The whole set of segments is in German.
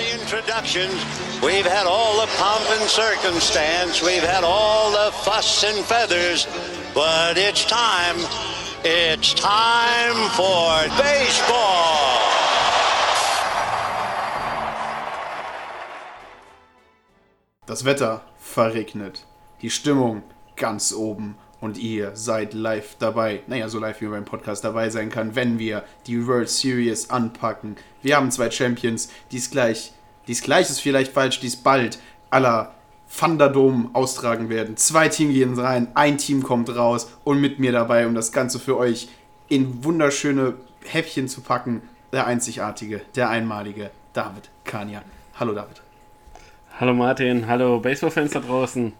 The introductions. We've had all the pomp and circumstance. We've had all the fuss and feathers. But it's time. It's time for baseball. Das Wetter verregnet. Die Stimmung ganz oben. Und ihr seid live dabei. Naja, so live wie man beim Podcast dabei sein kann, wenn wir die World Series anpacken. Wir haben zwei Champions, dies gleich, dies gleich ist vielleicht falsch, dies bald aller Thunderdome austragen werden. Zwei Teams gehen rein, ein Team kommt raus und mit mir dabei, um das Ganze für euch in wunderschöne Häppchen zu packen. Der einzigartige, der einmalige David Kania. Hallo David. Hallo Martin, hallo Baseballfans da draußen.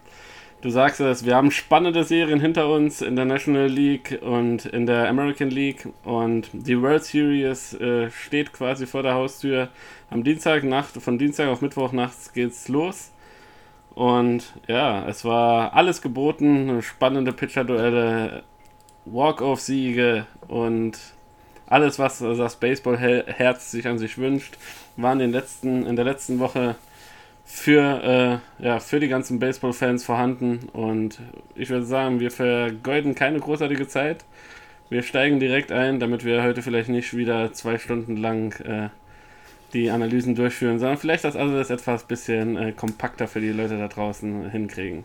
Du sagst es, wir haben spannende Serien hinter uns in der National League und in der American League und die World Series äh, steht quasi vor der Haustür. Am Dienstagnacht, von Dienstag auf Mittwoch nachts geht's los. Und ja, es war alles geboten, spannende Pitcher-Duelle, Walk-Off-Siege und alles, was das Baseball-Herz sich an sich wünscht, war in, letzten, in der letzten Woche für, äh, ja, für die ganzen Baseball-Fans vorhanden. Und ich würde sagen, wir vergeuden keine großartige Zeit. Wir steigen direkt ein, damit wir heute vielleicht nicht wieder zwei Stunden lang äh, die Analysen durchführen, sondern vielleicht das alles etwas bisschen äh, kompakter für die Leute da draußen hinkriegen.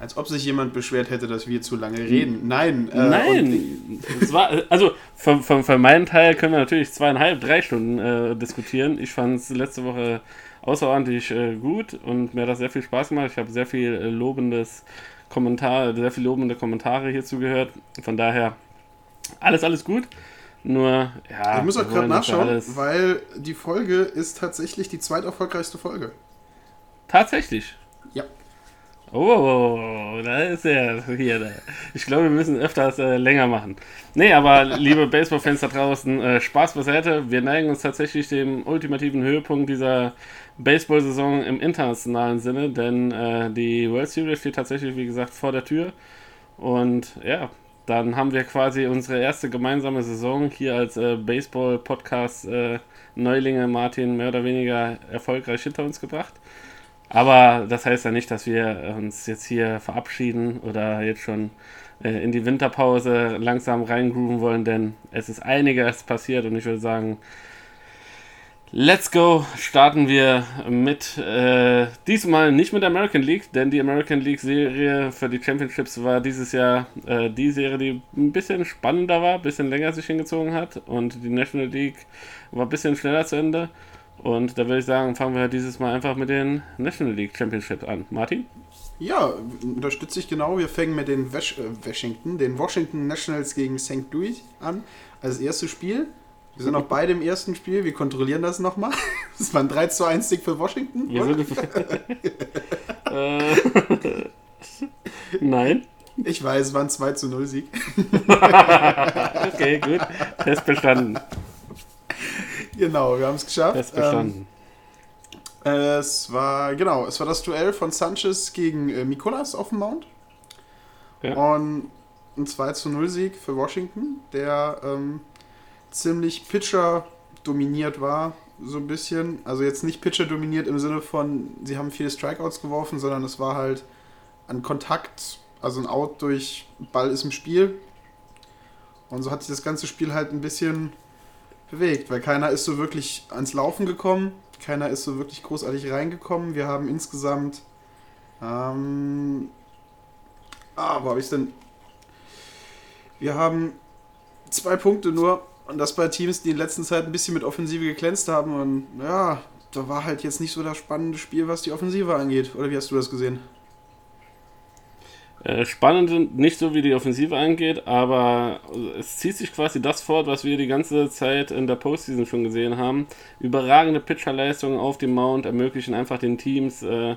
Als ob sich jemand beschwert hätte, dass wir zu lange reden. Nein. Äh, Nein. es war, also für, für, für, meinen Teil können wir natürlich zweieinhalb, drei Stunden äh, diskutieren. Ich fand es letzte Woche außerordentlich äh, gut und mir hat das sehr viel Spaß gemacht. Ich habe sehr viel äh, lobendes Kommentar, sehr viel lobende Kommentare hierzu gehört. Von daher alles, alles gut. Nur, ja. Ich muss auch gerade nachschauen, weil die Folge ist tatsächlich die zweiterfolgreichste Folge. Tatsächlich? Ja. Oh, da ist er hier. Da. Ich glaube, wir müssen öfters äh, länger machen. Nee, aber liebe Baseball-Fans da draußen, äh, Spaß beiseite. Wir neigen uns tatsächlich dem ultimativen Höhepunkt dieser Baseball-Saison im internationalen Sinne, denn äh, die World Series steht tatsächlich, wie gesagt, vor der Tür. Und ja, dann haben wir quasi unsere erste gemeinsame Saison hier als äh, Baseball-Podcast äh, Martin mehr oder weniger erfolgreich hinter uns gebracht. Aber das heißt ja nicht, dass wir uns jetzt hier verabschieden oder jetzt schon äh, in die Winterpause langsam reingrooven wollen, denn es ist einiges passiert und ich würde sagen, Let's go, starten wir mit, äh, diesmal nicht mit der American League, denn die American League Serie für die Championships war dieses Jahr äh, die Serie, die ein bisschen spannender war, ein bisschen länger sich hingezogen hat und die National League war ein bisschen schneller zu Ende. Und da würde ich sagen, fangen wir dieses Mal einfach mit den National League Championships an. Martin? Ja, unterstütze ich genau. Wir fangen mit den äh, Washington, den Washington Nationals gegen St. Louis an. Als erstes Spiel. Wir sind noch beide im ersten Spiel. Wir kontrollieren das nochmal. Das war ein 3 zu 1 Sieg für Washington. Sind äh, Nein. Ich weiß, es war ein 2 zu 0 Sieg. okay, gut. Test bestanden. Genau, wir haben es geschafft. Test bestanden. Ähm, es war, genau, es war das Duell von Sanchez gegen äh, Mikolas auf dem Mount. Ja. Und ein 2 zu 0 Sieg für Washington, der ähm, ziemlich Pitcher dominiert war, so ein bisschen. Also jetzt nicht Pitcher dominiert im Sinne von, sie haben viele Strikeouts geworfen, sondern es war halt ein Kontakt, also ein Out durch Ball ist im Spiel. Und so hat sich das ganze Spiel halt ein bisschen bewegt, weil keiner ist so wirklich ans Laufen gekommen, keiner ist so wirklich großartig reingekommen. Wir haben insgesamt, ähm, ah, wo habe ich denn? Wir haben zwei Punkte nur und das bei Teams, die in letzter Zeit ein bisschen mit Offensive geglänzt haben und ja, da war halt jetzt nicht so das spannende Spiel, was die Offensive angeht. Oder wie hast du das gesehen? Äh, spannend nicht so, wie die Offensive angeht, aber es zieht sich quasi das fort, was wir die ganze Zeit in der Postseason schon gesehen haben. Überragende Pitcherleistungen auf dem Mount ermöglichen einfach den Teams, äh,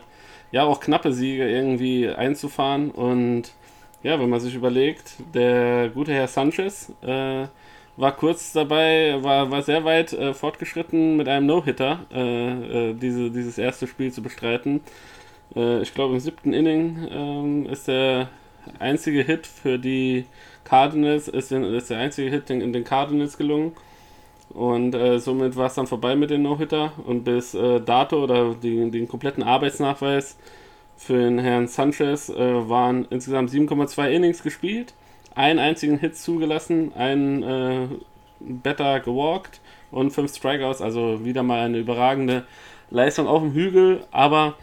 ja, auch knappe Siege irgendwie einzufahren. Und ja, wenn man sich überlegt, der gute Herr Sanchez äh, war kurz dabei, war, war sehr weit äh, fortgeschritten mit einem No-Hitter, äh, äh, diese, dieses erste Spiel zu bestreiten. Äh, ich glaube, im siebten Inning ähm, ist der einzige Hit für die Cardinals, ist, ist der einzige Hit in, in den Cardinals gelungen. Und äh, somit war es dann vorbei mit den No-Hitter. Und bis äh, dato oder die, den kompletten Arbeitsnachweis für den Herrn Sanchez waren insgesamt 7,2 Innings gespielt, einen einzigen Hit zugelassen, einen äh, Better gewalkt und fünf Strikeouts. Also wieder mal eine überragende Leistung auf dem Hügel, aber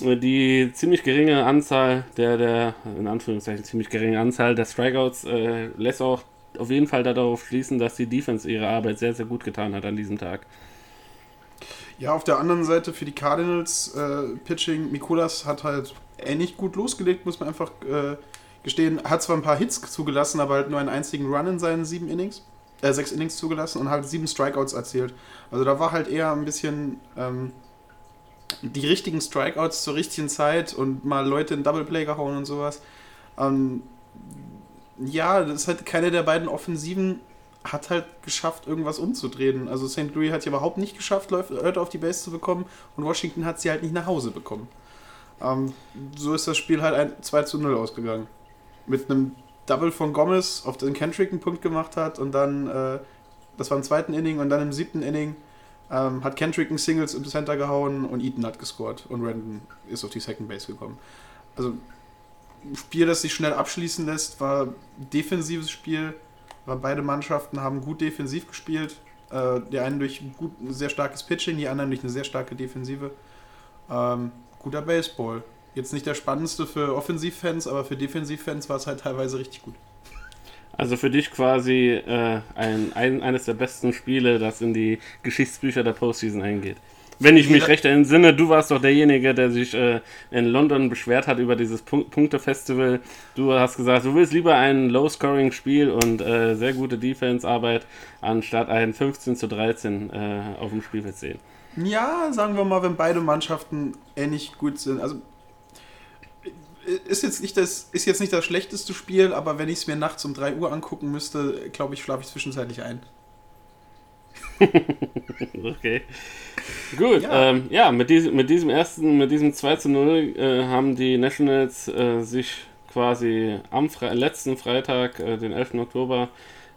die ziemlich geringe Anzahl der, der, in Anführungszeichen ziemlich geringe Anzahl der Strikeouts äh, lässt auch auf jeden Fall darauf schließen, dass die Defense ihre Arbeit sehr, sehr gut getan hat an diesem Tag. Ja, auf der anderen Seite für die Cardinals äh, Pitching, Mikolas hat halt ähnlich gut losgelegt, muss man einfach äh, gestehen. Hat zwar ein paar Hits zugelassen, aber halt nur einen einzigen Run in seinen sieben Innings, äh, sechs Innings zugelassen und halt sieben Strikeouts erzielt. Also da war halt eher ein bisschen ähm, die richtigen Strikeouts zur richtigen Zeit und mal Leute in Double Play gehauen und sowas. Ähm, ja, das ist halt keine der beiden Offensiven hat halt geschafft, irgendwas umzudrehen. Also St. Louis hat ja überhaupt nicht geschafft, Leute auf die Base zu bekommen und Washington hat sie halt nicht nach Hause bekommen. Ähm, so ist das Spiel halt ein 2 zu 0 ausgegangen. Mit einem Double von Gomez, auf den Kendrick einen Punkt gemacht hat und dann, äh, das war im zweiten Inning und dann im siebten Inning ähm, hat Kendrick einen Singles im Center gehauen und Eaton hat gescored und Randon ist auf die Second Base gekommen. Also ein Spiel, das sich schnell abschließen lässt, war ein defensives Spiel, weil beide Mannschaften haben gut defensiv gespielt. Äh, die einen durch gut, sehr starkes Pitching, die anderen durch eine sehr starke Defensive. Ähm, guter Baseball. Jetzt nicht der spannendste für Offensivfans, aber für Defensivfans war es halt teilweise richtig gut. Also für dich quasi äh, ein, ein, eines der besten Spiele, das in die Geschichtsbücher der Postseason eingeht. Wenn ich mich recht entsinne, du warst doch derjenige, der sich äh, in London beschwert hat über dieses Punk Punkte-Festival. Du hast gesagt, du willst lieber ein Low-Scoring-Spiel und äh, sehr gute Defense-Arbeit anstatt ein 15 zu 13 äh, auf dem Spielfeld sehen. Ja, sagen wir mal, wenn beide Mannschaften ähnlich gut sind. Also ist jetzt nicht das, ist jetzt nicht das schlechteste Spiel, aber wenn ich es mir nachts um 3 Uhr angucken müsste, glaube ich, schlafe ich zwischenzeitlich ein. okay. Gut, ja, ähm, ja mit, diesem, mit diesem ersten, mit diesem 2 zu 0 äh, haben die Nationals äh, sich quasi am Fre letzten Freitag, äh, den 11. Oktober,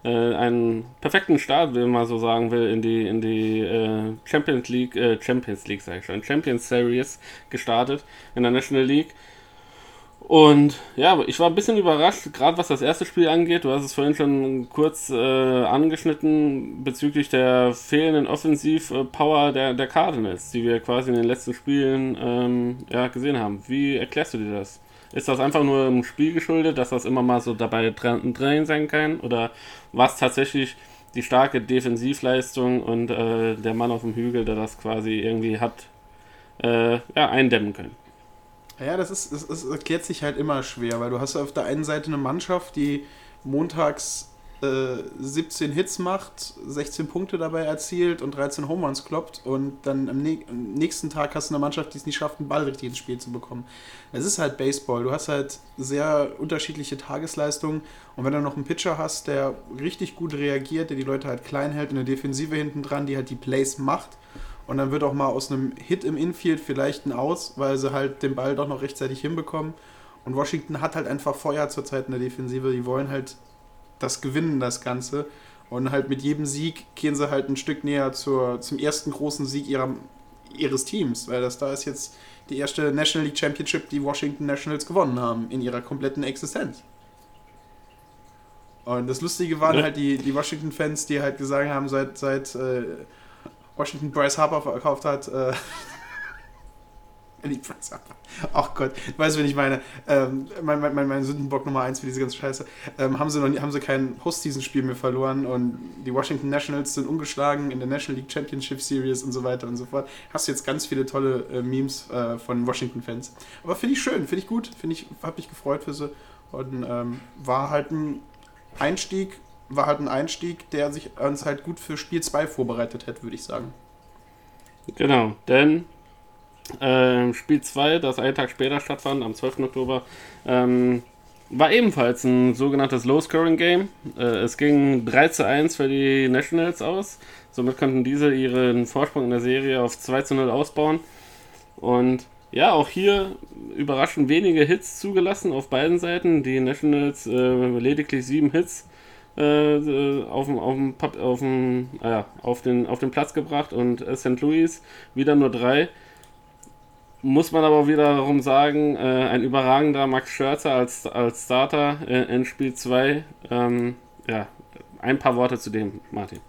äh, einen perfekten Start, wenn man so sagen will, in die, in die äh, Champions League, äh, Champions League sage ich schon, Champions Series gestartet in der National League. Und ja, ich war ein bisschen überrascht, gerade was das erste Spiel angeht. Du hast es vorhin schon kurz äh, angeschnitten bezüglich der fehlenden Offensivpower der, der Cardinals, die wir quasi in den letzten Spielen ähm, ja, gesehen haben. Wie erklärst du dir das? Ist das einfach nur im Spiel geschuldet, dass das immer mal so dabei drin sein kann? Oder war es tatsächlich die starke Defensivleistung und äh, der Mann auf dem Hügel, der das quasi irgendwie hat äh, ja, eindämmen können? Ja, das, ist, das, das erklärt sich halt immer schwer, weil du hast auf der einen Seite eine Mannschaft, die montags äh, 17 Hits macht, 16 Punkte dabei erzielt und 13 Home Runs kloppt und dann am, am, nächsten Tag hast du eine Mannschaft, die es nicht schafft, einen Ball richtig ins Spiel zu bekommen. Es ist halt Baseball. Du hast halt sehr unterschiedliche Tagesleistungen und wenn du noch einen Pitcher hast, der richtig gut reagiert, der die Leute halt klein hält, eine Defensive hinten dran, die halt die Plays macht und dann wird auch mal aus einem Hit im Infield vielleicht ein Aus, weil sie halt den Ball doch noch rechtzeitig hinbekommen. Und Washington hat halt einfach Feuer zurzeit in der Defensive. Die wollen halt das gewinnen, das Ganze. Und halt mit jedem Sieg gehen sie halt ein Stück näher zur, zum ersten großen Sieg ihrer, ihres Teams. Weil das da ist jetzt die erste National League Championship, die Washington Nationals gewonnen haben in ihrer kompletten Existenz. Und das Lustige waren halt die, die Washington-Fans, die halt gesagt haben, seit, seit äh, Washington Bryce Harper verkauft hat, äh, Press Upper. Ach Gott, weißt du, wen ich meine? Ähm, mein, mein, mein, mein Sündenbock Nummer 1 für diese ganze Scheiße. Ähm, haben, sie noch haben sie kein Postseason-Spiel mehr verloren und die Washington Nationals sind ungeschlagen in der National League Championship Series und so weiter und so fort. Hast du jetzt ganz viele tolle äh, Memes äh, von Washington-Fans. Aber finde ich schön, finde ich gut, finde ich, habe mich gefreut für sie. Und ähm, war halt ein Einstieg, war halt ein Einstieg, der sich uns halt gut für Spiel 2 vorbereitet hätte, würde ich sagen. Genau, denn äh, Spiel 2, das einen Tag später stattfand, am 12. Oktober, ähm, war ebenfalls ein sogenanntes Low-Scoring-Game. Äh, es ging 3 zu 1 für die Nationals aus. Somit konnten diese ihren Vorsprung in der Serie auf 2 zu 0 ausbauen. Und ja, auch hier überraschend wenige Hits zugelassen auf beiden Seiten. Die Nationals äh, lediglich sieben Hits äh, äh auf, dem, auf, dem, auf, dem, äh, auf, den, auf den Platz gebracht und äh, St. Louis wieder nur drei. Muss man aber wiederum sagen, äh, ein überragender Max Scherzer als, als Starter in Spiel 2. Ähm, ja, ein paar Worte zu dem, Martin.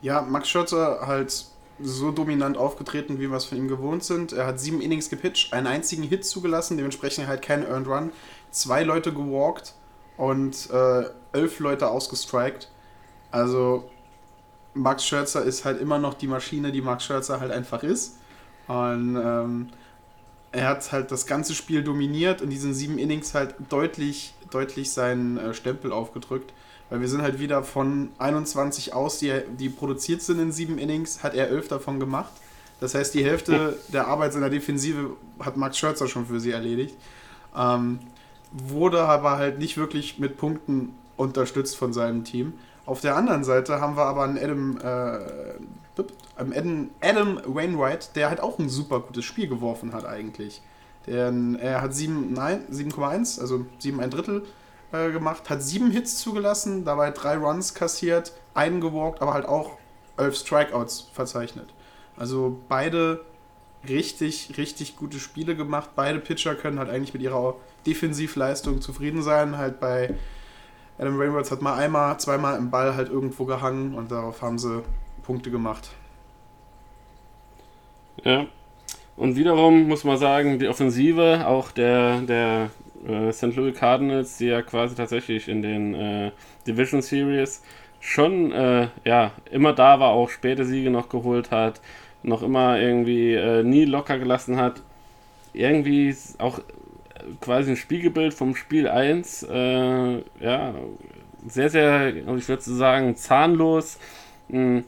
Ja, Max Scherzer halt so dominant aufgetreten, wie wir es von ihm gewohnt sind. Er hat sieben Innings gepitcht, einen einzigen Hit zugelassen, dementsprechend halt kein Earned Run, zwei Leute gewalkt und äh, elf Leute ausgestrikt. Also Max Scherzer ist halt immer noch die Maschine, die Max Scherzer halt einfach ist. Und ähm, er hat halt das ganze Spiel dominiert und diesen sieben Innings halt deutlich, deutlich seinen äh, Stempel aufgedrückt. Weil wir sind halt wieder von 21 aus, die, die produziert sind in sieben Innings, hat er elf davon gemacht. Das heißt, die Hälfte der Arbeit in der Defensive hat Max Scherzer schon für sie erledigt. Ähm, wurde aber halt nicht wirklich mit Punkten unterstützt von seinem Team. Auf der anderen Seite haben wir aber einen Adam, äh, Adam, Adam Wainwright, der halt auch ein super gutes Spiel geworfen hat eigentlich. Der, er hat 7,1, also 7 ein Drittel äh, gemacht, hat sieben Hits zugelassen, dabei drei Runs kassiert, einen gewalkt, aber halt auch elf Strikeouts verzeichnet. Also beide richtig, richtig gute Spiele gemacht. Beide Pitcher können halt eigentlich mit ihrer Defensivleistung zufrieden sein. Halt bei Adam Rainwoods hat mal einmal, zweimal im Ball halt irgendwo gehangen und darauf haben sie Punkte gemacht. Ja. Und wiederum muss man sagen, die Offensive auch der, der äh, St. Louis Cardinals, die ja quasi tatsächlich in den äh, Division Series schon äh, ja, immer da war, auch späte Siege noch geholt hat, noch immer irgendwie äh, nie locker gelassen hat. Irgendwie auch quasi ein Spiegelbild vom Spiel 1, äh, ja, sehr, sehr, ich würde sagen, zahnlos. Hm,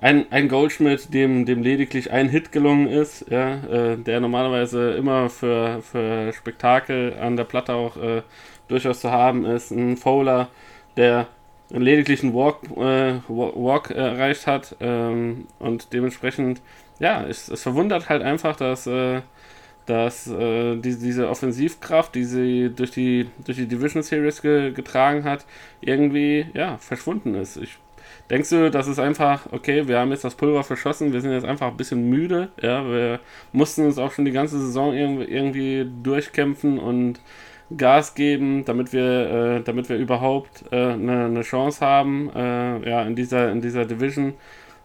ein, ein Goldschmidt, dem, dem lediglich ein Hit gelungen ist, ja, äh, der normalerweise immer für, für Spektakel an der Platte auch äh, durchaus zu haben ist. Ein Fowler, der lediglich einen Walk, äh, Walk erreicht hat ähm, und dementsprechend, ja, es, es verwundert halt einfach, dass, äh, dass äh, die, diese Offensivkraft, die sie durch die, durch die Division Series ge, getragen hat, irgendwie, ja, verschwunden ist. Ich Denkst du, das ist einfach, okay, wir haben jetzt das Pulver verschossen, wir sind jetzt einfach ein bisschen müde, ja, wir mussten uns auch schon die ganze Saison irgendwie durchkämpfen und Gas geben, damit wir, äh, damit wir überhaupt äh, eine, eine Chance haben, äh, ja, in dieser, in dieser Division,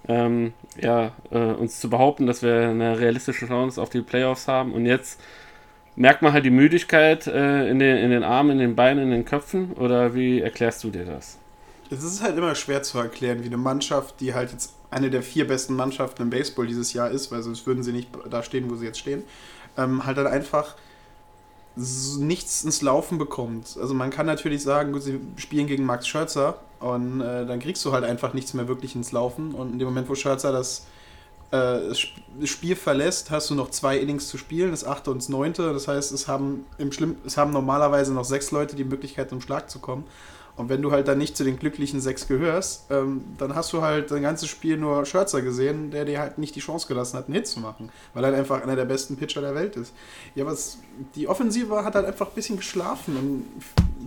ähm, ja, äh, uns zu behaupten, dass wir eine realistische Chance auf die Playoffs haben und jetzt merkt man halt die Müdigkeit äh, in, den, in den Armen, in den Beinen, in den Köpfen oder wie erklärst du dir das? Es ist halt immer schwer zu erklären, wie eine Mannschaft, die halt jetzt eine der vier besten Mannschaften im Baseball dieses Jahr ist, weil sonst würden sie nicht da stehen, wo sie jetzt stehen, ähm, halt dann einfach nichts ins Laufen bekommt. Also man kann natürlich sagen, gut, sie spielen gegen Max Scherzer und äh, dann kriegst du halt einfach nichts mehr wirklich ins Laufen und in dem Moment, wo Scherzer das, äh, das Spiel verlässt, hast du noch zwei Innings zu spielen, das achte und das neunte. Das heißt, es haben, im Schlimm, es haben normalerweise noch sechs Leute die Möglichkeit, zum Schlag zu kommen. Und wenn du halt dann nicht zu den glücklichen sechs gehörst, ähm, dann hast du halt dein ganzes Spiel nur Scherzer gesehen, der dir halt nicht die Chance gelassen hat, einen Hit zu machen, weil er einfach einer der besten Pitcher der Welt ist. Ja, was die Offensive hat halt einfach ein bisschen geschlafen und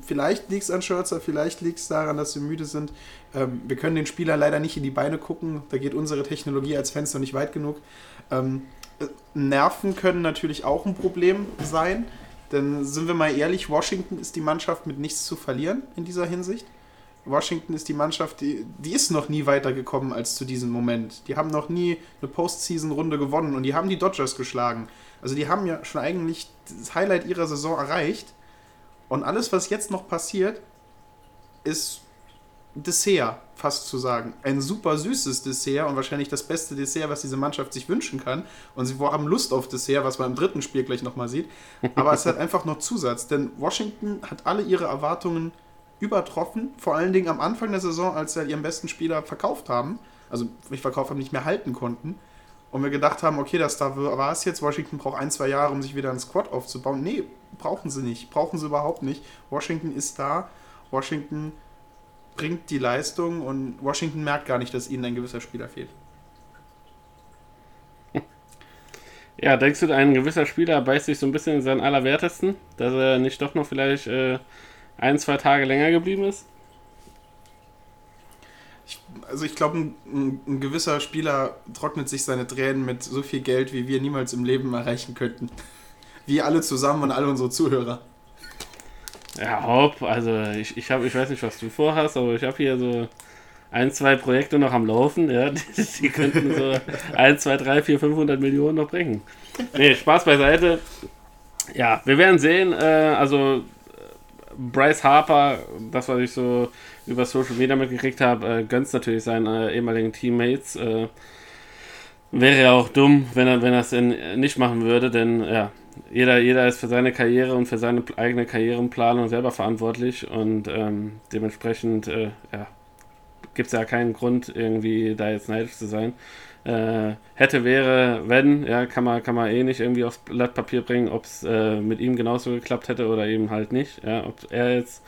vielleicht liegt es an Scherzer, vielleicht liegt es daran, dass wir müde sind. Ähm, wir können den Spieler leider nicht in die Beine gucken, da geht unsere Technologie als Fenster nicht weit genug. Ähm, äh, Nerven können natürlich auch ein Problem sein. Denn sind wir mal ehrlich, Washington ist die Mannschaft mit nichts zu verlieren in dieser Hinsicht. Washington ist die Mannschaft, die, die ist noch nie weitergekommen als zu diesem Moment. Die haben noch nie eine Postseason-Runde gewonnen und die haben die Dodgers geschlagen. Also die haben ja schon eigentlich das Highlight ihrer Saison erreicht. Und alles, was jetzt noch passiert, ist Dessert, fast zu sagen. Ein super süßes Dessert und wahrscheinlich das beste Dessert, was diese Mannschaft sich wünschen kann. Und sie haben Lust auf Dessert, was man im dritten Spiel gleich nochmal sieht. Aber es hat einfach noch Zusatz, denn Washington hat alle ihre Erwartungen übertroffen. Vor allen Dingen am Anfang der Saison, als sie halt ihren besten Spieler verkauft haben. Also nicht verkauft haben, nicht mehr halten konnten. Und wir gedacht haben, okay, das da war es jetzt. Washington braucht ein, zwei Jahre, um sich wieder einen Squad aufzubauen. Nee, brauchen sie nicht. Brauchen sie überhaupt nicht. Washington ist da. Washington bringt die Leistung und Washington merkt gar nicht, dass ihnen ein gewisser Spieler fehlt. Ja, denkst du, ein gewisser Spieler beißt sich so ein bisschen in seinen Allerwertesten, dass er nicht doch noch vielleicht äh, ein, zwei Tage länger geblieben ist? Ich, also ich glaube, ein, ein, ein, gewisser Spieler trocknet sich seine Tränen mit so viel Geld, wie wir niemals im Leben erreichen könnten. Wir alle zusammen und alle unsere Zuhörer. Ja, hopp, also ich, ich, hab, ich weiß nicht, was du vorhast, aber ich habe hier so ein, zwei Projekte noch am Laufen, ja, die, die könnten so 1, 2, 3, 4, 500 Millionen noch bringen. Nee, Spaß beiseite. Ja, wir werden sehen, äh, also Bryce Harper, das, was ich so über Social Media mitgekriegt habe, äh, gönnt natürlich seinen äh, ehemaligen Teammates. Äh, wäre ja auch dumm, wenn er, wenn er es nicht machen würde, denn ja, jeder, jeder ist für seine Karriere und für seine eigene Karrierenplanung selber verantwortlich und ähm, dementsprechend äh, ja, gibt es ja keinen Grund, irgendwie da jetzt neidisch zu sein. Äh, hätte, wäre, wenn, ja, kann man, kann man eh nicht irgendwie aufs Blatt Papier bringen, ob es äh, mit ihm genauso geklappt hätte oder eben halt nicht. Ja, ob er jetzt,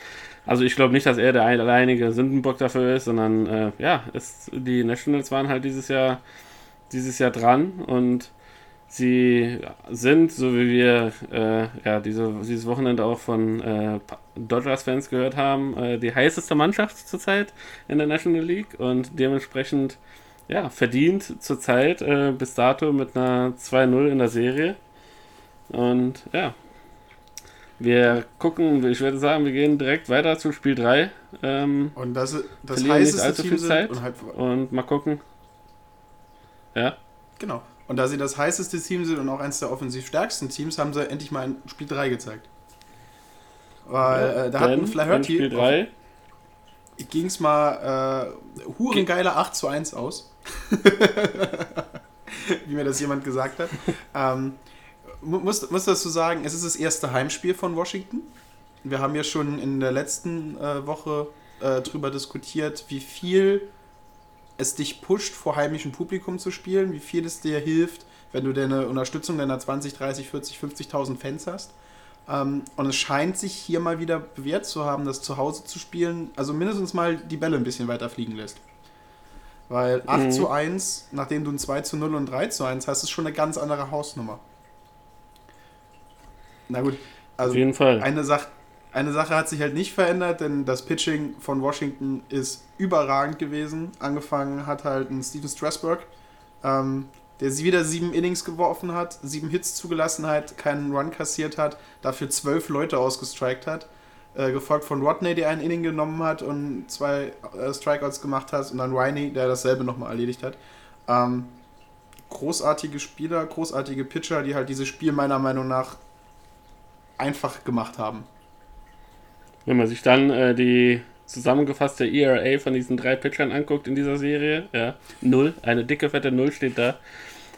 also ich glaube nicht, dass er der alleinige Sündenbock dafür ist, sondern äh, ja, ist, die Nationals waren halt dieses Jahr, dieses Jahr dran und sie sind, so wie wir äh, ja, diese, dieses Wochenende auch von äh, Dodgers-Fans gehört haben, äh, die heißeste Mannschaft zurzeit in der National League und dementsprechend ja, verdient zurzeit äh, bis dato mit einer 2-0 in der Serie. Und ja, wir gucken, ich würde sagen, wir gehen direkt weiter zu Spiel 3. Ähm, und das, das heißt, nicht allzu viel Zeit und, halt und mal gucken. Ja. Genau. Und da sie das heißeste Team sind und auch eines der offensiv stärksten Teams, haben sie endlich mal in Spiel 3 gezeigt. Weil ja, äh, da hatten Flaherty. Spiel 3 ging es mal äh, hurengeiler 8 zu 1 aus. Wie mir das jemand gesagt hat. ähm, muss, muss dazu sagen, es ist das erste Heimspiel von Washington. Wir haben ja schon in der letzten äh, Woche äh, drüber diskutiert, wie viel es dich pusht, vor heimischem Publikum zu spielen, wie viel es dir hilft, wenn du deine Unterstützung deiner 20, 30, 40, 50.000 Fans hast. Ähm, und es scheint sich hier mal wieder bewährt zu haben, das zu Hause zu spielen, also mindestens mal die Bälle ein bisschen weiter fliegen lässt. Weil 8 mhm. zu 1, nachdem du ein 2 zu 0 und 3 zu 1 hast, ist schon eine ganz andere Hausnummer. Na gut, also Auf jeden Fall. Eine, Sache, eine Sache hat sich halt nicht verändert, denn das Pitching von Washington ist überragend gewesen. Angefangen hat halt ein Steven Strasburg, ähm, der wieder sieben Innings geworfen hat, sieben Hits zugelassen hat, keinen Run kassiert hat, dafür zwölf Leute ausgestrikt hat. Äh, gefolgt von Rodney, der einen Inning genommen hat und zwei äh, Strikeouts gemacht hat, und dann Riney, der dasselbe nochmal erledigt hat. Ähm, großartige Spieler, großartige Pitcher, die halt dieses Spiel meiner Meinung nach einfach gemacht haben. Wenn man sich dann äh, die zusammengefasste ERA von diesen drei Pitchern anguckt in dieser Serie, ja, null, eine dicke, fette Null steht da.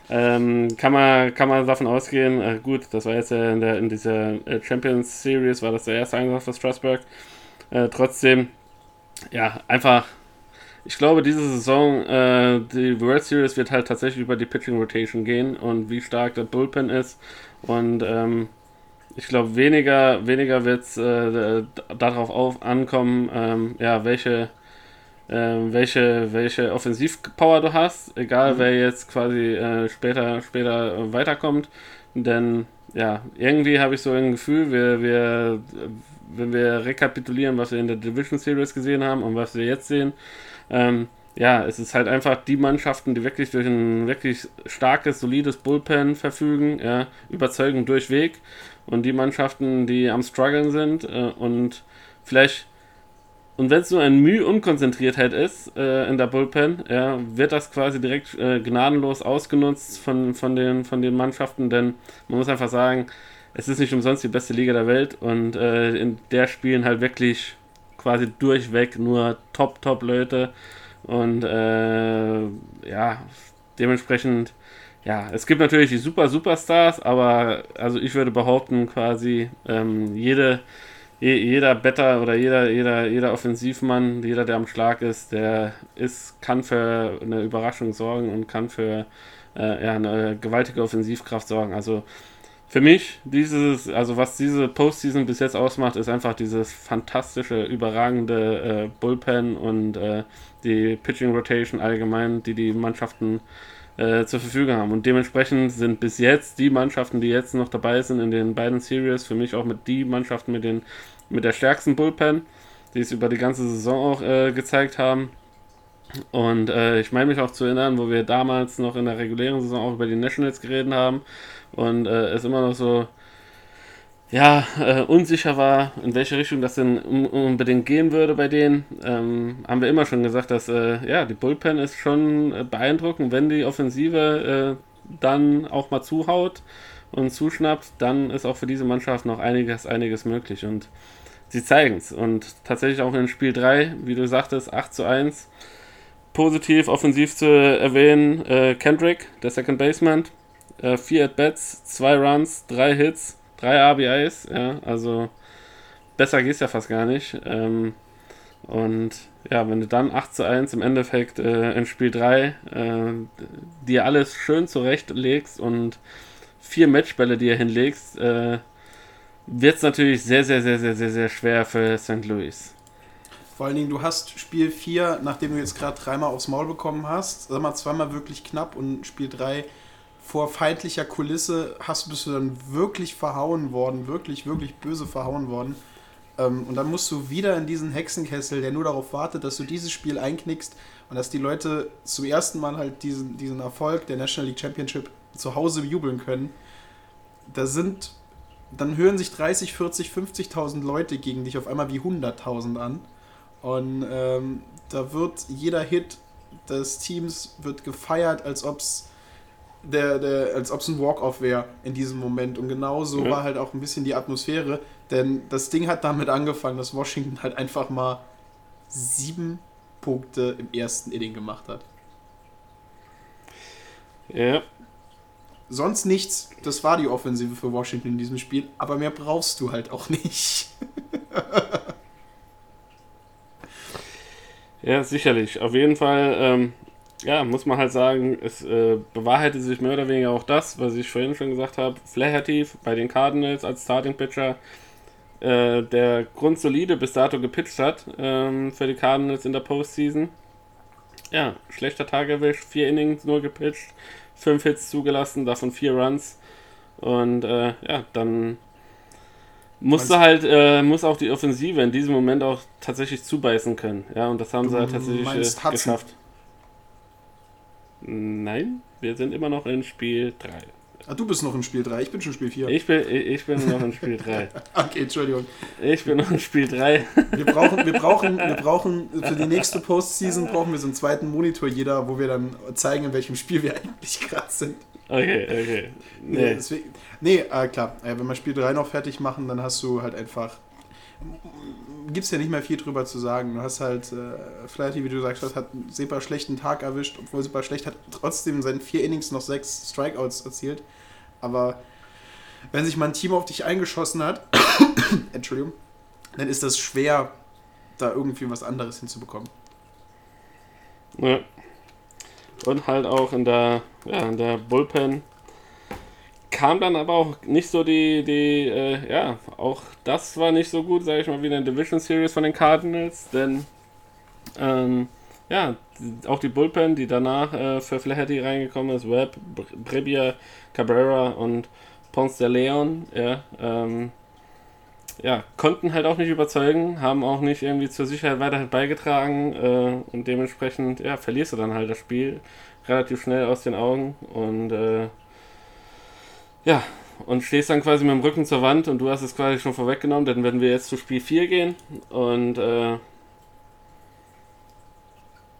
Ähm, kann, man, kann man davon ausgehen, äh, gut, das war jetzt äh, in, der, in dieser äh, Champions Series, war das der erste Angriff für Strasbourg. Äh, trotzdem, ja, einfach, ich glaube, diese Saison, äh, die World Series wird halt tatsächlich über die Pitching Rotation gehen und wie stark der Bullpen ist. Und ähm, ich glaube, weniger, weniger wird es äh, darauf auf ankommen, ähm, ja, welche äh, welche, welche Offensivpower du hast, egal mhm. wer jetzt quasi äh, später, später äh, weiterkommt. Denn ja, irgendwie habe ich so ein Gefühl, wir, wir, wenn wir rekapitulieren, was wir in der Division Series gesehen haben und was wir jetzt sehen, ähm, ja, es ist halt einfach die Mannschaften, die wirklich durch ein wirklich starkes, solides Bullpen verfügen, ja, überzeugen durchweg. Und die Mannschaften, die am struggeln sind äh, und vielleicht und wenn es nur ein Mühe Unkonzentriertheit ist äh, in der Bullpen, ja, wird das quasi direkt äh, gnadenlos ausgenutzt von, von, den, von den Mannschaften, denn man muss einfach sagen, es ist nicht umsonst die beste Liga der Welt und äh, in der spielen halt wirklich quasi durchweg nur Top, Top Leute und äh, ja, dementsprechend, ja, es gibt natürlich die Super, Superstars, aber also ich würde behaupten, quasi ähm, jede jeder Better oder jeder, jeder, jeder Offensivmann, jeder, der am Schlag ist, der ist, kann für eine Überraschung sorgen und kann für äh, ja, eine gewaltige Offensivkraft sorgen. Also für mich, dieses, also was diese Postseason bis jetzt ausmacht, ist einfach dieses fantastische, überragende äh, Bullpen und äh, die Pitching Rotation allgemein, die die Mannschaften äh, zur Verfügung haben. Und dementsprechend sind bis jetzt die Mannschaften, die jetzt noch dabei sind in den beiden Series, für mich auch mit die Mannschaften mit, den, mit der stärksten Bullpen, die es über die ganze Saison auch äh, gezeigt haben. Und äh, ich meine mich auch zu erinnern, wo wir damals noch in der regulären Saison auch über die Nationals geredet haben und äh, es immer noch so ja, äh, unsicher war, in welche Richtung das denn unbedingt gehen würde bei denen, ähm, haben wir immer schon gesagt, dass äh, ja, die Bullpen ist schon äh, beeindruckend. Wenn die Offensive äh, dann auch mal zuhaut und zuschnappt, dann ist auch für diese Mannschaft noch einiges, einiges möglich. Und sie zeigen es. Und tatsächlich auch in Spiel 3, wie du sagtest, 8 zu 1. Positiv offensiv zu erwähnen, äh, Kendrick, der Second Baseman, äh, 4 At-Bats, 2 Runs, 3 Hits drei RBIs, ja, also besser geht es ja fast gar nicht. Ähm, und ja, wenn du dann 8 zu 1 im Endeffekt äh, in Spiel 3 äh, dir alles schön zurechtlegst und vier Matchbälle dir hinlegst, äh, wird es natürlich sehr, sehr, sehr, sehr, sehr, sehr schwer für St. Louis. Vor allen Dingen, du hast Spiel 4, nachdem du jetzt gerade dreimal aufs Maul bekommen hast, sag mal zweimal wirklich knapp und Spiel 3 vor feindlicher Kulisse hast, bist du dann wirklich verhauen worden, wirklich, wirklich böse verhauen worden. Ähm, und dann musst du wieder in diesen Hexenkessel, der nur darauf wartet, dass du dieses Spiel einknickst und dass die Leute zum ersten Mal halt diesen, diesen Erfolg der National League Championship zu Hause jubeln können. Da sind, dann hören sich 30, 40, 50.000 Leute gegen dich auf einmal wie 100.000 an. Und ähm, da wird jeder Hit des Teams wird gefeiert, als ob es der, der, als ob es ein Walk-Off wäre in diesem Moment. Und genau so ja. war halt auch ein bisschen die Atmosphäre. Denn das Ding hat damit angefangen, dass Washington halt einfach mal sieben Punkte im ersten Inning gemacht hat. Ja. Sonst nichts. Das war die Offensive für Washington in diesem Spiel. Aber mehr brauchst du halt auch nicht. ja, sicherlich. Auf jeden Fall. Ähm ja, muss man halt sagen, es äh, bewahrheitet sich mehr oder weniger auch das, was ich vorhin schon gesagt habe. Flaherty bei den Cardinals als Starting Pitcher, äh, der grundsolide bis dato gepitcht hat ähm, für die Cardinals in der Postseason. Ja, schlechter Tag erwischt, vier Innings nur gepitcht, fünf Hits zugelassen, davon vier Runs. Und äh, ja, dann musste halt, äh, muss auch die Offensive in diesem Moment auch tatsächlich zubeißen können. Ja, und das haben sie halt tatsächlich äh, geschafft. Nein, wir sind immer noch in Spiel 3. Ah, du bist noch in Spiel 3, ich bin schon Spiel 4. Ich bin, ich bin noch in Spiel 3. okay, Entschuldigung. Ich bin noch in Spiel 3. wir, brauchen, wir, brauchen, wir brauchen für die nächste Postseason brauchen wir so einen zweiten Monitor jeder, wo wir dann zeigen, in welchem Spiel wir eigentlich gerade sind. Okay, okay. Nee, nee, deswegen, nee äh, klar, wenn wir Spiel 3 noch fertig machen, dann hast du halt einfach gibt es ja nicht mehr viel drüber zu sagen. Du hast halt, äh, Flaherty, wie du sagst, hat einen super schlechten Tag erwischt, obwohl super schlecht hat trotzdem seinen vier Innings noch sechs Strikeouts erzielt. Aber wenn sich mal ein Team auf dich eingeschossen hat, Entschuldigung, dann ist das schwer, da irgendwie was anderes hinzubekommen. Ja. Und halt auch in der, ja, in der Bullpen kam dann aber auch nicht so die, die äh, ja, auch das war nicht so gut, sage ich mal, wie in der Division Series von den Cardinals, denn ähm, ja, auch die Bullpen, die danach äh, für Flaherty reingekommen ist, Webb, Brebier, Cabrera und Ponce de Leon, ja, ähm, ja, konnten halt auch nicht überzeugen, haben auch nicht irgendwie zur Sicherheit weiterhin beigetragen äh, und dementsprechend, ja, verlierst du dann halt das Spiel relativ schnell aus den Augen und äh, ja, und stehst dann quasi mit dem Rücken zur Wand und du hast es quasi schon vorweggenommen, denn wenn wir jetzt zu Spiel 4 gehen und äh,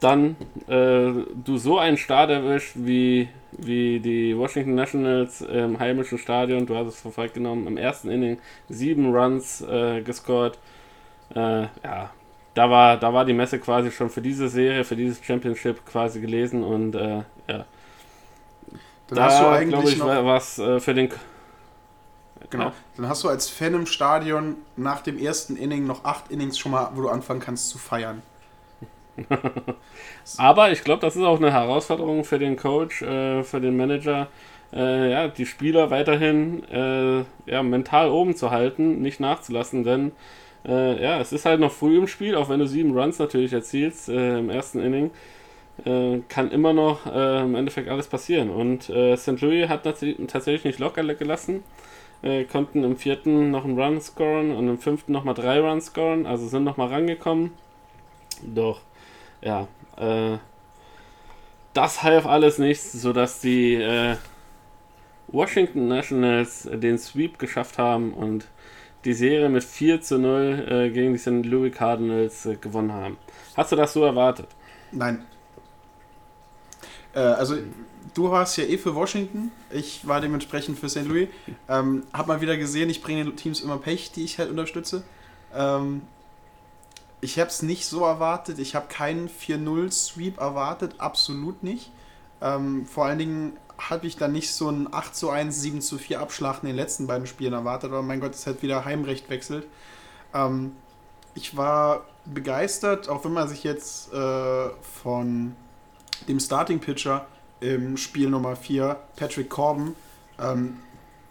dann äh, du so einen Start erwischt wie, wie die Washington Nationals im heimischen Stadion, du hast es verfolgt genommen, im ersten Inning sieben Runs äh, gescored. Äh, ja, da war, da war die Messe quasi schon für diese Serie, für dieses Championship quasi gelesen und äh, ja. Dann hast du Da eigentlich glaube ich was äh, für den genau, dann hast du als Fan im Stadion nach dem ersten Inning noch acht Innings schon mal, wo du anfangen kannst zu feiern. Aber ich glaube, das ist auch eine Herausforderung für den Coach, äh, für den Manager, äh, ja, die Spieler weiterhin äh, ja, mental oben zu halten, nicht nachzulassen, denn äh, ja, es ist halt noch früh im Spiel, auch wenn du sieben Runs natürlich erzielst äh, im ersten Inning, äh, kann immer noch äh, im Endeffekt alles passieren. Und äh, St. Louis hat tats- tatsächlich nicht locker gelassen, äh, konnten im vierten noch einen Run scoren und im fünften nochmal drei Runs scoren, also sind nochmal rangekommen. Doch, ja, äh, das half alles nichts, sodass die äh, Washington Nationals den Sweep geschafft haben und die Serie mit 4 zu 0 äh, gegen die St. Louis Cardinals gewonnen haben. Hast du das so erwartet? Nein. Äh, also, du warst ja eh für Washington. Ich war dementsprechend für St. Louis. Ähm, hab mal wieder gesehen, ich bringe den Teams immer Pech, die ich halt unterstütze. Ähm, ich habe es nicht so erwartet. Ich habe keinen 4-0-Sweep erwartet. Absolut nicht. Ähm, vor allen Dingen habe ich dann nicht so einen 8 zu 1, 7 zu 4 Abschlag in den letzten beiden Spielen erwartet. Aber mein Gott, es hat wieder Heimrecht wechselt. Ähm, ich war begeistert, auch wenn man sich jetzt äh, von dem Starting Pitcher im Spiel Nummer 4, Patrick Corbin, ähm,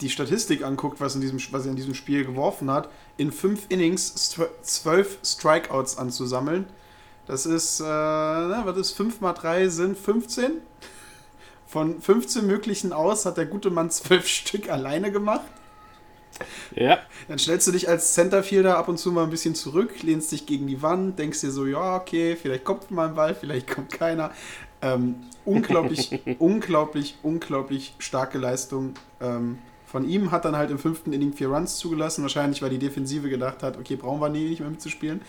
die Statistik anguckt, was, in diesem, was er in diesem Spiel geworfen hat, in fünf Innings zwölf Strikeouts anzusammeln. Das ist, äh, na, was ist 5 mal 3 sind 15? Von 15 möglichen aus hat der gute Mann zwölf Stück alleine gemacht. Ja, Dann stellst du dich als Centerfielder ab und zu mal ein bisschen zurück, lehnst dich gegen die Wand, denkst dir so, ja, okay, vielleicht kommt mal ein Ball, vielleicht kommt keiner. Ähm, unglaublich, unglaublich, unglaublich starke Leistung ähm, von ihm. Hat dann halt im fünften Inning vier Runs zugelassen, wahrscheinlich weil die Defensive gedacht hat, okay, brauchen wir nie nicht mehr mitzuspielen.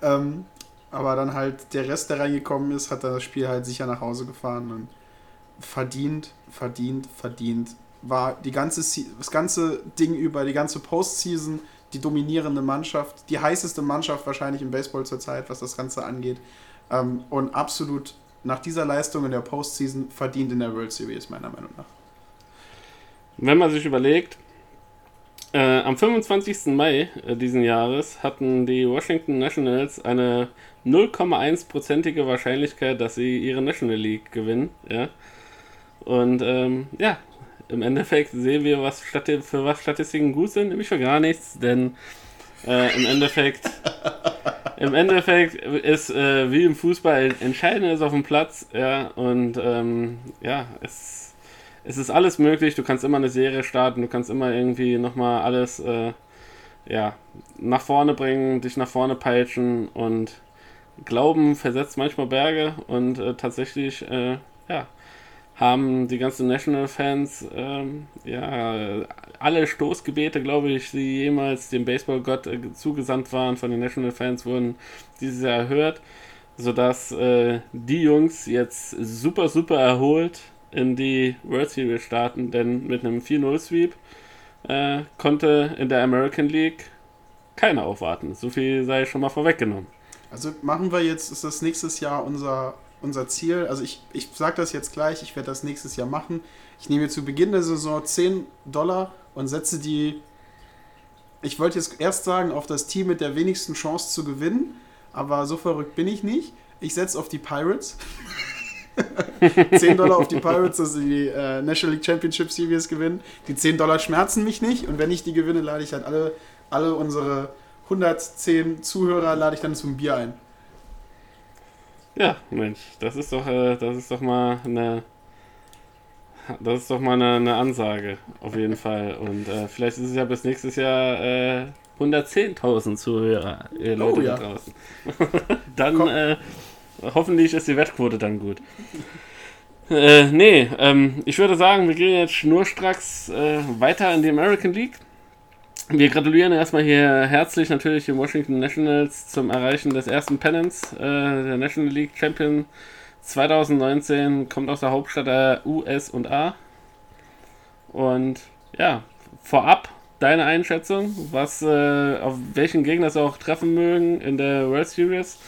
Ähm, aber dann halt der Rest, der reingekommen ist, hat dann das Spiel halt sicher nach Hause gefahren und verdient, verdient, verdient war die ganze, Se- das ganze Ding über, die ganze Postseason die dominierende Mannschaft, die heißeste Mannschaft wahrscheinlich im Baseball zurzeit, was das Ganze angeht. Ähm, und absolut nach dieser Leistung in der Postseason verdient in der World Series, meiner Meinung nach. wenn man sich überlegt, äh, am 25. Mai äh, diesen Jahres hatten die Washington Nationals eine 0,1-prozentige Wahrscheinlichkeit, dass sie ihre National League gewinnen. Ja? Und ähm, ja, im Endeffekt sehen wir, was Stati für was Statistiken gut sind, nämlich für gar nichts, denn äh, im Endeffekt im Endeffekt ist äh, wie im Fußball entscheidend ist auf dem Platz, ja, und ähm, ja, es, es ist alles möglich, du kannst immer eine Serie starten, du kannst immer irgendwie nochmal alles äh, ja, nach vorne bringen, dich nach vorne peitschen und Glauben versetzt manchmal Berge und äh, tatsächlich, äh, ja, haben die ganzen National-Fans, ähm, ja, alle Stoßgebete, glaube ich, die jemals dem Baseballgott äh, zugesandt waren von den National-Fans, wurden dieses Jahr erhört, sodass äh, die Jungs jetzt super, super erholt in die World Series starten, denn mit einem 4-0-Sweep äh, konnte in der American League keiner aufwarten. So viel sei schon mal vorweggenommen. Also machen wir jetzt, ist das nächstes Jahr unser, unser Ziel. Also ich, ich sage das jetzt gleich, ich werde das nächstes Jahr machen. Ich nehme zu Beginn der Saison 10 Dollar und setze die, ich wollte jetzt erst sagen, auf das Team mit der wenigsten Chance zu gewinnen, aber so verrückt bin ich nicht. Ich setze auf die Pirates. 10 Dollar auf die Pirates, dass sie die äh, National League Championship Series gewinnen. Die 10 Dollar schmerzen mich nicht und wenn ich die gewinne, lade ich halt alle, alle unsere 110 Zuhörer lade ich dann zum Bier ein. Ja, Mensch, das ist doch, äh, das ist doch mal eine, das ist doch mal eine, eine Ansage, auf jeden Fall. Und äh, vielleicht ist es ja bis nächstes Jahr äh, 110.000 Zuhörer, ihr Leute Oh, ja. da draußen. dann, äh, hoffentlich ist die Wettquote dann gut. Äh, nee, ähm, ich würde sagen, wir gehen jetzt schnurstracks äh, weiter in die American League. Wir gratulieren erstmal hier herzlich natürlich den Washington Nationals zum Erreichen des ersten Pennants äh, der National League Champion 2019. Kommt aus der Hauptstadt der US und A. Und ja, vorab deine Einschätzung, was äh, auf welchen Gegner sie auch treffen mögen in der World Series.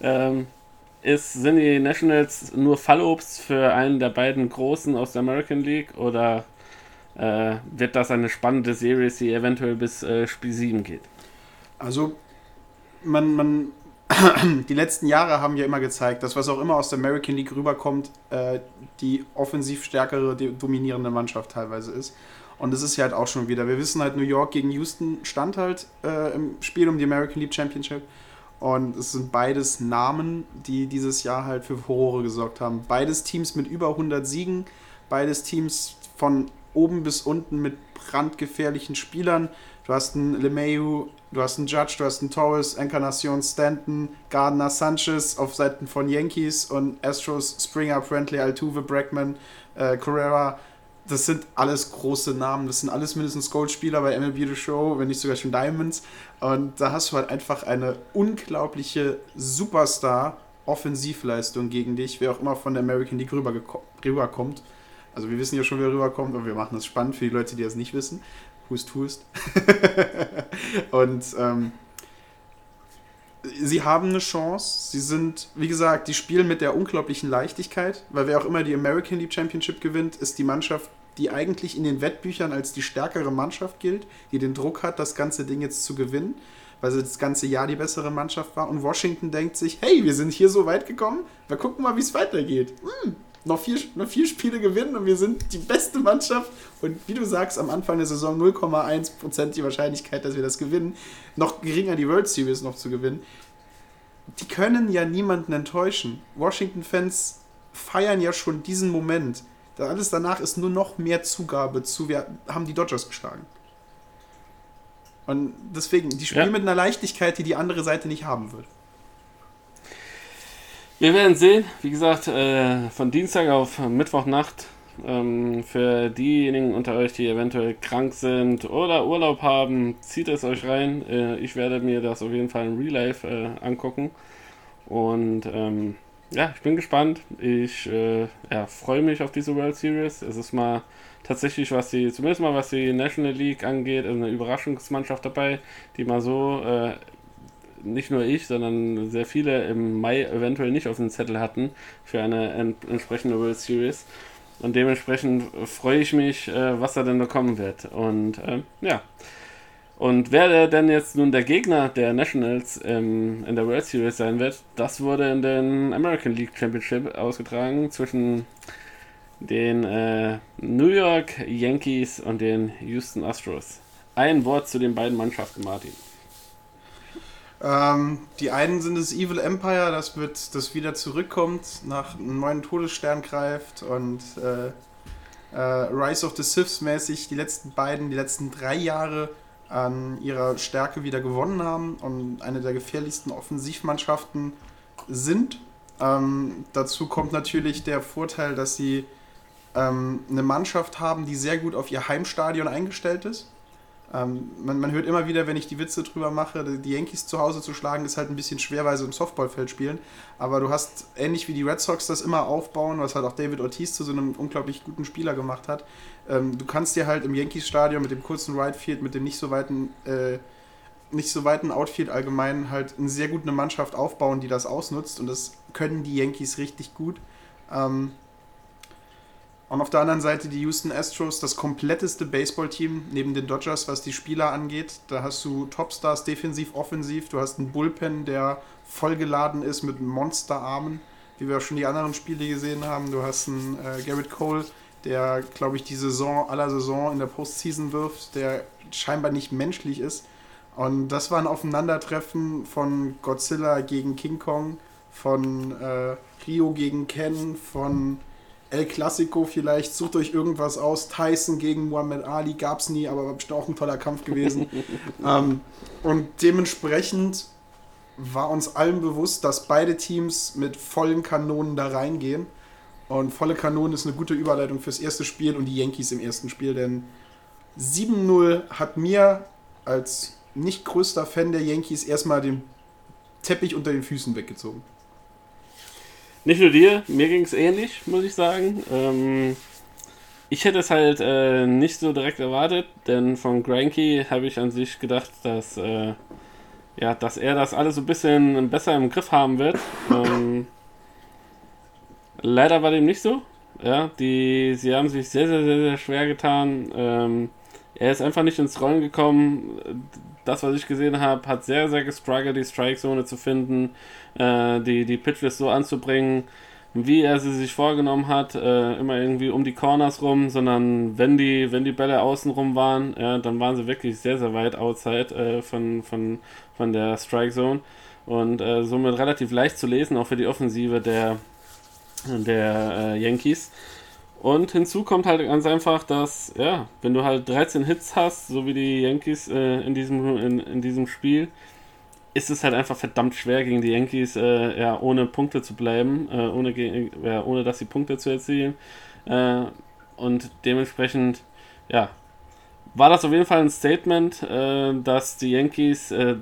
Ähm, ist, sind die Nationals nur Fallobst für einen der beiden Großen aus der American League oder äh, wird das eine spannende Series, die eventuell bis äh, Spiel 7 geht? Also, man, man, die letzten Jahre haben ja immer gezeigt, dass was auch immer aus der American League rüberkommt, äh, die offensiv stärkere, dominierende Mannschaft teilweise ist. Und das ist ja halt auch schon wieder. Wir wissen halt, New York gegen Houston stand halt äh, im Spiel um die American League Championship. Und es sind beides Namen, die dieses Jahr halt für Furore gesorgt haben. Beides Teams mit über 100 Siegen, beides Teams von oben bis unten mit brandgefährlichen Spielern. Du hast einen LeMayu, du hast einen Judge, du hast einen Torres, Encarnacion Stanton, Gardner Sanchez auf Seiten von Yankees und Astros, Springer, Friendly, Altuve, Brackman, äh, Carrera. Das sind alles große Namen. Das sind alles mindestens Goldspieler bei MLB The Show, wenn nicht sogar schon Diamonds. Und da hast du halt einfach eine unglaubliche Superstar-Offensivleistung gegen dich, wer auch immer von der American League rüberkommt. Also wir wissen ja schon, wer rüberkommt, aber wir machen das spannend für die Leute, die das nicht wissen. Hust, hust. und ähm, sie haben eine Chance. Sie sind, wie gesagt, die spielen mit der unglaublichen Leichtigkeit, weil wer auch immer die American League Championship gewinnt, ist die Mannschaft, die eigentlich in den Wettbüchern als die stärkere Mannschaft gilt, die den Druck hat, das ganze Ding jetzt zu gewinnen, weil sie das ganze Jahr die bessere Mannschaft war. Und Washington denkt sich, hey, wir sind hier so weit gekommen, wir gucken mal, wie es weitergeht. Hm, noch vier, noch vier Spiele gewinnen und wir sind die beste Mannschaft. Und wie du sagst, am Anfang der Saison 0,1% die Wahrscheinlichkeit, dass wir das gewinnen. Noch geringer die World Series noch zu gewinnen. Die können ja niemanden enttäuschen. Washington-Fans feiern ja schon diesen Moment. Alles danach ist nur noch mehr Zugabe zu, wir haben die Dodgers geschlagen. Und deswegen, die spielen ja. mit einer Leichtigkeit, die die andere Seite nicht haben wird. Wir werden sehen. Wie gesagt, äh, von Dienstag auf Mittwochnacht. Ähm, für diejenigen unter euch, die eventuell krank sind oder Urlaub haben, zieht es euch rein. Äh, ich werde mir das auf jeden Fall in Real Life äh, angucken. Und ähm, ja, ich bin gespannt. Ich äh, ja, freue mich auf diese World Series. Es ist mal tatsächlich, was die, zumindest mal was die National League angeht, eine Überraschungsmannschaft dabei, die mal so äh, nicht nur ich, sondern sehr viele im Mai eventuell nicht auf dem Zettel hatten für eine ent entsprechende World Series. Und dementsprechend freue ich mich, äh, was da denn da kommen wird. Und äh, ja. Und wer denn jetzt nun der Gegner der Nationals ähm, in der World Series sein wird, das wurde in den American League Championship ausgetragen zwischen den äh, New York Yankees und den Houston Astros. Ein Wort zu den beiden Mannschaften, Martin. Ähm, die einen sind das Evil Empire, das wird das wieder zurückkommt, nach einem neuen Todesstern greift und äh, äh, Rise of the Siths mäßig die letzten beiden, die letzten drei Jahre an ihrer Stärke wieder gewonnen haben und eine der gefährlichsten Offensivmannschaften sind. Ähm, dazu kommt natürlich der Vorteil, dass sie ähm, eine Mannschaft haben, die sehr gut auf ihr Heimstadion eingestellt ist. Ähm, man, man, hört immer wieder, wenn ich die Witze drüber mache, die Yankees zu Hause zu schlagen, ist halt ein bisschen schwer, weil sie im Softballfeld spielen. Aber du hast, ähnlich wie die Red Sox das immer aufbauen, was halt auch David Ortiz zu so einem unglaublich guten Spieler gemacht hat. Ähm, du kannst dir halt im Yankees-Stadion mit dem kurzen Right Field, mit dem nicht so weiten, äh, nicht so weiten Outfield allgemein halt eine sehr gute Mannschaft aufbauen, die das ausnutzt. Und das können die Yankees richtig gut. Ähm, und auf der anderen Seite die Houston Astros, das kompletteste Baseballteam neben den Dodgers, was die Spieler angeht. Da hast du Topstars defensiv, offensiv. Du hast einen Bullpen, der vollgeladen ist mit Monsterarmen, wie wir auch schon die anderen Spiele gesehen haben. Du hast einen äh, Garrett Cole, der, glaube ich, die Saison aller Saison in der Postseason wirft, der scheinbar nicht menschlich ist. Und das war ein Aufeinandertreffen von Godzilla gegen King Kong, von äh, Rio gegen Ken, von El Clasico vielleicht, sucht euch irgendwas aus. Tyson gegen Muhammad Ali gab es nie, aber war bestimmt auch ein toller Kampf gewesen. ähm, und dementsprechend war uns allen bewusst, dass beide Teams mit vollen Kanonen da reingehen. Und volle Kanonen ist eine gute Überleitung fürs erste Spiel und die Yankees im ersten Spiel, denn 7-0 hat mir als nicht größter Fan der Yankees erstmal den Teppich unter den Füßen weggezogen. Nicht nur dir, mir ging es ähnlich, muss ich sagen. Ähm, ich hätte es halt äh, nicht so direkt erwartet, denn von Granky habe ich an sich gedacht, dass, äh, ja, dass er das alles so ein bisschen besser im Griff haben wird. Ähm, leider war dem nicht so. Ja, die, sie haben sich sehr, sehr, sehr, sehr schwer getan. Ähm, er ist einfach nicht ins Rollen gekommen. Das, was ich gesehen habe, hat sehr, sehr gestruggelt, die Strike-Zone zu finden, äh, die, die Pitches so anzubringen, wie er sie sich vorgenommen hat, äh, immer irgendwie um die Corners rum, sondern wenn die, wenn die Bälle außen rum waren, ja, dann waren sie wirklich sehr, sehr weit outside äh, von, von, von der Strike-Zone und äh, somit relativ leicht zu lesen, auch für die Offensive der, der äh, Yankees. Und hinzu kommt halt ganz einfach, dass, ja, wenn du halt 13 Hits hast, so wie die Yankees äh, in, diesem, in, in diesem Spiel, ist es halt einfach verdammt schwer gegen die Yankees, äh, ja, ohne Punkte zu bleiben, äh, ohne, ja, ohne dass sie Punkte zu erzielen. Äh, und dementsprechend, ja, war das auf jeden Fall ein Statement, äh, dass die Yankees äh,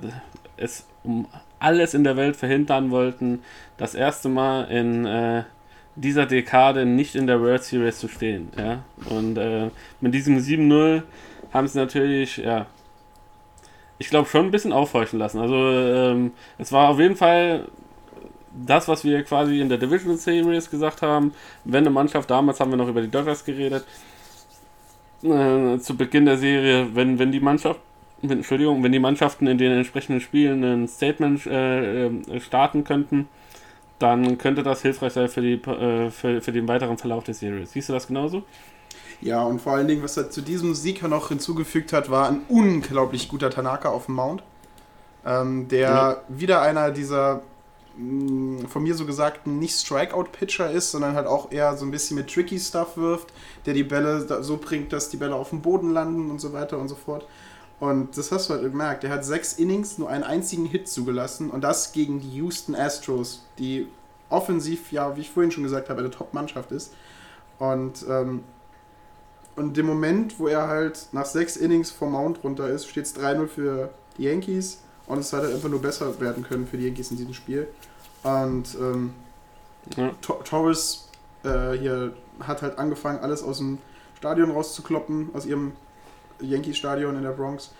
es um alles in der Welt verhindern wollten, das erste Mal in dieser Dekade nicht in der World Series zu stehen. Ja? Und äh, mit diesem 7-0 haben sie natürlich, ja, ich glaube schon ein bisschen aufhorchen lassen. Also ähm, es war auf jeden Fall das, was wir quasi in der Division Series gesagt haben. Wenn eine Mannschaft, damals haben wir noch über die Dodgers geredet, äh, zu Beginn der Serie, wenn, wenn die Mannschaft, Entschuldigung, wenn die Mannschaften in den entsprechenden Spielen ein Statement äh, äh starten könnten, dann könnte das hilfreich sein für, die, äh, für, für den weiteren Verlauf der Series. Siehst du das genauso? Ja, und vor allen Dingen, was er zu diesem Sieg noch hinzugefügt hat, war ein unglaublich guter Tanaka auf dem Mount. Ähm, der ja. wieder einer dieser mh, mm, von mir so gesagten nicht Strikeout-Pitcher ist, sondern halt auch eher so ein bisschen mit tricky Stuff wirft, der die Bälle so bringt, dass die Bälle auf dem Boden landen und so weiter und so fort. Und das hast du halt gemerkt. Er hat sechs Innings nur einen einzigen Hit zugelassen und das gegen die Houston Astros, die offensiv, ja, wie ich vorhin schon gesagt habe, eine Top-Mannschaft ist. Und, ähm, und dem Moment, wo er halt nach sechs Innings vom Mount runter ist, steht es 3-0 für die Yankees und es hat halt einfach nur besser werden können für die Yankees in diesem Spiel. Und ähm, ja. Torres äh, hier hat halt angefangen, alles aus dem Stadion rauszukloppen, aus ihrem Yankee-Stadion in der Bronx.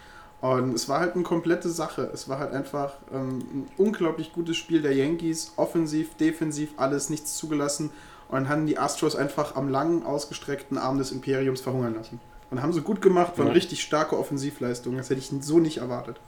Und es war halt eine komplette Sache. Es war halt einfach ähm, ein unglaublich gutes Spiel der Yankees. Offensiv, defensiv, alles, nichts zugelassen. Und haben die Astros einfach am langen, ausgestreckten Arm des Imperiums verhungern lassen. Und haben sie gut gemacht, waren ja. richtig starke Offensivleistungen. Das hätte ich so nicht erwartet.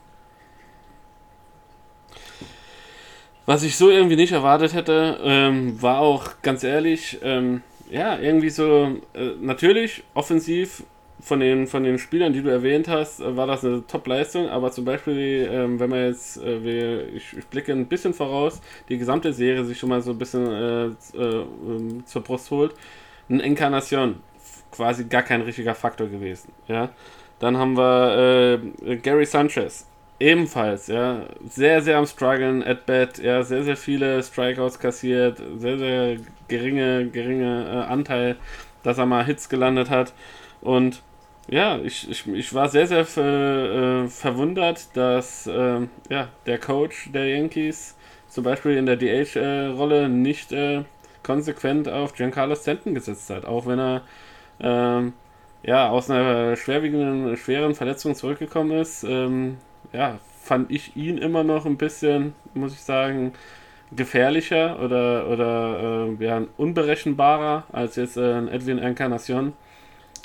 Was ich so irgendwie nicht erwartet hätte, ähm, war auch ganz ehrlich, ähm, ja, irgendwie so, äh, natürlich offensiv von den, von den Spielern, die du erwähnt hast, äh, war das eine Top-Leistung, aber zum Beispiel, ähm, wenn man jetzt, äh, wir, ich, ich, blicke ein bisschen voraus, die gesamte Serie sich schon mal so ein bisschen äh, äh, ähm, zur Brust holt, ein Inkarnation, quasi gar kein richtiger Faktor gewesen, ja. Dann haben wir äh, Gary Sanchez, ebenfalls, ja, sehr, sehr am struggeln at bat, ja, sehr, sehr viele Strikeouts kassiert, sehr, sehr geringe, geringe äh, Anteil, dass er mal Hits gelandet hat. Und ja, ich, ich, ich war sehr, sehr ver, äh, verwundert, dass äh, ja, der Coach der Yankees zum Beispiel in der DH-Rolle äh, nicht äh, konsequent auf Giancarlo Stanton gesetzt hat, auch wenn er ähm, ja, aus einer schwerwiegenden, schweren Verletzung zurückgekommen ist. Ähm, ja, fand ich ihn immer noch ein bisschen, muss ich sagen, gefährlicher oder, oder äh, ja, unberechenbarer als jetzt äh, Edwin Encarnacion.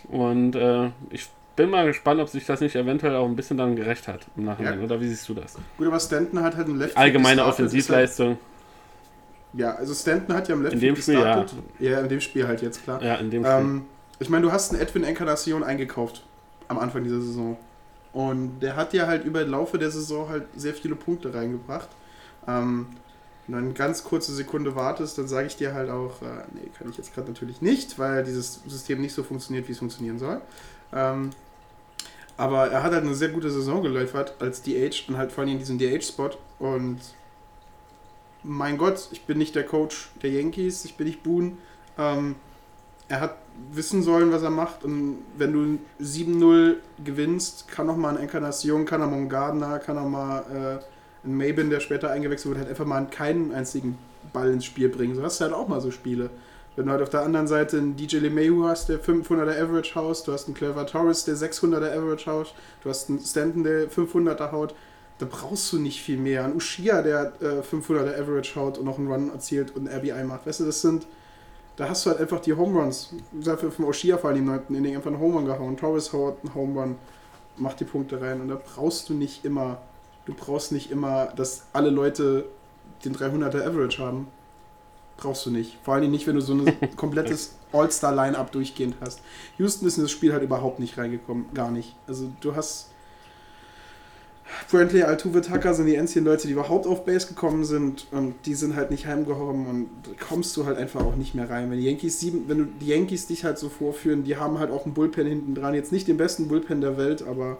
Und äh, ich bin mal gespannt, ob sich das nicht eventuell auch ein bisschen dann gerecht hat im Nachhinein. Ja. Oder wie siehst du das? Gut, aber Stanton hat halt ein Left Allgemeine Offensivleistung. Ja, also Stanton hat ja im Left In dem Spiel, gestartet. ja. Ja, in dem Spiel halt jetzt, klar. Ja, in dem Spiel. Ähm, ich meine, du hast einen Edwin Encarnacion eingekauft am Anfang dieser Saison. Und der hat ja halt über den Laufe der Saison halt sehr viele Punkte reingebracht. Ähm, und dann ganz kurze Sekunde wartest, dann sage ich dir halt auch, äh, nee, kann ich jetzt gerade natürlich nicht, weil dieses System nicht so funktioniert, wie es funktionieren soll. Ähm, aber er hat halt eine sehr gute Saison geliefert als DH und halt vor allem in diesem DH-Spot. Und mein Gott, ich bin nicht der Coach der Yankees, ich bin nicht Boone. Ähm, er hat wissen sollen, was er macht. Und wenn du 7-0 gewinnst, kann auch mal ein Encarnacion, kann auch mal ein Gardner, kann auch mal äh, Mabin, der später eingewechselt wird, halt einfach mal keinen einzigen Ball ins Spiel bringen. So hast du halt auch mal so Spiele. Wenn du halt auf der anderen Seite einen DJ LeMayu hast, der 500er Average haust, du hast einen Clever Torres, der 600er Average haust, du hast einen Stanton, der 500er haut, da brauchst du nicht viel mehr. Ein Ushia, der äh, 500er Average haut und noch einen Run erzielt und ein RBI macht. Weißt du, das sind, da hast du halt einfach die Home Runs. Dafür vom Ushia vor allem im 9. Inning einfach einen Home Run gehauen. Torres haut einen Home Run, macht die Punkte rein und da brauchst du nicht immer, du brauchst nicht immer, dass alle Leute den 300er Average haben. Brauchst du nicht. Vor allem nicht, wenn du so ein komplettes All-Star-Line-Up durchgehend hast. Houston ist in das Spiel halt überhaupt nicht reingekommen. Gar nicht. Also du hast Brantley, Altuve, Tucker sind die einzigen Leute, die überhaupt auf Base gekommen sind und die sind halt nicht heimgekommen und da kommst du halt einfach auch nicht mehr rein. Wenn die Yankees sieben, wenn du die Yankees dich halt so vorführen, die haben halt auch einen Bullpen hinten dran. Jetzt nicht den besten Bullpen der Welt, aber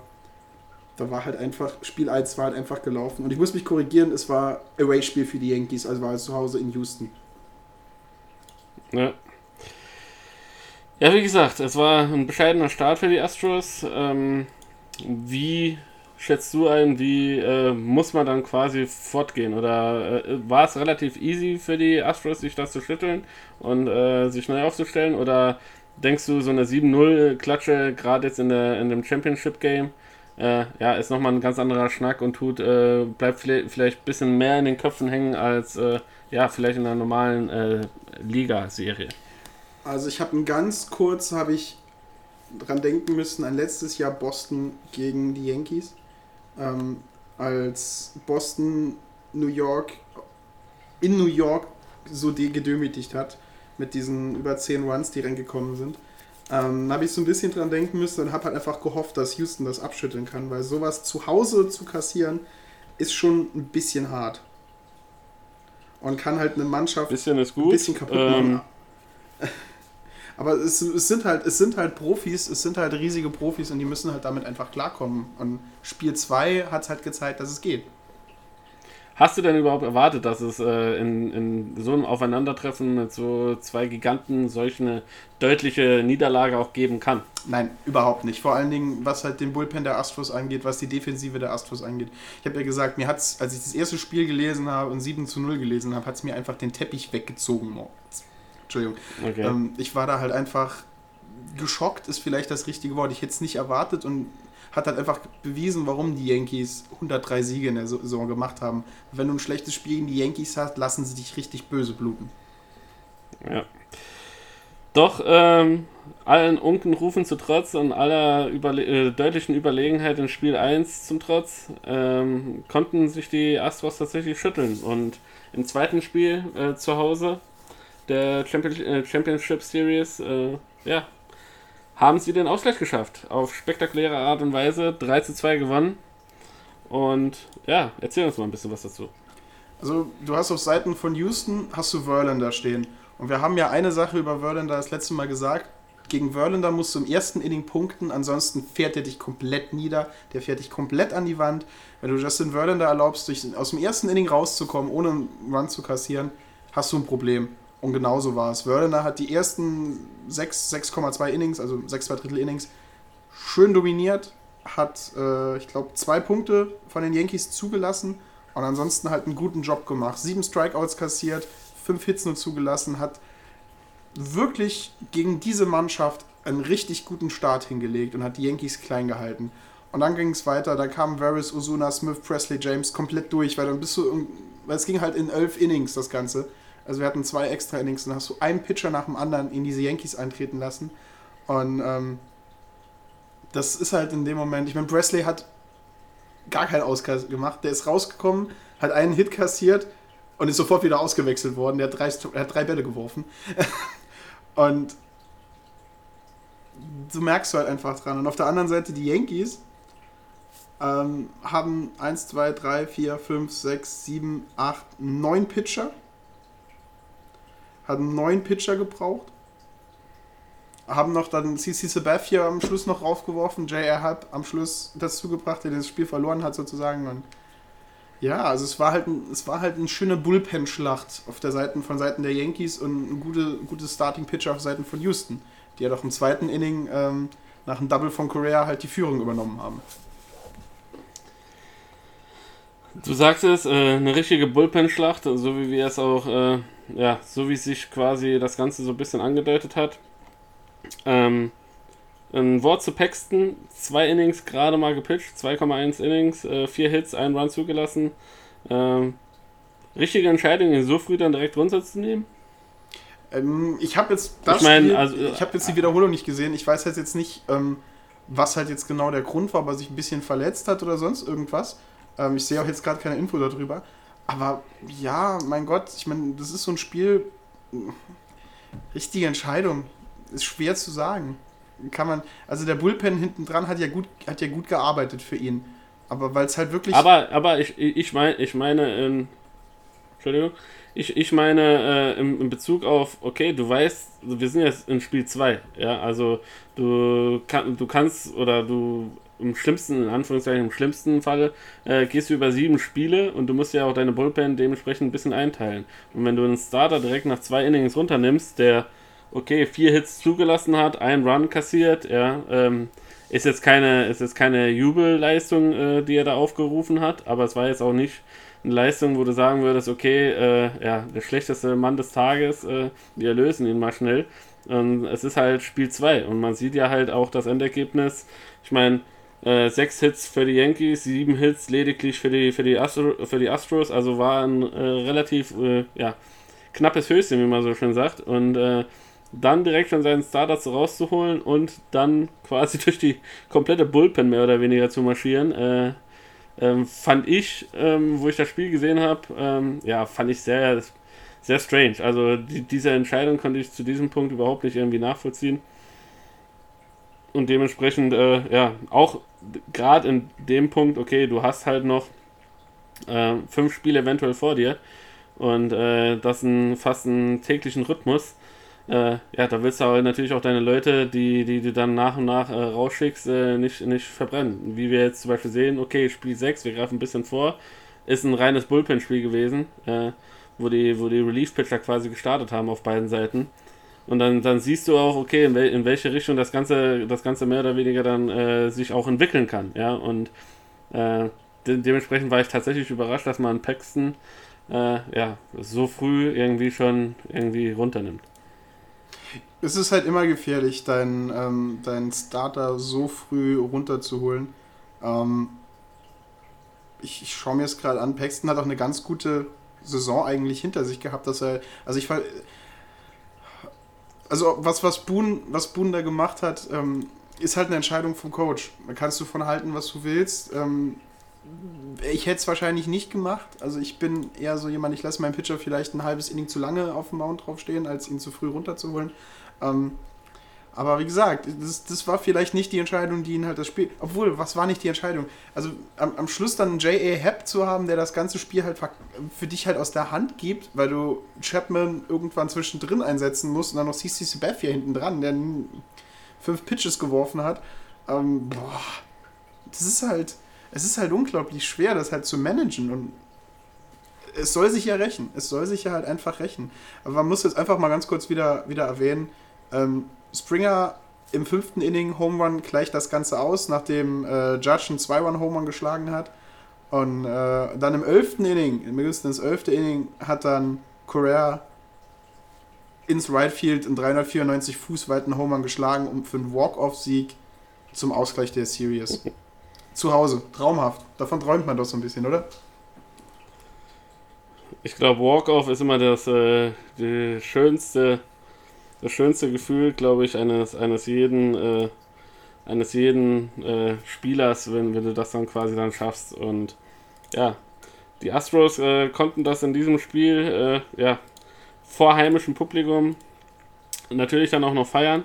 da war halt einfach, Spiel 1 war halt einfach gelaufen. Und ich muss mich korrigieren, es war Away-Spiel für die Yankees, also war es zu Hause in Houston. Ja. Ja, wie gesagt, es war ein bescheidener Start für die Astros. Ähm, wie schätzt du ein, wie äh, muss man dann quasi fortgehen? Oder äh, war es relativ easy für die Astros, sich das zu schütteln und äh, sich neu aufzustellen? Oder denkst du, so eine 7-0-Klatsche, gerade jetzt in, der, in dem Championship-Game, äh, ja, ist nochmal ein ganz anderer Schnack und tut, äh, bleibt vielleicht ein bisschen mehr in den Köpfen hängen als äh, ja, vielleicht in einer normalen Liga-Serie? Also ich habe ganz kurz, habe ich dran denken müssen, an letztes Jahr Boston gegen die Yankees ähm, als Boston New York in New York so gedemütigt hat mit diesen über 10 Runs, die reingekommen sind. Ähm, habe ich so ein bisschen dran denken müssen und habe halt einfach gehofft, dass Houston das abschütteln kann, weil sowas zu Hause zu kassieren ist schon ein bisschen hart. Und kann halt eine Mannschaft bisschen ist gut. ein bisschen kaputt machen. Ähm. Aber es, es, sind halt, es sind halt Profis, es sind halt riesige Profis und die müssen halt damit einfach klarkommen. Und Spiel 2 hat es halt gezeigt, dass es geht. Hast du denn überhaupt erwartet, dass es äh, in, in so einem Aufeinandertreffen mit so zwei Giganten solch eine deutliche Niederlage auch geben kann? Nein, überhaupt nicht. Vor allen Dingen, was halt den Bullpen der Astros angeht, was die Defensive der Astros angeht. Ich habe ja gesagt, mir hat's, als ich das erste Spiel gelesen habe und 7 zu 0 gelesen habe, hat es mir einfach den Teppich weggezogen morgens. Entschuldigung. Okay. Ähm, ich war da halt einfach geschockt, ist vielleicht das richtige Wort. Ich hätte es nicht erwartet und hat halt einfach bewiesen, warum die Yankees 103 Siege in der Saison gemacht haben. Wenn du ein schlechtes Spiel gegen die Yankees hast, lassen sie dich richtig böse bluten. Ja. Doch, ähm, allen Unkenrufen zu Trotz und aller Überle äh, deutlichen Überlegenheit in Spiel 1 zum Trotz, ähm, konnten sich die Astros tatsächlich schütteln. Und im zweiten Spiel äh, zu Hause der Champion äh, Championship Series, äh, ja, haben sie den Ausgleich geschafft. Auf spektakuläre Art und Weise. 3 zu 2 gewonnen. Und ja, erzähl uns mal ein bisschen was dazu. Also, du hast auf Seiten von Houston, hast du Verlander stehen. Und wir haben ja eine Sache über Verlander das letzte Mal gesagt. Gegen Verlander musst du im ersten Inning punkten, ansonsten fährt er dich komplett nieder. Der fährt dich komplett an die Wand. Wenn du Justin Verlander erlaubst, durch, aus dem ersten Inning rauszukommen, ohne einen Run zu kassieren, hast du ein Problem. Und genauso war es. Wördener hat die ersten 6,2 Innings, also 6 2 Drittel Innings, schön dominiert, hat, äh, ich glaube, zwei Punkte von den Yankees zugelassen und ansonsten halt einen guten Job gemacht. Sieben Strikeouts kassiert, fünf Hits nur zugelassen, hat wirklich gegen diese Mannschaft einen richtig guten Start hingelegt und hat die Yankees klein gehalten. Und dann ging es weiter, da kamen Varys, Osuna, Smith, Presley, James komplett durch, weil dann bist du, weil es ging halt in elf Innings das Ganze. Also wir hatten zwei extra Innings und hast du einen Pitcher nach dem anderen in diese Yankees eintreten lassen. Und ähm, das ist halt in dem Moment, ich meine, Presley hat gar keinen Auskass gemacht. Der ist rausgekommen, hat einen Hit kassiert und ist sofort wieder ausgewechselt worden. Der hat drei, er hat drei Bälle geworfen. und so merkst du halt einfach dran. Und auf der anderen Seite die Yankees ähm, haben 1, 2, 3, 4, 5, 6, 7, 8, 9 Pitcher hat einen neuen Pitcher gebraucht. Haben noch dann CC Sabathia am Schluss noch raufgeworfen, JR Hub am Schluss dazu gebracht, der das Spiel verloren hat sozusagen. Und Ja, also es war halt, ein, es war halt eine schöne Bullpen-Schlacht auf der Seite von Seiten der Yankees und ein gute, gutes Starting-Pitcher auf Seiten von Houston, die ja doch im zweiten Inning ähm, nach einem Double von Korea halt die Führung übernommen haben. Du sagst es, äh, eine richtige Bullpen-Schlacht, so wie wir es auch, äh, ja, so wie sich quasi das Ganze so ein bisschen angedeutet hat. Ähm, ein Wort zu Paxton, zwei Innings gerade mal gepitcht, 2,1 Innings, äh, vier Hits, einen Run zugelassen. Ähm, richtige Entscheidung, ihn so früh dann direkt runterzunehmen? Ähm, ich habe jetzt das ich mein, Spiel, also, ich habe jetzt die Wiederholung nicht gesehen. Ich weiß halt jetzt nicht, ähm, was halt jetzt genau der Grund war, ob er sich ein bisschen verletzt hat oder sonst irgendwas. Ähm, ich sehe auch jetzt gerade keine Info darüber. Aber ja, mein Gott, ich meine, das ist so ein Spiel. Richtige Entscheidung. Ist schwer zu sagen. Kann man. Also der Bullpen hinten dran hat ja gut, hat ja gut gearbeitet für ihn. Aber weil es halt wirklich. Aber, aber ich, ich, mein, ich meine, in, Entschuldigung, ich, ich meine äh, im, in Bezug auf, okay, du weißt, wir sind jetzt in Spiel 2, ja, also du, kann, du kannst oder du im schlimmsten, in Anführungszeichen, im schlimmsten Falle, äh, gehst du über sieben Spiele und du musst ja auch deine Bullpen dementsprechend ein bisschen einteilen. Und wenn du einen Starter direkt nach zwei Innings runternimmst, der, okay, vier Hits zugelassen hat, einen Run kassiert, ja, ähm, ist jetzt keine, ist jetzt keine Jubelleistung, äh, die er da aufgerufen hat, aber es war jetzt auch nicht eine Leistung, wo du sagen würdest, okay, äh, ja, der schlechteste Mann des Tages, äh, wir lösen ihn mal schnell. Und es ist halt Spiel 2 und man sieht ja halt auch das Endergebnis. Ich meine, äh, sechs Hits für die Yankees, sieben Hits lediglich für die, für die, Astro, für die Astros, also war ein äh, relativ äh, ja, knappes Höschen, wie man so schön sagt. Und äh, dann direkt von seinen Starters rauszuholen und dann quasi durch die komplette Bullpen mehr oder weniger zu marschieren, äh, ähm, fand ich, ähm, wo ich das Spiel gesehen habe, ähm, ja, fand ich sehr, sehr strange. Also die, diese Entscheidung konnte ich zu diesem Punkt überhaupt nicht irgendwie nachvollziehen. Und dementsprechend, äh, ja, auch gerade in dem Punkt, okay, du hast halt noch äh, fünf Spiele eventuell vor dir und äh, das in fast einen täglichen Rhythmus. Äh, ja, da willst du aber natürlich auch deine Leute, die, die du dann nach und nach äh, rausschickst, äh, nicht, nicht verbrennen. Wie wir jetzt zum Beispiel sehen, okay, Spiel 6, wir greifen ein bisschen vor, ist ein reines Bullpen-Spiel gewesen, wo die, wo die Relief-Pitcher quasi gestartet haben auf beiden Seiten. Und dann, dann siehst du auch, okay, in, wel, in welche Richtung das Ganze, das Ganze mehr oder weniger dann äh, sich auch entwickeln kann. Ja, und äh, de dementsprechend war ich tatsächlich überrascht, dass man Paxton äh, ja, so früh irgendwie schon irgendwie runternimmt. Es ist halt immer gefährlich, deinen ähm, dein Starter so früh runterzuholen. Ähm, ich, ich schaue mir es gerade an, Paxton hat auch eine ganz gute Saison eigentlich hinter sich gehabt, dass er, also ich also was, was, Boone, was Boone da gemacht hat, ähm, ist halt eine Entscheidung vom Coach. Da kannst du von halten, was du willst. Ähm, ich hätte es wahrscheinlich nicht gemacht. Also ich bin eher so jemand, ich lasse meinen Pitcher vielleicht ein halbes Inning zu lange auf dem Mount draufstehen, als ihn zu früh runterzuholen. Ähm, aber wie gesagt, das, das war vielleicht nicht die Entscheidung, die ihn halt das Spiel. Obwohl, was war nicht die Entscheidung? Also am, am Schluss dann J.A. Happ zu haben, der das ganze Spiel halt für dich halt aus der Hand gibt, weil du Chapman irgendwann zwischendrin einsetzen musst und dann noch CC Sabathia hinten dran, der fünf Pitches geworfen hat. Ähm, boah, das ist halt, es ist halt unglaublich schwer, das halt zu managen und es soll sich ja rächen. Es soll sich ja halt einfach rächen. Aber man muss jetzt einfach mal ganz kurz wieder, wieder erwähnen, ähm, Springer im fünften Inning Home Run gleicht das Ganze aus, nachdem äh, Judge einen 2-Run Home Run geschlagen hat. Und äh, dann im elften Inning, im mindestens elfte Inning, hat dann Correa ins Right Field einen 394 Fuß weiten Home Run geschlagen, um für einen Walk-Off-Sieg zum Ausgleich der Series. Zu Hause, traumhaft. Davon träumt man doch so ein bisschen, oder? Ich glaube, Walk-Off ist immer das äh, schönste das schönste Gefühl, glaube ich, eines, eines jeden, äh, eines jeden äh, Spielers, wenn, wenn du das dann quasi dann schaffst. Und ja, die Astros äh, konnten das in diesem Spiel äh, ja, vor heimischem Publikum natürlich dann auch noch feiern.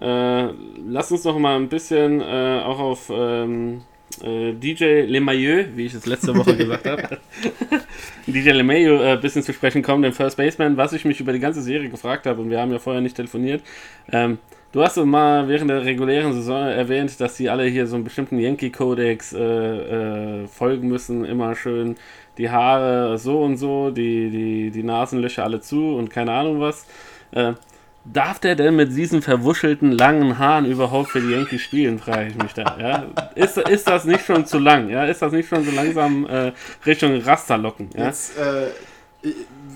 Äh, lass uns noch mal ein bisschen äh, auch auf ähm, äh, DJ LeMailleux, wie ich es letzte Woche gesagt habe, DJ LeMailleux ein äh, bisschen zu sprechen kommen, den First Baseman, was ich mich über die ganze Serie gefragt habe, und wir haben ja vorher nicht telefoniert. Ähm, Du hast so mal während der regulären Saison erwähnt, dass die alle hier so einen bestimmten Yankee-Kodex äh, äh, folgen müssen. Immer schön die Haare so und so, die, die, die Nasenlöcher alle zu und keine Ahnung was. Darf der denn mit diesen verwuschelten langen Haaren überhaupt für die Yankees spielen, frage ich mich da. Ja? Ist, ist das nicht schon zu lang? Ja? Ist das nicht schon so langsam äh, Richtung Rasterlocken? Ja? Jetzt, äh,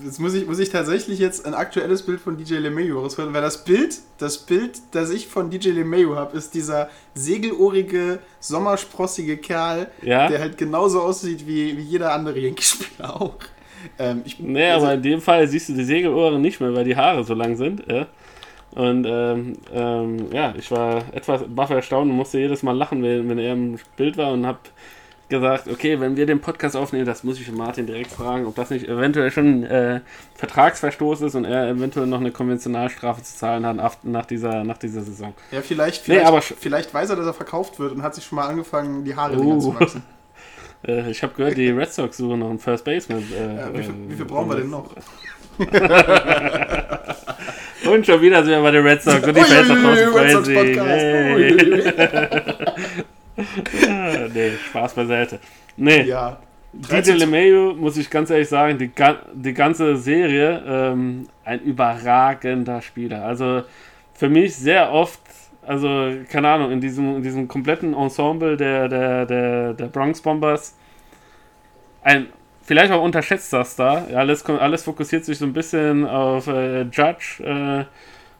jetzt muss, ich, muss ich tatsächlich jetzt ein aktuelles Bild von DJ LeMayu rausholen, weil das Bild, das Bild, das ich von DJ LeMayu habe, ist dieser segelohrige, sommersprossige Kerl, Ja? der halt genauso aussieht wie, wie jeder andere Yankee-Spieler auch. Ähm, ich, Nee, also- aber in dem Fall siehst du die Segelohren nicht mehr, weil die Haare so lang sind. Ja? Und ähm, ähm, ja, ich war etwas baff erstaunt und musste jedes Mal lachen, wenn, wenn er im Bild war und habe gesagt, okay, wenn wir den Podcast aufnehmen, das muss ich Martin direkt fragen, ob das nicht eventuell schon äh, Vertragsverstoß ist und er eventuell noch eine Konventionalstrafe zu zahlen hat nach, dieser, nach dieser Saison. Ja, vielleicht, Nee, vielleicht, aber sch- vielleicht weiß er, dass er verkauft wird und hat sich schon mal angefangen, die Haare wieder zu wachsen. Äh, ich habe gehört, die Red Sox suchen noch einen First Baseman. Äh, Ja, wie, viel, äh, wie viel brauchen wir denn noch? Und schon wieder sind wir bei den Red Sox und die Fans da nee, Spaß beiseite. Nee, Ja. DJ 13 zu- LeMayu, muss ich ganz ehrlich sagen, die, die ganze Serie ähm, ein überragender Spieler. Also für mich sehr oft, also keine Ahnung, in diesem, in diesem kompletten Ensemble der, der, der, der Bronx Bombers ein vielleicht auch unterschätzter Star. Alles, alles fokussiert sich so ein bisschen auf äh, Judge äh,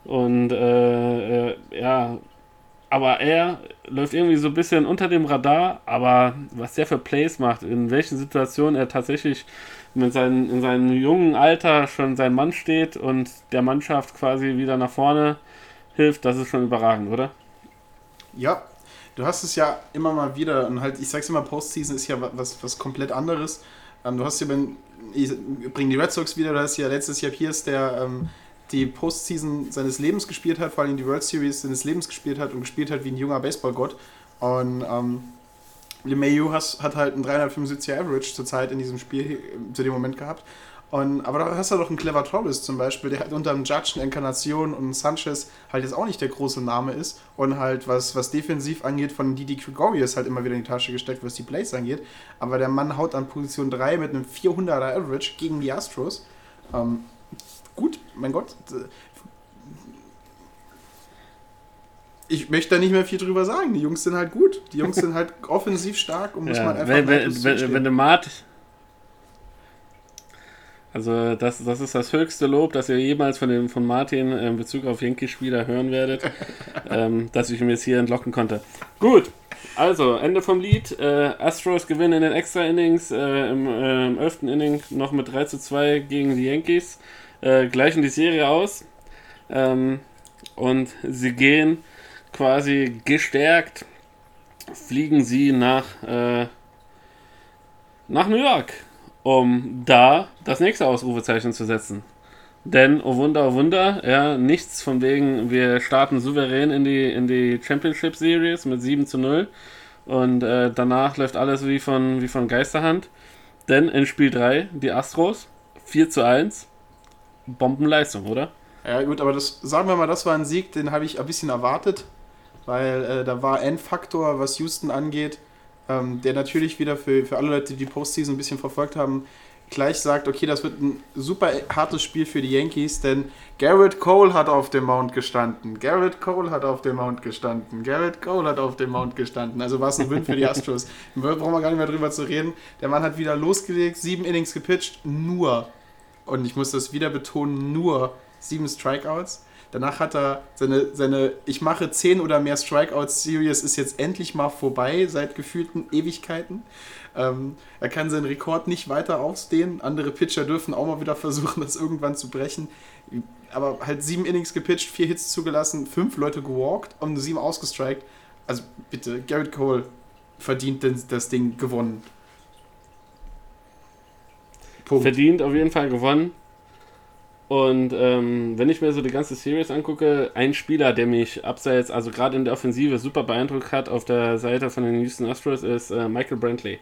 und äh, äh, ja, aber er läuft irgendwie so ein bisschen unter dem Radar, aber was der für Plays macht, in welchen Situationen er tatsächlich mit seinen, in seinem jungen Alter schon sein Mann steht und der Mannschaft quasi wieder nach vorne hilft, das ist schon überragend, oder? Ja, du hast es ja immer mal wieder und halt, ich sag's immer, Postseason ist ja wa- was, was komplett anderes. Ähm, du hast ja, wenn, ich bring die Red Sox wieder, du hast ja letztes Jahr Pierce, der ähm, die Postseason seines Lebens gespielt hat, vor allem die World Series seines Lebens gespielt hat und gespielt hat wie ein junger Baseballgott. Und ähm, LeMayu hat halt einen 375er Average zurzeit in diesem Spiel äh, zu dem Moment gehabt. Und, aber da hast du doch einen Clever Torres zum Beispiel, der halt unter einem Judge, eine Encarnacion und Sanchez halt jetzt auch nicht der große Name ist und halt was, was defensiv angeht von Didi Gregorius halt immer wieder in die Tasche gesteckt, was die Plays angeht. Aber der Mann haut an Position 3 mit einem 400er Average gegen die Astros. Ähm, gut, mein Gott. Ich möchte da nicht mehr viel drüber sagen. Die Jungs sind halt gut. Die Jungs sind halt offensiv stark und muss man Ja, einfach wenn, wenn, wenn, wenn der Mart. Also, das, das ist das höchste Lob, das ihr jemals von, dem, von Martin in Bezug auf Yankee-Spieler hören werdet, ähm, dass ich ihm jetzt hier entlocken konnte. Gut, also, Ende vom Lied. Äh, Astros gewinnen in den Extra-Innings, äh, im, äh, im 11. Inning noch mit 3 zu 2 gegen die Yankees, äh, gleichen die Serie aus. Ähm, und sie gehen quasi gestärkt, fliegen sie nach, äh, nach New York, um da das nächste Ausrufezeichen zu setzen. Denn, oh Wunder, oh Wunder, ja, nichts von wegen, wir starten souverän in die, in die Championship Series mit 7 zu 0 und äh, danach läuft alles wie von, wie von Geisterhand. Denn in Spiel 3, die Astros, 4 zu 1, Bombenleistung, oder? Ja, gut, aber das, sagen wir mal, das war ein Sieg, den habe ich ein bisschen erwartet, weil äh, da war ein Faktor, was Houston angeht, ähm, der natürlich wieder für, für alle Leute, die die Postseason ein bisschen verfolgt haben, gleich sagt, okay, das wird ein super hartes Spiel für die Yankees, denn Garrett Cole hat auf dem Mount gestanden, Garrett Cole hat auf dem Mount gestanden, Garrett Cole hat auf dem Mount gestanden, also war es ein Win für die Astros. Brauchen wir gar nicht mehr drüber zu reden. Der Mann hat wieder losgelegt, sieben Innings gepitcht, nur, und ich muss das wieder betonen, nur sieben Strikeouts. Danach hat er seine, seine Ich mache 10 oder mehr Strikeouts-Series ist jetzt endlich mal vorbei, seit gefühlten Ewigkeiten. Ähm, er kann seinen Rekord nicht weiter ausdehnen. Andere Pitcher dürfen auch mal wieder versuchen, das irgendwann zu brechen. Aber halt sieben Innings gepitcht, vier Hits zugelassen, fünf Leute gewalkt und sieben ausgestrikt. Also bitte, Garrett Cole verdient das Ding gewonnen. Punkt. verdient auf jeden Fall gewonnen. Und ähm, wenn ich mir so die ganze Series angucke, ein Spieler, der mich abseits, also gerade in der Offensive super beeindruckt hat auf der Seite von den Houston Astros, ist äh, Michael Brantley.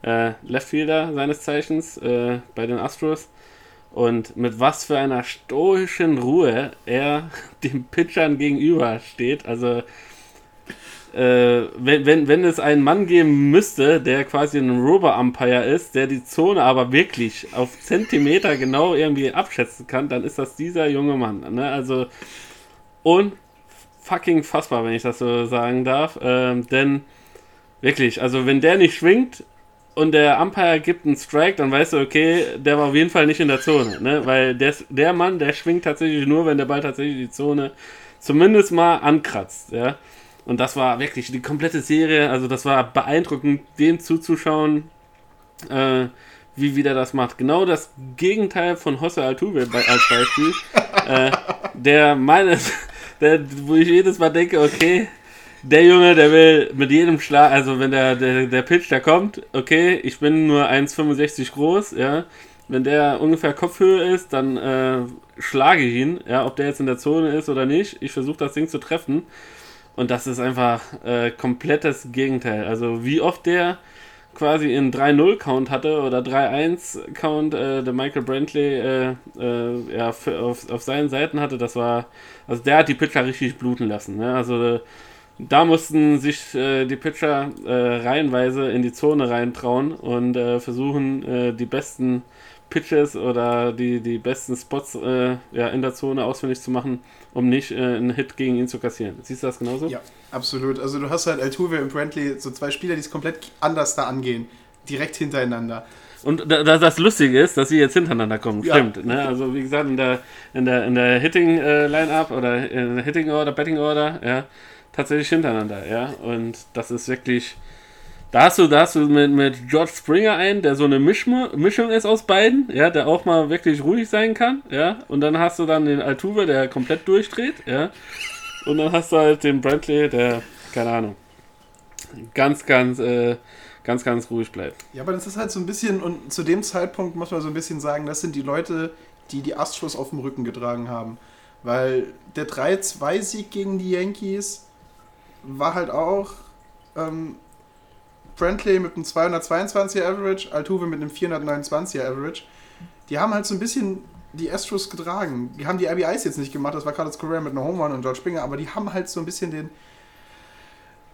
Äh, Leftfielder seines Zeichens äh, bei den Astros. Und mit was für einer stoischen Ruhe er den Pitchern gegenüber steht. Also, äh, wenn, wenn, wenn es einen Mann geben müsste, der quasi ein Robo-Umpire ist, der die Zone aber wirklich auf Zentimeter genau irgendwie abschätzen kann, dann ist das dieser junge Mann. Ne? Also, unfucking fassbar, wenn ich das so sagen darf. Ähm, denn wirklich, also wenn der nicht schwingt, und der Umpire gibt einen Strike, dann weißt du, okay, der war auf jeden Fall nicht in der Zone. Ne? Weil der, der Mann, der schwingt tatsächlich nur, wenn der Ball tatsächlich die Zone zumindest mal ankratzt. Ja? Und das war wirklich die komplette Serie, also das war beeindruckend, dem zuzuschauen, äh, wie wieder das macht. Genau das Gegenteil von Jose Altuve als Beispiel. äh, der meines, der, wo ich jedes Mal denke, okay, der Junge, der will mit jedem Schlag, also wenn der, der, der Pitch da kommt, okay, ich bin nur 1,65 groß, ja. Wenn der ungefähr Kopfhöhe ist, dann äh, schlage ich ihn, ja, ob der jetzt in der Zone ist oder nicht. Ich versuche das Ding zu treffen. Und das ist einfach äh, komplettes Gegenteil. Also wie oft der quasi in 3-0-Count hatte oder 3-1-Count äh, der Michael Brantley äh, äh, ja, für, auf, auf seinen Seiten hatte, das war, also der hat die Pitcher richtig bluten lassen. Ne? Also da mussten sich äh, die Pitcher äh, reihenweise in die Zone reintrauen und äh, versuchen, die besten Pitches oder die, die besten Spots äh, ja, in der Zone ausfindig zu machen, um nicht äh, einen Hit gegen ihn zu kassieren. Siehst du das genauso? Ja, absolut. Also du hast halt Altuve und Brantley, so zwei Spieler, die es komplett anders da angehen. Direkt hintereinander. Und da, das Lustige ist, dass sie jetzt hintereinander kommen. Ja. Stimmt. Ne? Also wie gesagt, in der, in der, in der Hitting-Line-Up oder in der Hitting-Order, Betting-Order, ja, tatsächlich hintereinander, ja. Und das ist wirklich. Da hast du, da hast du mit, mit George Springer einen, der so eine Mischung, Mischung ist aus beiden, ja, der auch mal wirklich ruhig sein kann, ja. Und dann hast du dann den Altuve, der komplett durchdreht, ja. Und dann hast du halt den Brantley, der, keine Ahnung, ganz, ganz, äh, ganz, ganz ruhig bleibt. Ja, aber das ist halt so ein bisschen, und zu dem Zeitpunkt muss man so ein bisschen sagen, das sind die Leute, die die Astros auf dem Rücken getragen haben. Weil der 3-2-Sieg gegen die Yankees war halt auch ähm, Brantley mit einem 222er Average, Altuve mit einem 429er Average. Die haben halt so ein bisschen die Astros getragen. Die haben die RBIs jetzt nicht gemacht, das war Carlos Correa mit einer Home Run und George Springer, aber die haben halt so ein bisschen den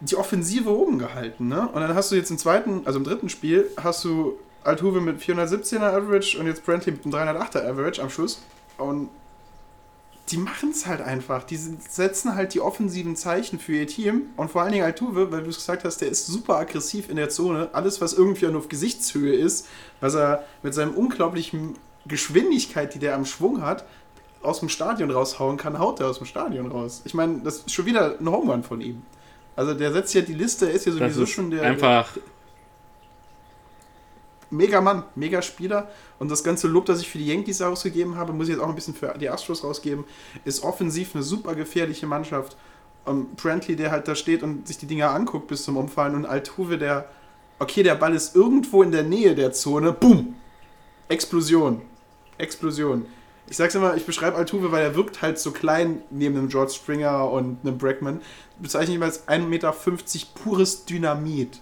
die Offensive oben gehalten, ne? Und dann hast du jetzt im zweiten, also im dritten Spiel, hast du Altuve mit 417er Average und jetzt Brantley mit einem 308er Average am Schluss. Und die machen es halt einfach. Die setzen halt die offensiven Zeichen für ihr Team. Und vor allen Dingen Altuve, weil du es gesagt hast, der ist super aggressiv in der Zone. Alles, was irgendwie nur auf Gesichtshöhe ist, was er mit seinem unglaublichen Geschwindigkeit, die der am Schwung hat, aus dem Stadion raushauen kann, haut er aus dem Stadion raus. Ich meine, das ist schon wieder ein Home Run von ihm. Also der setzt ja die Liste, er ist ja sowieso schon der. Einfach der, mega Mann, mega Spieler. Und das ganze Lob, das ich für die Yankees ausgegeben habe, muss ich jetzt auch ein bisschen für die Astros rausgeben, ist offensiv eine super gefährliche Mannschaft. Um, Brantley, der halt da steht und sich die Dinger anguckt bis zum Umfallen und Altuve, der, okay, der Ball ist irgendwo in der Nähe der Zone, boom, Explosion, Explosion. Ich sag's immer, ich beschreibe Altuve, weil er wirkt halt so klein neben einem George Springer und einem Bregman. Bezeichne ihn als 1,50 Meter pures Dynamit.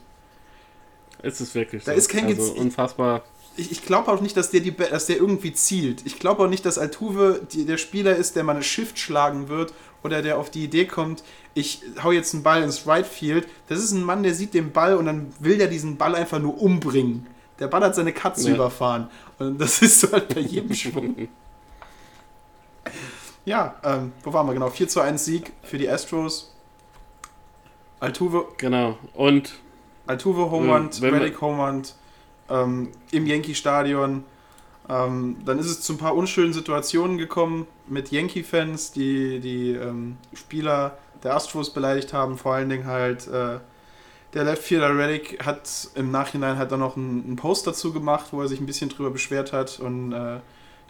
Es ist wirklich da so. ist kein also unfassbar. Ich, ich glaube auch nicht, dass der, die, dass der irgendwie zielt. Ich glaube auch nicht, dass Altuve die, der Spieler ist, der mal eine Shift schlagen wird oder der auf die Idee kommt, ich hau jetzt einen Ball ins Right Field. Das ist ein Mann, der sieht den Ball und dann will der diesen Ball einfach nur umbringen. Der Ball hat seine Katze ja. überfahren. Und das ist so halt bei jedem Schwung. ja, ähm, wo waren wir genau? 4 zu 1 Sieg für die Astros. Altuve. Genau. Und Altuve Homand, Relic Homand ähm, im Yankee-Stadion. Ähm, dann ist es zu ein paar unschönen Situationen gekommen mit Yankee-Fans, die die ähm, Spieler der Astros beleidigt haben. Vor allen Dingen halt äh, der Left Fielder Relic hat im Nachhinein halt dann noch einen, Post dazu gemacht, wo er sich ein bisschen drüber beschwert hat. Und äh,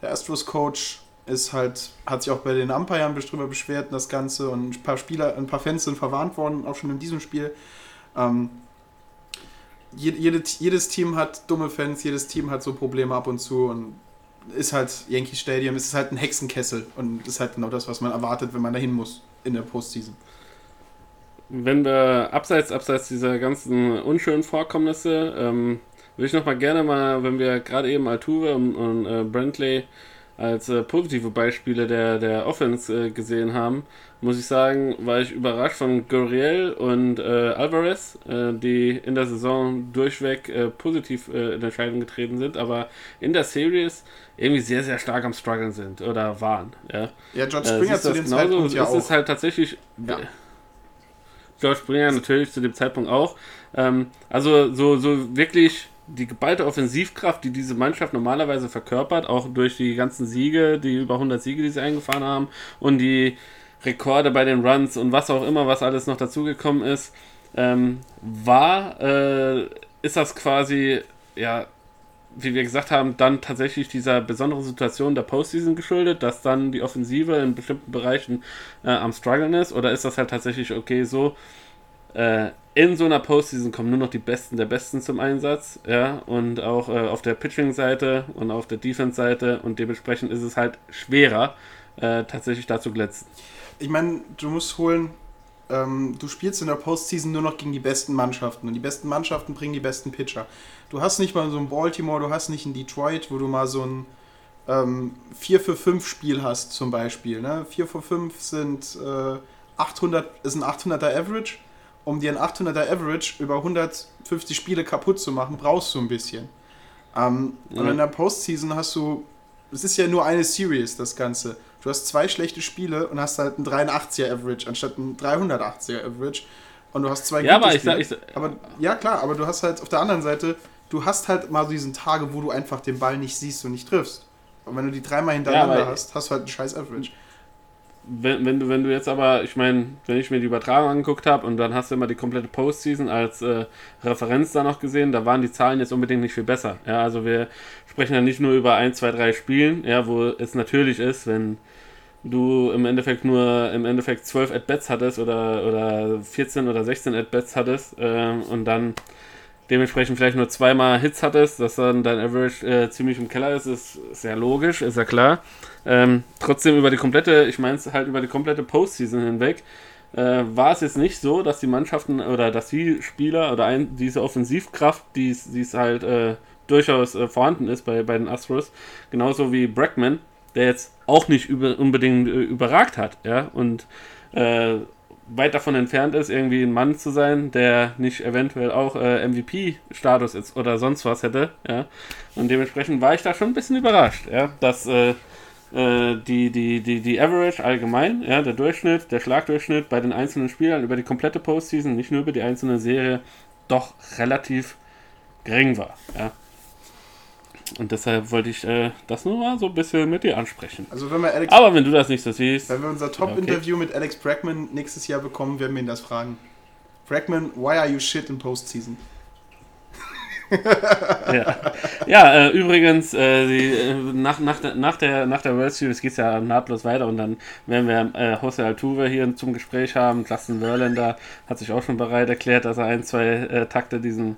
der Astros-Coach ist halt, hat sich auch bei den Umpires drüber beschwert, das Ganze. Und ein paar Spieler, ein paar Fans sind verwarnt worden, auch schon in diesem Spiel. Ähm, jede, jedes Team hat dumme Fans, jedes Team hat so Probleme ab und zu und ist halt Yankee Stadium, es ist halt ein Hexenkessel und ist halt genau das, was man erwartet, wenn man dahin muss in der Postseason. Wenn wir abseits, abseits dieser ganzen unschönen Vorkommnisse, ähm, würde ich noch mal gerne mal, wenn wir gerade eben Altuve und, und äh, Brantley als äh, positive Beispiele der, der Offense äh, gesehen haben, muss ich sagen, war ich überrascht von Guriel und äh, Alvarez, äh, die in der Saison durchweg äh, positiv äh, in Entscheidung getreten sind, aber in der Series irgendwie sehr, sehr stark am Struggeln sind oder waren. Ja, ja George Springer zu dem genauso? Zeitpunkt ja ist auch. Es halt tatsächlich. Ja. George Springer natürlich zu dem Zeitpunkt auch. Ähm, also so, so wirklich die geballte Offensivkraft, die diese Mannschaft normalerweise verkörpert, auch durch die ganzen Siege, die über 100 Siege, die sie eingefahren haben und die Rekorde bei den Runs und was auch immer, was alles noch dazugekommen ist, ähm, war, äh, ist das quasi, ja, wie wir gesagt haben, dann tatsächlich dieser besonderen Situation der Postseason geschuldet, dass dann die Offensive in bestimmten Bereichen äh, am struggeln ist? Oder ist das halt tatsächlich okay so, äh, in so einer Postseason kommen nur noch die Besten der Besten zum Einsatz, ja, und auch äh, auf der Pitching-Seite und auf der Defense-Seite und dementsprechend ist es halt schwerer, äh, tatsächlich da zu glänzen. Ich meine, du musst holen, ähm, du spielst in der Postseason nur noch gegen die besten Mannschaften und die besten Mannschaften bringen die besten Pitcher. Du hast nicht mal so ein Baltimore, du hast nicht ein Detroit, wo du mal so ein ähm, 4 für 5 Spiel hast zum Beispiel. Ne? 4 für 5 sind äh, 800, ist ein 800er Average um dir ein 800er Average über 150 Spiele kaputt zu machen, brauchst du ein bisschen. Ähm, ja. Und in der Postseason hast du, es ist ja nur eine Series, das Ganze. Du hast zwei schlechte Spiele und hast halt ein 83er Average anstatt ein 380er Average. Und du hast zwei ja, aber Spiele. Ich sag, ich aber Ja, klar, aber du hast halt auf der anderen Seite, du hast halt mal so diesen Tage, wo du einfach den Ball nicht siehst und nicht triffst. Und wenn du die dreimal hintereinander ja, hast, hast du halt einen scheiß Average wenn, wenn, du, wenn du jetzt aber, ich meine, wenn ich mir die Übertragung angeguckt habe und dann hast du immer die komplette Postseason als äh, Referenz da noch gesehen, da waren die Zahlen jetzt unbedingt nicht viel besser. Ja, also wir sprechen ja nicht nur über 1, 2, 3 Spielen, ja, wo es natürlich ist, wenn du im Endeffekt nur im Endeffekt 12 At-Bats hattest oder, oder 14 oder 16 At-Bats hattest äh, und dann dementsprechend vielleicht nur zweimal Hits hattest, dass dann dein Average äh, ziemlich im Keller ist, ist sehr logisch, ist ja klar. Ähm, trotzdem über die komplette, ich meine es halt über die komplette Postseason hinweg, äh, war es jetzt nicht so, dass die Mannschaften oder dass die Spieler oder ein, diese Offensivkraft, die es halt äh, durchaus äh, vorhanden ist bei, bei den Astros, genauso wie Brackman, der jetzt auch nicht über, unbedingt äh, überragt hat, ja, und äh, weit davon entfernt ist, irgendwie ein Mann zu sein, der nicht eventuell auch äh, MVP-Status ist oder sonst was hätte, ja. Und dementsprechend war ich da schon ein bisschen überrascht, ja, dass äh, äh, die, die, die, die Average allgemein, ja, der Durchschnitt, der Schlagdurchschnitt bei den einzelnen Spielern über die komplette Postseason, nicht nur über die einzelne Serie, doch relativ gering war, ja. Und deshalb wollte ich äh, das nur mal so ein bisschen mit dir ansprechen. Also wenn wir Alex, Aber wenn du das nicht so siehst. Wenn wir unser Top-Interview okay. mit Alex Bregman nächstes Jahr bekommen, werden wir ihn das fragen. Bregman, why are you shit in Postseason? ja, ja äh, übrigens, äh, die, äh, nach, nach, der, nach, der, nach der World Series geht es ja nahtlos weiter und dann werden wir äh, Jose Altuve hier zum Gespräch haben. Justin Verlander hat sich auch schon bereit erklärt, dass er ein, zwei äh, Takte diesen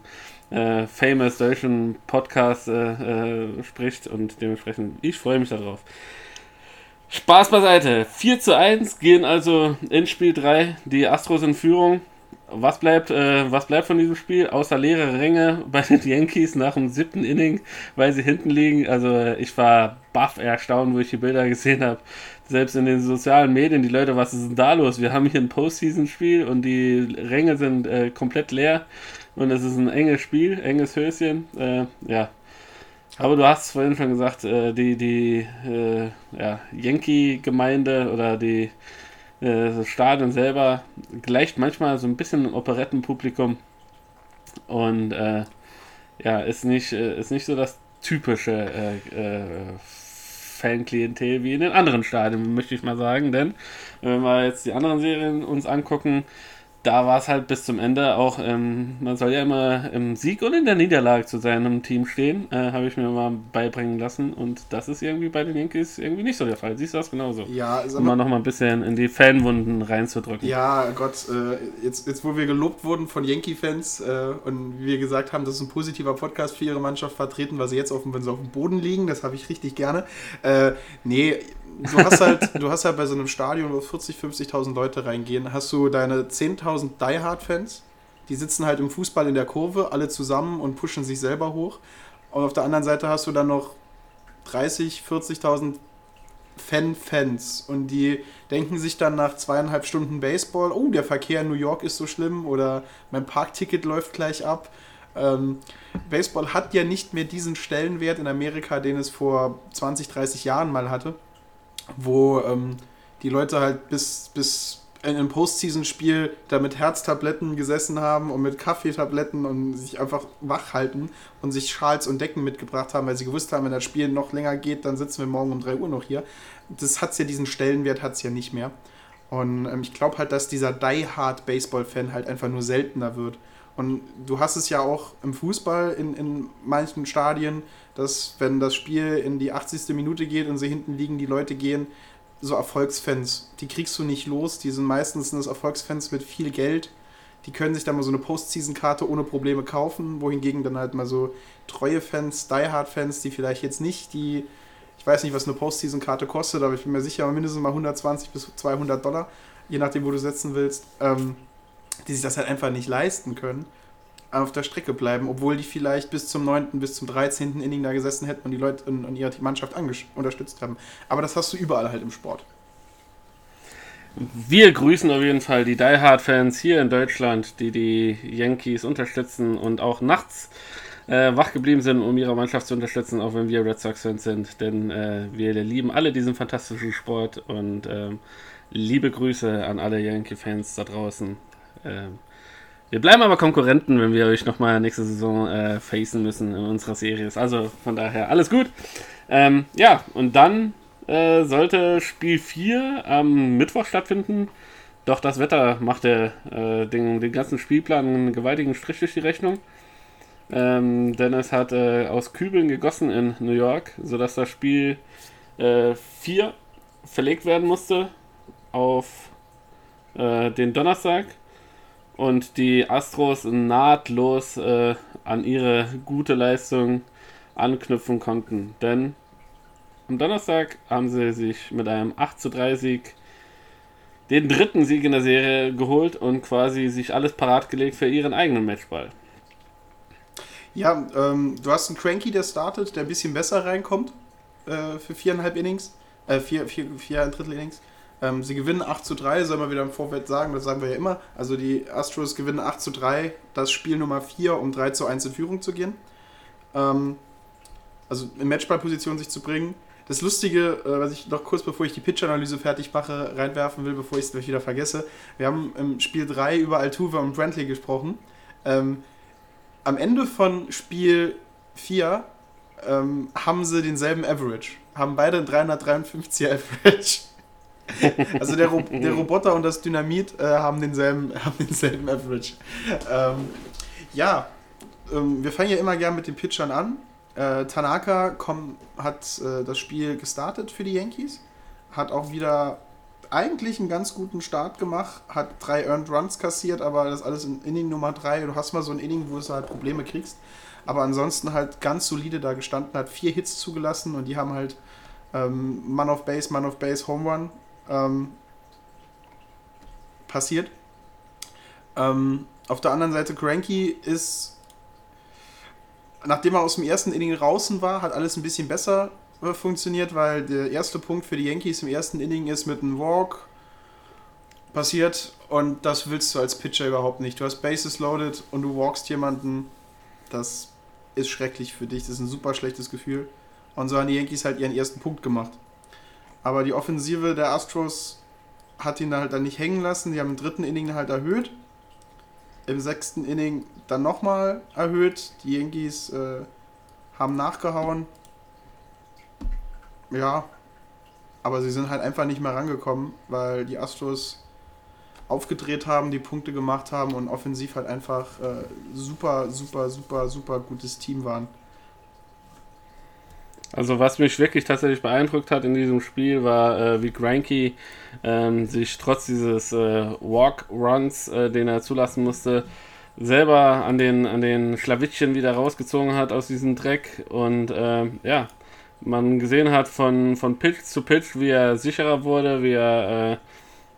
äh, famous deutschen Podcast äh, spricht und dementsprechend, ich freue mich darauf. Spaß beiseite. 4 zu 1 gehen also in Spiel 3 die Astros in Führung was bleibt, äh, was bleibt von diesem Spiel? Außer leere Ränge bei den Yankees nach dem siebten Inning, weil sie hinten liegen. Also ich war baff erstaunt, wo ich die Bilder gesehen habe. Selbst in den sozialen Medien, die Leute, was ist denn da los? Wir haben hier ein Postseason-Spiel und die Ränge sind äh, komplett leer und es ist ein enges Spiel, enges Höschen. Äh, ja. Aber du hast vorhin schon gesagt, äh, die, die äh, ja, Yankee-Gemeinde oder die äh, das Stadion selber gleicht manchmal so ein bisschen ein Operettenpublikum und äh, ja, ist nicht, äh, ist nicht so das typische Fanklientel wie in den anderen Stadien, möchte ich mal sagen, denn wenn wir jetzt die anderen Serien uns angucken, da war es halt bis zum Ende auch, ähm, man soll ja immer im Sieg und in der Niederlage zu seinem Team stehen, äh, habe ich mir mal beibringen lassen und das ist irgendwie bei den Yankees irgendwie nicht so der Fall. Siehst du das genauso? Ja, ist um mal noch mal ein bisschen in die Fanwunden reinzudrücken. Ja, Gott, äh, jetzt, jetzt wo wir gelobt wurden von Yankee-Fans äh, und wir gesagt haben, das ist ein positiver Podcast für ihre Mannschaft vertreten, weil sie jetzt auf, wenn sie auf dem Boden liegen, das habe ich richtig gerne. Äh, nee, du hast halt, du hast halt bei so einem Stadion, wo 40, 50.000 Leute reingehen, hast du deine 10.000 Die Hard Fans, die sitzen halt im Fußball in der Kurve, alle zusammen und pushen sich selber hoch. Und auf der anderen Seite hast du dann noch 30, 40.000 Fan-Fans und die denken sich dann nach zweieinhalb Stunden Baseball, oh, der Verkehr in New York ist so schlimm oder mein Parkticket läuft gleich ab. Ähm, Baseball hat ja nicht mehr diesen Stellenwert in Amerika, den es vor 20, 30 Jahren mal hatte, wo ähm, die Leute halt bis, bis in einem Postseason-Spiel da mit Herztabletten gesessen haben und mit Kaffeetabletten und sich einfach wach halten und sich Schals und Decken mitgebracht haben, weil sie gewusst haben, wenn das Spiel noch länger geht, dann sitzen wir morgen um 3 Uhr noch hier. Das hat ja diesen Stellenwert, hat es ja nicht mehr. Und ähm, ich glaube halt, dass dieser Die-Hard-Baseball-Fan halt einfach nur seltener wird. Und du hast es ja auch im Fußball in, in manchen Stadien, dass wenn das Spiel in die 80. Minute geht und sie hinten liegen, die Leute gehen, so Erfolgsfans. Die kriegst du nicht los. Die sind meistens das Erfolgsfans mit viel Geld. Die können sich dann mal so eine Postseason-Karte ohne Probleme kaufen, wohingegen dann halt mal so treue Fans, Die-Hard-Fans, die vielleicht jetzt nicht die, ich weiß nicht, was eine Postseason-Karte kostet, aber ich bin mir sicher, mindestens mal 120 bis 200 Dollar, je nachdem, wo du setzen willst, ähm, die sich das halt einfach nicht leisten können auf der Strecke bleiben, obwohl die vielleicht bis zum 9., bis zum 13. Inning da gesessen hätten und die Leute und, und ihre Mannschaft unterstützt haben. Aber das hast du überall halt im Sport. Wir grüßen auf jeden Fall die Die Hard Fans hier in Deutschland, die die Yankees unterstützen und auch nachts äh, wach geblieben sind, um ihre Mannschaft zu unterstützen, auch wenn wir Red Sox Fans sind. Denn äh, wir lieben alle diesen fantastischen Sport und äh, liebe Grüße an alle Yankee Fans da draußen. Wir bleiben aber Konkurrenten, wenn wir euch nochmal nächste Saison äh, facen müssen in unserer Series. Also von daher alles gut. Ähm, ja, und dann äh, sollte Spiel 4 am Mittwoch stattfinden. Doch das Wetter machte äh, den, den ganzen Spielplan einen gewaltigen Strich durch die Rechnung. Ähm, denn es hat äh, aus Kübeln gegossen in New York, sodass das Spiel 4 äh, verlegt werden musste auf äh, den Donnerstag und die Astros nahtlos äh, an ihre gute Leistung anknüpfen konnten. Denn am Donnerstag haben sie sich mit einem 8 zu 3 Sieg den dritten Sieg in der Serie geholt und quasi sich alles parat gelegt für ihren eigenen Matchball. Ja, ähm, du hast einen Cranky, der startet, der ein bisschen besser reinkommt äh, für viereinhalb Innings, äh, vier, vier, vier Drittel Innings. Ähm, sie gewinnen 8 zu 3, soll man wieder im Vorfeld sagen, das sagen wir ja immer. Also die Astros gewinnen 8 zu 3, das Spiel Nummer 4, um 3 zu 1 in Führung zu gehen. Ähm, also in Matchball-Position sich zu bringen. Das Lustige, äh, was ich noch kurz bevor ich die Pitch-Analyse fertig mache, reinwerfen will, bevor ich es wieder vergesse. Wir haben im Spiel 3 über Altuve und Brantley gesprochen. Ähm, am Ende von Spiel 4 ähm, haben sie denselben Average. Haben beide ein 353er Average. Also der, Ro der, Roboter und das Dynamit äh, haben, denselben, haben denselben Average. Ähm, ja, ähm, wir fangen ja immer gern mit den Pitchern an. Äh, Tanaka komm, hat äh, das Spiel gestartet für die Yankees, hat auch wieder eigentlich einen ganz guten Start gemacht, hat drei Earned Runs kassiert, aber das alles in Inning Nummer drei. Du hast mal so ein Inning, wo du halt Probleme kriegst. Aber ansonsten halt ganz solide da gestanden, hat vier Hits zugelassen und die haben halt ähm, Man of Base, Man of Base, Home Run ähm, passiert. Ähm, auf der anderen Seite, Cranky ist, nachdem er aus dem ersten Inning draußen war, hat alles ein bisschen besser äh, funktioniert, weil der erste Punkt für die Yankees im ersten Inning ist mit einem Walk passiert und das willst du als Pitcher überhaupt nicht. Du hast Bases loaded und du walkst jemanden, das ist schrecklich für dich, das ist ein super schlechtes Gefühl. Und so haben die Yankees halt ihren ersten Punkt gemacht. Aber die Offensive der Astros hat ihn halt dann nicht hängen lassen. Die haben im dritten Inning halt erhöht. Im sechsten Inning dann nochmal erhöht. Die Yankees äh, haben nachgehauen. Ja, aber sie sind halt einfach nicht mehr rangekommen, weil die Astros aufgedreht haben, die Punkte gemacht haben und offensiv halt einfach äh, super, super, super, super gutes Team waren. Also was mich wirklich tatsächlich beeindruckt hat in diesem Spiel war, äh, wie Granky ähm, sich trotz dieses äh, Walk-Runs, äh, den er zulassen musste, selber an den, an den Schlawittchen wieder rausgezogen hat aus diesem Dreck und ähm, ja, man gesehen hat von, von Pitch zu Pitch, wie er sicherer wurde, wie er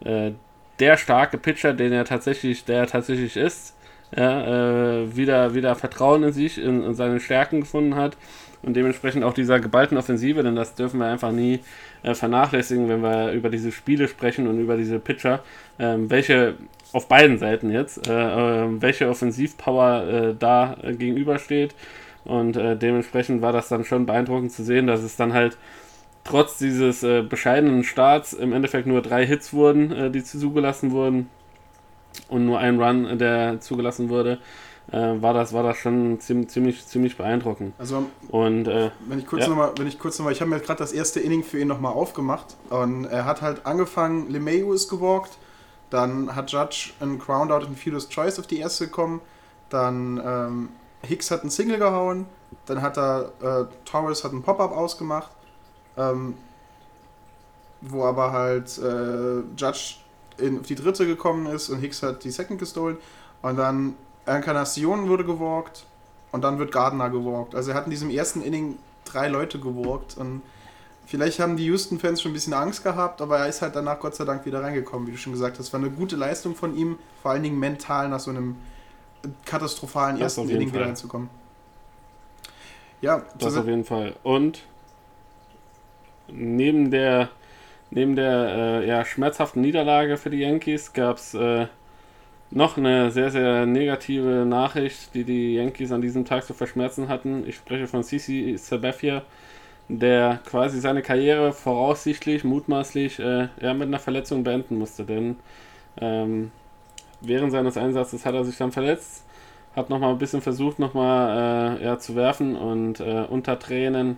äh, äh, der starke Pitcher, den er tatsächlich, der er tatsächlich ist, ja, äh, wieder, wieder Vertrauen in sich, in, in, seine Stärken gefunden hat und dementsprechend auch dieser geballten Offensive, denn das dürfen wir einfach nie äh, vernachlässigen, wenn wir über diese Spiele sprechen und über diese Pitcher, ähm, welche auf beiden Seiten jetzt, äh, äh welche Offensivpower äh, da gegenübersteht. Und äh, dementsprechend war das dann schon beeindruckend zu sehen, dass es dann halt trotz dieses bescheidenen Starts im Endeffekt nur drei Hits wurden, die zugelassen wurden und nur ein Run, der zugelassen wurde, äh, war, das, war das schon ziemlich, ziemlich, beeindruckend. Also, und, äh, wenn ich kurz ja. nochmal, wenn ich kurz nochmal, ich habe mir gerade das erste Inning für ihn nochmal aufgemacht und er hat halt angefangen, LeMayu ist gewalkt, dann hat Judge einen Groundout in Fielder's Choice auf die erste gekommen, dann ähm, Hicks hat einen Single gehauen, dann hat er, äh, Torres hat einen Pop-Up ausgemacht, ähm, wo aber halt äh, Judge in, auf die dritte gekommen ist und Hicks hat die Second gestohlen. Und dann Encarnacion wurde gewalkt und dann wird Gardner gewalkt. Also er hat in diesem ersten Inning drei Leute gewalkt und vielleicht haben die Houston-Fans schon ein bisschen Angst gehabt, aber er ist halt danach Gott sei Dank wieder reingekommen, wie du schon gesagt hast. War eine gute Leistung von ihm, vor allen Dingen mental nach so einem katastrophalen das ersten Inning wieder reinzukommen. Ja, das auf jeden Fall. Und neben der Neben der äh, ja, schmerzhaften Niederlage für die Yankees gab es äh, noch eine sehr, sehr negative Nachricht, die die Yankees an diesem Tag zu verschmerzen hatten. Ich spreche von CC Sabathia, der quasi seine Karriere voraussichtlich, mutmaßlich äh, ja, mit einer Verletzung beenden musste. Denn ähm, während seines Einsatzes hat er sich dann verletzt, hat nochmal ein bisschen versucht, nochmal äh, ja, zu werfen und äh, unter Tränen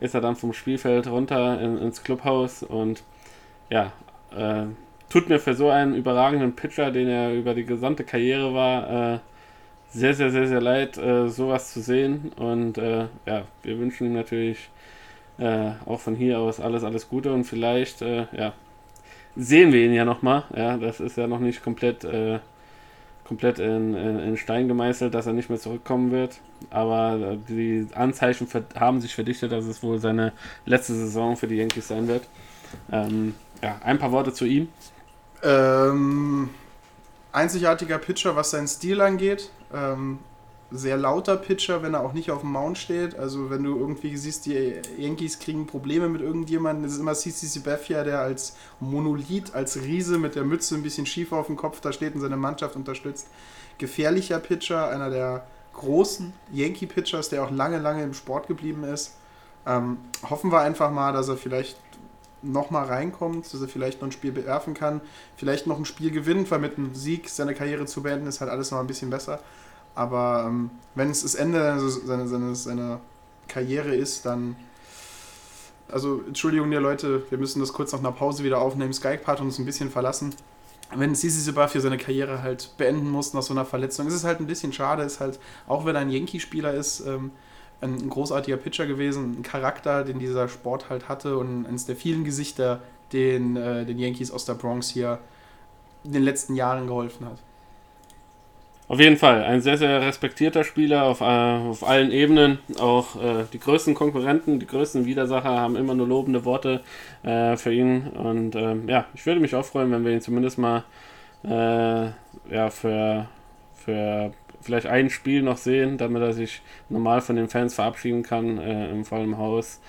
ist er dann vom Spielfeld runter in, ins Clubhaus und ja, äh, tut mir für so einen überragenden Pitcher, den er über die gesamte Karriere war, äh, sehr, sehr, sehr, sehr leid, äh, sowas zu sehen. Und äh, ja, wir wünschen ihm natürlich äh, auch von hier aus alles, alles Gute und vielleicht, äh, ja, sehen wir ihn ja nochmal. Ja, das ist ja noch nicht komplett komplett in, in, in, Stein gemeißelt, dass er nicht mehr zurückkommen wird. Aber äh, die Anzeichen haben sich verdichtet, dass es wohl seine letzte Saison für die Yankees sein wird. Ähm, ja, ein paar Worte zu ihm. Ähm, einzigartiger Pitcher, was seinen Stil angeht. Ähm, sehr lauter Pitcher, wenn er auch nicht auf dem Mount steht. Also wenn du irgendwie siehst, die Yankees kriegen Probleme mit irgendjemandem, das ist immer CC Sabathia, der als Monolith, als Riese mit der Mütze ein bisschen schief auf dem Kopf da steht und seine Mannschaft unterstützt. Gefährlicher Pitcher, einer der großen Yankee-Pitchers, der auch lange, lange im Sport geblieben ist. Ähm, hoffen wir einfach mal, dass er vielleicht nochmal reinkommt, dass er vielleicht noch ein Spiel bewerfen kann, vielleicht noch ein Spiel gewinnt, weil mit einem Sieg seine Karriere zu beenden ist halt alles noch ein bisschen besser. Aber ähm, wenn es das Ende seiner, seiner, seiner Karriere ist, dann. Also, Entschuldigung, der Leute, wir müssen das kurz nach einer Pause wieder aufnehmen. Skype hat uns ein bisschen verlassen. Wenn Sisi Sebastian seine Karriere halt beenden muss nach so einer Verletzung, ist es halt ein bisschen schade. Ist halt, auch wenn er ein Yankee-Spieler ist, ähm, ein, großartiger Pitcher gewesen, ein Charakter, den dieser Sport halt hatte und eines der vielen Gesichter, den äh, den Yankees aus der Bronx hier in den letzten Jahren geholfen hat. Auf jeden Fall, ein sehr, sehr respektierter Spieler auf, äh, auf allen Ebenen. Auch äh, die größten Konkurrenten, die größten Widersacher haben immer nur lobende Worte äh, für ihn. Und ähm, ja, ich würde mich auch freuen, wenn wir ihn zumindest mal äh, ja, für, für vielleicht ein Spiel noch sehen, damit er sich normal von den Fans verabschieden kann äh, im vollen Haus.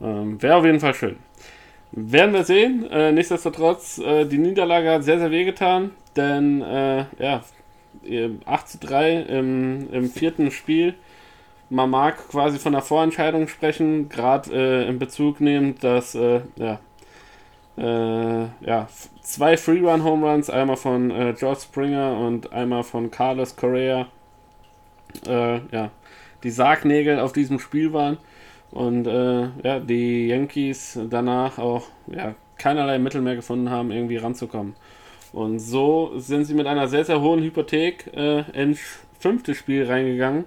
Ähm, Wäre auf jeden Fall schön. Werden wir sehen. Äh, nichtsdestotrotz, die Niederlage hat sehr, sehr wehgetan, denn ja, 8 zu 3 im, im vierten Spiel. Man mag quasi von der Vorentscheidung sprechen, gerade äh, in Bezug nehmend, dass äh, ja, äh, ja, zwei Free-Run-Home-Runs, einmal von äh, George Springer und einmal von Carlos Correa, äh, ja, die Sargnägel auf diesem Spiel waren. Und äh, ja, die Yankees danach auch ja, keinerlei Mittel mehr gefunden haben, irgendwie ranzukommen. Und so sind sie mit einer sehr, sehr hohen Hypothek äh, ins fünfte Spiel reingegangen.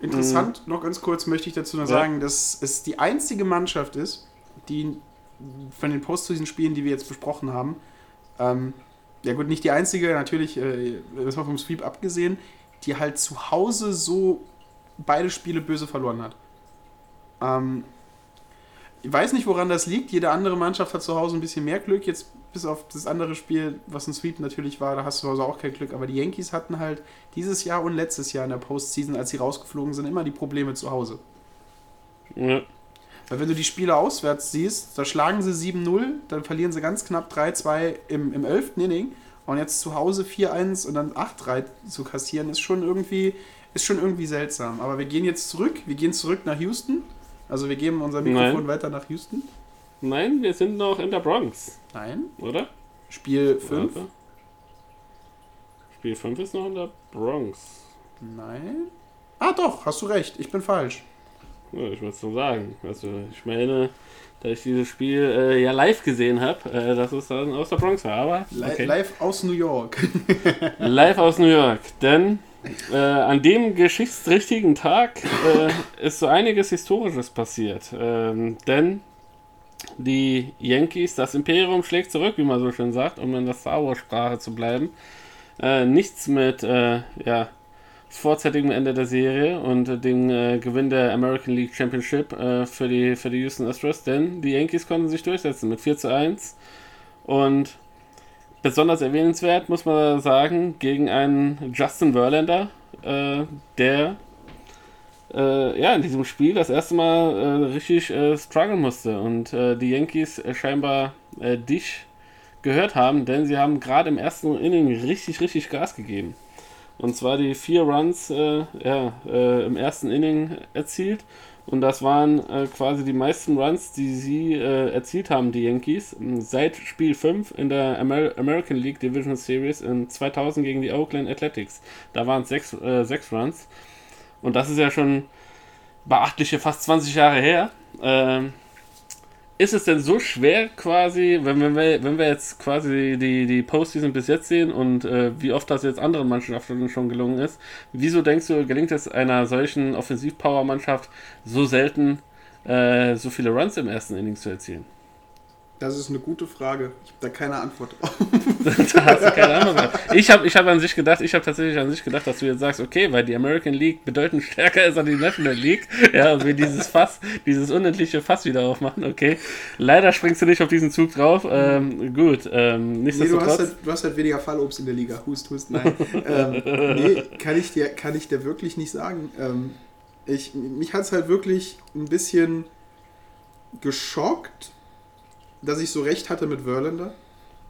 Interessant, mhm. noch ganz kurz möchte ich dazu noch ja. sagen, dass es die einzige Mannschaft ist, die von den Postseason-Spielen, die wir jetzt besprochen haben, ähm, ja gut, nicht die einzige, natürlich, äh, das war vom Sweep abgesehen, die halt zu Hause so beide Spiele böse verloren hat. Ähm, ich weiß nicht, woran das liegt. Jede andere Mannschaft hat zu Hause ein bisschen mehr Glück. Jetzt bis auf das andere Spiel, was ein Sweep natürlich war, da hast du also auch kein Glück. Aber die Yankees hatten halt dieses Jahr und letztes Jahr in der Postseason, als sie rausgeflogen sind, immer die Probleme zu Hause. Ja. Weil wenn du die Spiele auswärts siehst, da schlagen sie 7-0, dann verlieren sie ganz knapp 3-2 im, im 11. Inning und jetzt zu Hause 4-1 und dann 8-3 zu kassieren, ist schon irgendwie ist schon irgendwie seltsam. Aber wir gehen jetzt zurück, wir gehen zurück nach Houston. Also wir geben unser Mikrofon Nein. weiter nach Houston. Nein, wir sind noch in der Bronx, Nein. oder? Spiel 5. Warte. Spiel 5 ist noch in der Bronx. Nein. Ah doch, hast du recht, ich bin falsch. Ja, ich muss so sagen. Also ich meine, da ich dieses Spiel äh, ja live gesehen habe, äh, dass es dann aus der Bronx war. Aber okay. Live aus New York. live aus New York. Denn äh, an dem geschichtsträchtigen Tag äh, ist so einiges Historisches passiert. Ähm, denn die Yankees, das Imperium schlägt zurück, wie man so schön sagt, um in der Star Wars-Sprache zu bleiben. Äh, nichts mit äh, ja, vorzeitigem Ende der Serie und äh, dem äh, Gewinn der American League Championship äh, für, die, für die Houston Astros, denn die Yankees konnten sich durchsetzen mit 4 zu 1 und besonders erwähnenswert, muss man sagen, gegen einen Justin Verlander, äh, der äh, ja in diesem Spiel das erste Mal äh, richtig äh, strugglen musste. Und die Yankees scheinbar dich gehört haben, denn sie haben gerade im ersten Inning richtig, richtig Gas gegeben. Und zwar die vier Runs äh, ja, äh, im ersten Inning erzielt. Und das waren äh, quasi die meisten Runs, die sie äh, erzielt haben, die Yankees, seit Spiel 5 in der Amer American League Division Series in 2000 gegen die Oakland Athletics. Da waren es sechs, äh, sechs Runs. Und das ist ja schon beachtliche fast 20 Jahre her. Ähm, ist es denn so schwer quasi, wenn, wir, wenn wir jetzt quasi die, die Postseason bis jetzt sehen und äh, wie oft das jetzt anderen Mannschaften schon gelungen ist, wieso denkst du, gelingt es einer solchen Offensiv-Power-Mannschaft so selten, äh, so viele Runs im ersten Inning zu erzielen? Das ist eine gute Frage. Ich habe da keine Antwort drauf. da hast du keine Ahnung. Ich habe ich hab an sich gedacht, ich habe tatsächlich an sich gedacht, dass du jetzt sagst, okay, weil die American League bedeutend stärker ist als die National League, ja, und wir dieses Fass, dieses unendliche Fass wieder aufmachen, okay. Leider springst du nicht auf diesen Zug drauf. Ähm, gut, ähm, Nee, du, nichtsdestotrotz. hast halt, du hast halt weniger Fallobst in der Liga. Hust, hust, nein. ähm, nee, kann ich, dir, kann ich dir wirklich nicht sagen. Ähm, ich, mich hat es halt wirklich ein bisschen geschockt, dass ich so recht hatte mit Verlander.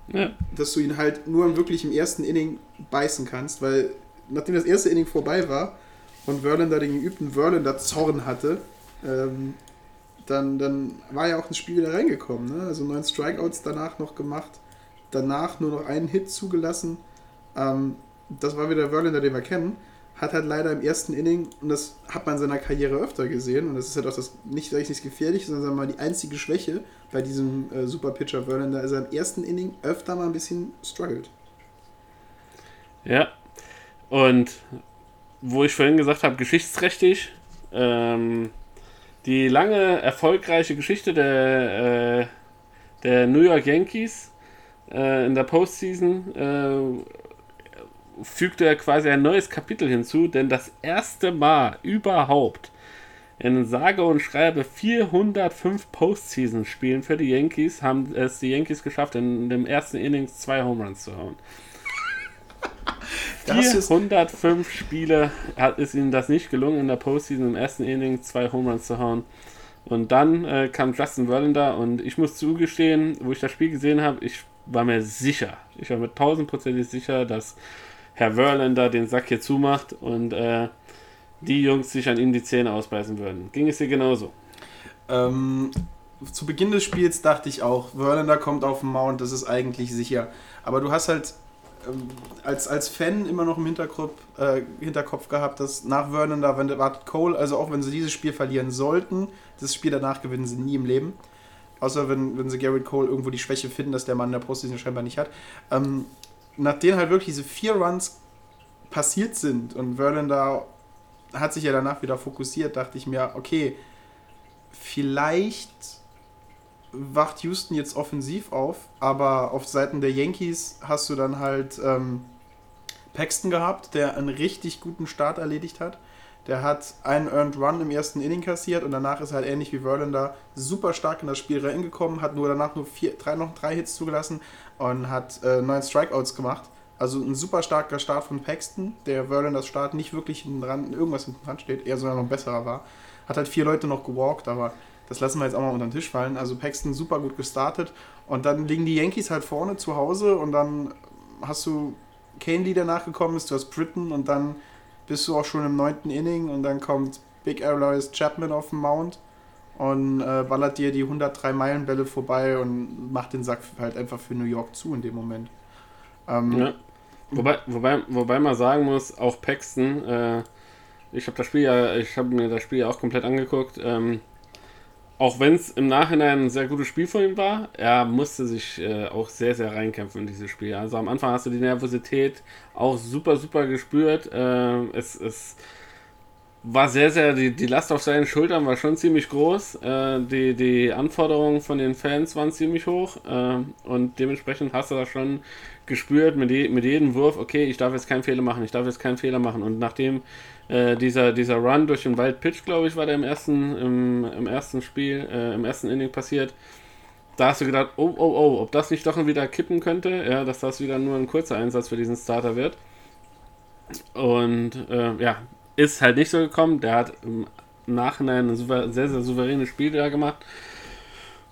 ja. Dass du ihn halt nur wirklich im ersten Inning beißen kannst, weil nachdem das erste Inning vorbei war und Verlander den geübten Verlander Zorn hatte, ähm, dann, dann war ja auch ins Spiel wieder reingekommen. Ne? Also neun Strikeouts danach noch gemacht, danach nur noch einen Hit zugelassen. Ähm, das war wieder Verlander, den wir kennen. Hat halt leider im ersten Inning, und das hat man in seiner Karriere öfter gesehen, und das ist halt auch das nicht, sag ich nicht gefährlich, sondern sagen wir mal die einzige Schwäche bei diesem äh, Superpitcher Verlander, ist er im ersten Inning öfter mal ein bisschen struggled. Ja. Und wo ich vorhin gesagt habe, geschichtsträchtig, ähm, die lange erfolgreiche Geschichte der, äh, der New York Yankees äh, in der Postseason äh, fügte er quasi ein neues Kapitel hinzu, denn das erste Mal überhaupt in sage und schreibe 405 Postseason-Spielen für die Yankees haben es die Yankees geschafft, in dem ersten Innings zwei Home Runs zu hauen. Das ist, 405 Spiele hat, ist ihnen das nicht gelungen, in der Postseason im ersten Inning zwei Home Runs zu hauen. Und dann äh, kam Justin Verlander und ich muss zugestehen, wo ich das Spiel gesehen habe, ich war mir sicher, ich war mir tausendprozentig sicher, dass Herr Verlander den Sack hier zumacht und äh, die Jungs sich an ihm die Zähne ausbeißen würden. Ging es dir genauso? ähm, zu Beginn des Spiels dachte ich auch, Verlander kommt auf den Mount, das ist eigentlich sicher. Aber du hast halt ähm, als, als Fan immer noch im Hinterkopf, äh, Hinterkopf gehabt, dass nach Verlander, wenn wartet Cole, also auch wenn sie dieses Spiel verlieren sollten, das Spiel danach gewinnen sie nie im Leben. Außer wenn, wenn sie Garrett Cole irgendwo die Schwäche finden, dass der Mann in der Postseason scheinbar nicht hat. Ähm, nachdem halt wirklich diese vier Runs passiert sind und Verlander hat sich ja danach wieder fokussiert, dachte ich mir, okay, vielleicht wacht Houston jetzt offensiv auf, aber auf Seiten der Yankees hast du dann halt ähm, Paxton gehabt, der einen richtig guten Start erledigt hat. Der hat einen Earned Run im ersten Inning kassiert und danach ist er halt ähnlich wie Verlander super stark in das Spiel reingekommen, hat nur danach nur vier, drei, noch drei Hits zugelassen und hat äh, neun Strikeouts gemacht. Also ein super starker Start von Paxton, der Verlanders Start nicht wirklich hinten dran, irgendwas hinten dran steht, eher sogar noch besserer war. Hat halt vier Leute noch gewalkt, aber das lassen wir jetzt auch mal unter den Tisch fallen. Also Paxton super gut gestartet und dann liegen die Yankees halt vorne zu Hause und dann hast du Canely, der nachgekommen ist, du hast Britton und dann bist du auch schon im neunten Inning und dann kommt Big Aloys Chapman auf den Mount und äh, ballert dir die 103 Meilen Bälle vorbei und macht den Sack halt einfach für New York zu in dem Moment. Ähm, ja. Wobei, wobei, wobei man sagen muss, auch Paxton, äh, ich habe das Spiel ja, ich habe mir das Spiel ja auch komplett angeguckt. Ähm, auch wenn es im Nachhinein ein sehr gutes Spiel von ihm war, er musste sich äh, auch sehr, sehr reinkämpfen in dieses Spiel. Also am Anfang hast du die Nervosität auch super, super gespürt. Äh, es, es war sehr, sehr, die, die Last auf seinen Schultern war schon ziemlich groß. Äh, die, die Anforderungen von den Fans waren ziemlich hoch. Äh, und dementsprechend hast du das schon gespürt mit, je, mit jedem Wurf, okay, ich darf jetzt keinen Fehler machen, ich darf jetzt keinen Fehler machen. Und nachdem äh, dieser, dieser Run durch den Wild Pitch, glaube ich, war der im ersten, im, im ersten Spiel, äh, im ersten Inning passiert. Da hast du gedacht, oh, oh, oh, ob das nicht doch wieder kippen könnte, ja, dass das wieder nur ein kurzer Einsatz für diesen Starter wird. Und äh, ja, ist halt nicht so gekommen. Der hat im Nachhinein ein sehr, sehr souveränes Spiel da gemacht.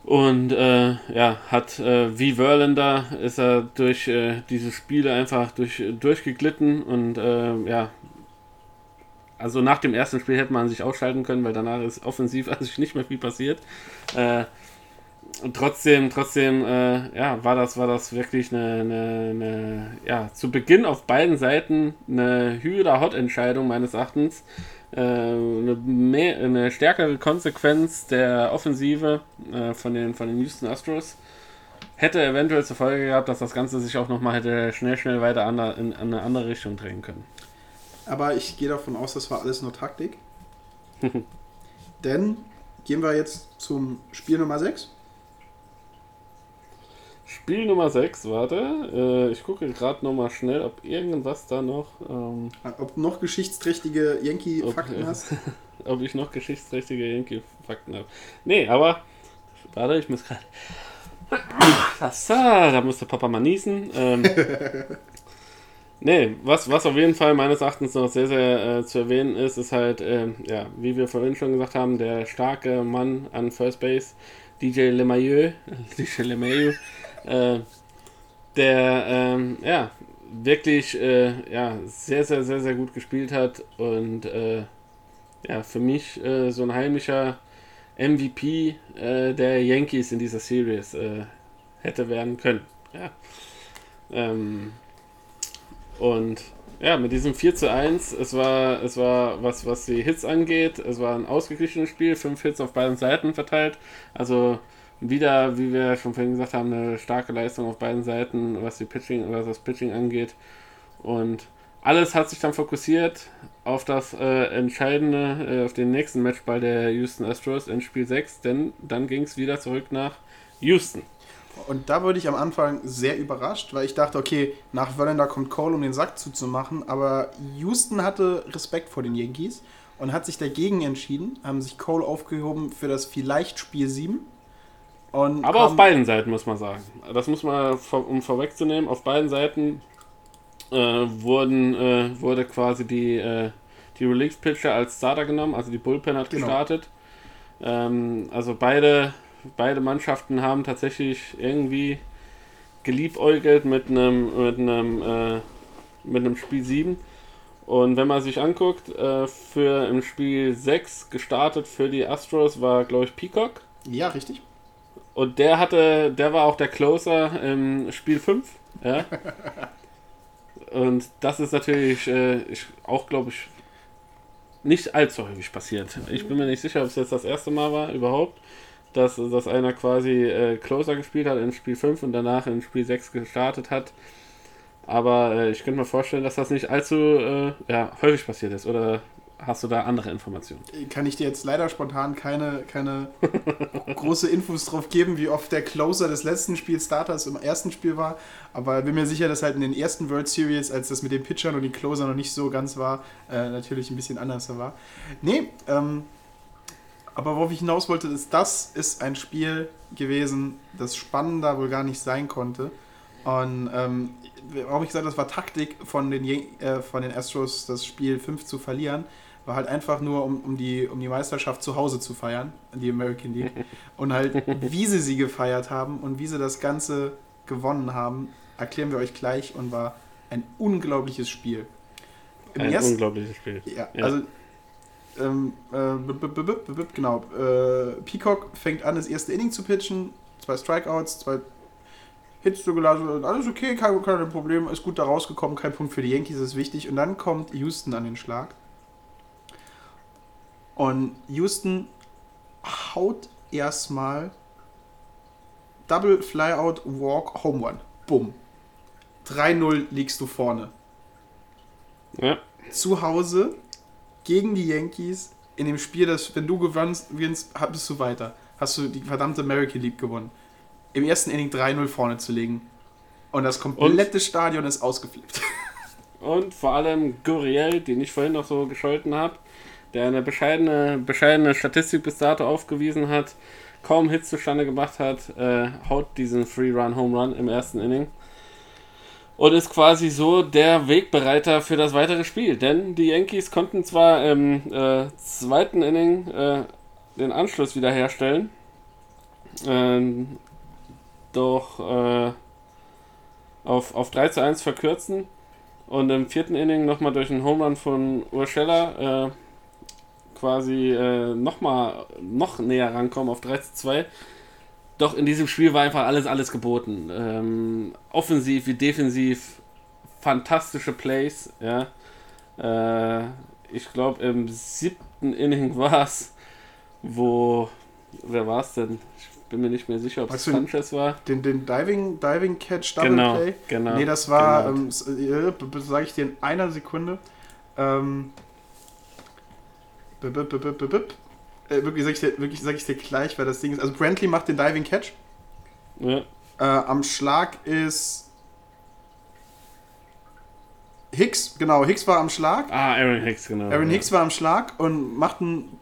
Und äh, ja, hat äh, wie Verlander ist er durch äh, diese Spiele einfach durch, durchgeglitten und äh, ja, also nach dem ersten Spiel hätte man sich ausschalten können, weil danach ist offensiv sich nicht mehr viel passiert. Und trotzdem, trotzdem, äh, ja, war das, war das wirklich eine, eine, eine, ja, zu Beginn auf beiden Seiten eine Hü-oder-Hot-Entscheidung meines Erachtens. Äh, eine, mehr, eine stärkere Konsequenz der Offensive äh, von, den, von den Houston Astros hätte eventuell zur Folge gehabt, dass das Ganze sich auch nochmal hätte schnell, schnell weiter an, in, in eine andere Richtung drehen können aber ich gehe davon aus, das war alles nur Taktik. Denn gehen wir jetzt zum Spiel Nummer 6. Spiel Nummer 6, warte. Äh, ich gucke gerade nochmal schnell, ob irgendwas da noch. Ähm, ob du noch geschichtsträchtige Yankee-Fakten hast? ob ich noch geschichtsträchtige Yankee-Fakten habe. Nee, aber. Warte, ich muss gerade. da musste Papa mal niesen. Ähm, Nee, was, was auf jeden Fall meines Erachtens noch sehr, sehr äh, zu erwähnen ist, ist halt, äh, ja, wie wir vorhin schon gesagt haben, der starke Mann an First Base, DJ LeMahieu, DJ LeMahieu, äh, der, ähm, ja, wirklich, äh, ja, sehr, sehr, sehr, sehr gut gespielt hat und, äh, ja, für mich äh, so ein heimlicher MVP der Yankees in dieser Series hätte werden können, ja. Ähm, und ja, mit diesem 4 zu 1, es war, es war was, was die Hits angeht, es war ein ausgeglichenes Spiel, fünf Hits auf beiden Seiten verteilt. Also wieder, wie wir schon vorhin gesagt haben, eine starke Leistung auf beiden Seiten, was die Pitching, was das Pitching angeht. Und alles hat sich dann fokussiert auf das äh, entscheidende, äh, auf den nächsten Matchball der Houston Astros in Spiel 6, denn dann ging es wieder zurück nach Houston. Und da wurde ich am Anfang sehr überrascht, weil ich dachte, okay, nach Verlander kommt Cole, um den Sack zuzumachen. Aber Houston hatte Respekt vor den Yankees und hat sich dagegen entschieden, haben sich Cole aufgehoben für das vielleicht Spiel 7. Und aber auf beiden Seiten muss man sagen. Das muss man, um vorwegzunehmen, auf beiden Seiten äh, wurden, äh, wurde quasi die, äh, die Relief-Pitcher als Starter genommen, also die Bullpen hat genau. gestartet. Ähm, also beide beide Mannschaften haben tatsächlich irgendwie geliebäugelt mit einem mit einem äh, mit einem Spiel 7. Und wenn man sich anguckt, äh, für im Spiel 6 gestartet für die Astros war, glaube ich, Peacock. Ja, richtig. Und der hatte, der war auch der Closer im Spiel 5. Ja. Und das ist natürlich äh, auch, glaube ich, nicht allzu häufig passiert. Ich bin mir nicht sicher, ob es jetzt das erste Mal war überhaupt dass, dass einer quasi äh, Closer gespielt hat in Spiel 5 und danach in Spiel 6 gestartet hat. Aber äh, ich könnte mir vorstellen, dass das nicht allzu äh, ja, häufig passiert ist. Oder hast du da andere Informationen? Kann ich dir jetzt leider spontan keine, keine große Infos drauf geben, wie oft der Closer des letzten Spielstarters im ersten Spiel war. Aber bin mir sicher, dass halt in den ersten World Series, als das mit den Pitchern und den Closer noch nicht so ganz war, äh, natürlich ein bisschen anders war. Nee, ähm, aber worauf ich hinaus wollte, ist, das ist ein Spiel gewesen, das spannender wohl gar nicht sein konnte. Und ähm, warum ich gesagt das war Taktik von den, äh, von den Astros, das Spiel 5 zu verlieren, war halt einfach nur, um, um, die, um die Meisterschaft zu Hause zu feiern, die American League. Und halt, wie sie sie gefeiert haben und wie sie das Ganze gewonnen haben, erklären wir euch gleich und war ein unglaubliches Spiel. Im ein ersten, unglaubliches Spiel. Ja, ja. also ähm, äh, genau. Äh, Peacock fängt an, das erste Inning zu pitchen. Zwei Strikeouts, zwei Hits zugelassen. Alles okay, kein, kein Problem. Ist gut da rausgekommen. Kein Punkt für die Yankees, ist wichtig. Und dann kommt Houston an den Schlag. Und Houston haut erstmal Double Flyout Walk Home Run. Bumm. 3-0 liegst du vorne. Ja. Zu Hause gegen die Yankees in dem Spiel, das, wenn du gewinnst, bist du weiter. Hast du die verdammte American League gewonnen. Im ersten Inning 3-0 vorne zu legen. Und das komplette und, Stadion ist ausgeflippt. Und vor allem Guriel, den ich vorhin noch so gescholten habe, der eine bescheidene, bescheidene Statistik bis dato aufgewiesen hat, kaum Hits zustande gemacht hat, äh, haut diesen Free-Run-Home-Run im ersten Inning und ist quasi so der Wegbereiter für das weitere Spiel. Denn die Yankees konnten zwar im äh, zweiten Inning äh, den Anschluss wiederherstellen, äh, doch äh, auf, auf 3 zu 1 verkürzen und im vierten Inning nochmal durch einen Home Run von Urshela äh, quasi äh, nochmal noch näher rankommen auf 3 zu 2 doch in diesem Spiel war einfach alles, alles geboten. Ähm, offensiv wie defensiv, fantastische Plays, ja. Äh, ich glaube, im siebten Inning war es, wo, wer war es denn? Ich bin mir nicht mehr sicher, ob es Sanchez war. Den, den Diving, Diving Catch Double genau, Play? Genau. Nee, das war, genau. ähm, äh, sage ich dir in einer Sekunde. Ähm, äh, wirklich sage ich, dir, wirklich, sag ich dir gleich, weil das Ding ist. Also Brantley macht den Diving Catch. Ja. Äh, am Schlag ist Hicks, genau, Hicks war am Schlag. Ah, Aaron Hicks, genau. Aaron ja. Hicks war am Schlag und macht einen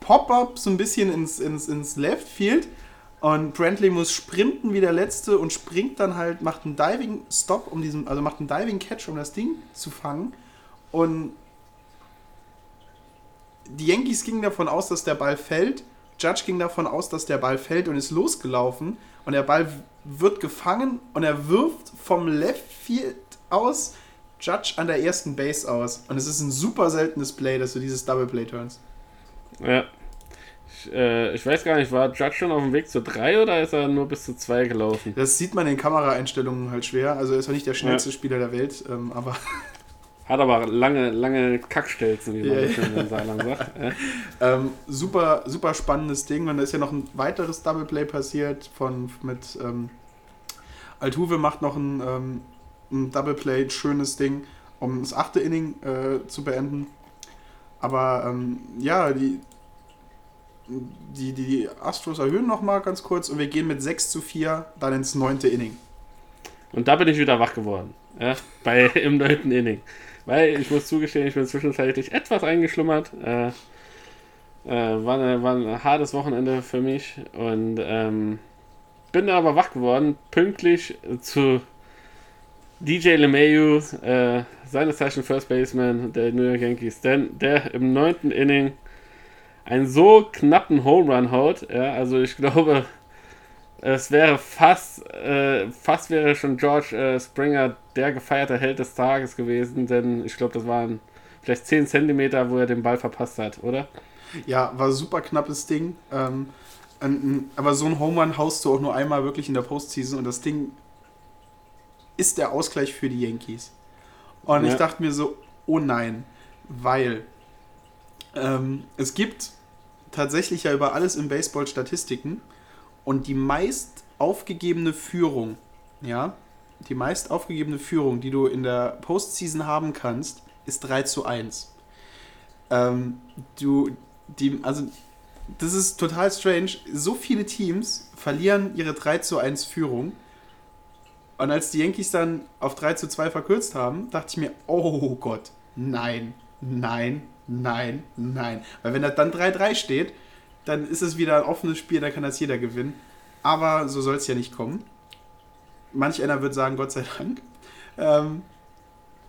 Pop-Up so ein bisschen ins, ins, ins Left Field. Und Brantley muss sprinten wie der Letzte und springt dann halt, macht einen Diving Stop, um diesen, also macht einen Diving Catch, um das Ding zu fangen. Und die Yankees gingen davon aus, dass der Ball fällt. Judge ging davon aus, dass der Ball fällt und ist losgelaufen. Und der Ball wird gefangen und er wirft vom Left Field aus Judge an der ersten Base aus. Und es ist ein super seltenes Play, dass du dieses Double Play turnst. Ja. Ich, äh, ich weiß gar nicht, war Judge schon auf dem Weg zu 3 oder ist er nur bis zu 2 gelaufen? Das sieht man in Kameraeinstellungen halt schwer. Also er ist auch nicht der schnellste ja. Spieler der Welt, ähm, aber Hat aber lange, lange Kackstelzen, wie man yeah. das in Saarland sagt. Ja. Ähm, super, super spannendes Ding. Und da ist ja noch ein weiteres Double Play passiert von, mit ähm, Altuve macht noch ein, ähm, ein Double Play, schönes Ding, um das achte Inning äh, zu beenden. Aber ähm, ja, die, die, die Astros erhöhen nochmal ganz kurz und wir gehen mit 6 zu 4 dann ins neunte Inning. Und da bin ich wieder wach geworden. Ja, bei, Im neunten Inning. Weil ich muss zugestehen, ich bin zwischenzeitlich etwas eingeschlummert. Äh, äh, war, eine, war ein hartes Wochenende für mich und ähm, bin aber wach geworden, pünktlich zu DJ LeMayu, äh, seines Zeichen First Baseman der New York Yankees, denn der im neunten Inning einen so knappen Home Run haut. Ja, also ich glaube, es wäre fast, äh, fast wäre schon George äh, Springer der gefeierte Held des Tages gewesen, denn ich glaube, das waren vielleicht 10 Zentimeter, wo er den Ball verpasst hat, oder? Ja, war super knappes Ding. Ähm, aber so ein Home Run haust du auch nur einmal wirklich in der Postseason und das Ding ist der Ausgleich für die Yankees. Und ja. ich dachte mir so, oh nein, weil ähm, es gibt tatsächlich ja über alles im Baseball Statistiken und die meist aufgegebene Führung, ja, die meist aufgegebene Führung, die du in der Postseason haben kannst, ist 3 zu 1. Ähm, du, die, also, das ist total strange. So viele Teams verlieren ihre 3 zu 1 Führung. Und als die Yankees dann auf 3 zu 2 verkürzt haben, dachte ich mir, oh Gott, nein, nein, nein, nein. Weil wenn da dann 3-3 steht, dann ist es wieder ein offenes Spiel, da kann das jeder gewinnen. Aber so soll es ja nicht kommen. Manch einer wird sagen, Gott sei Dank. Ähm,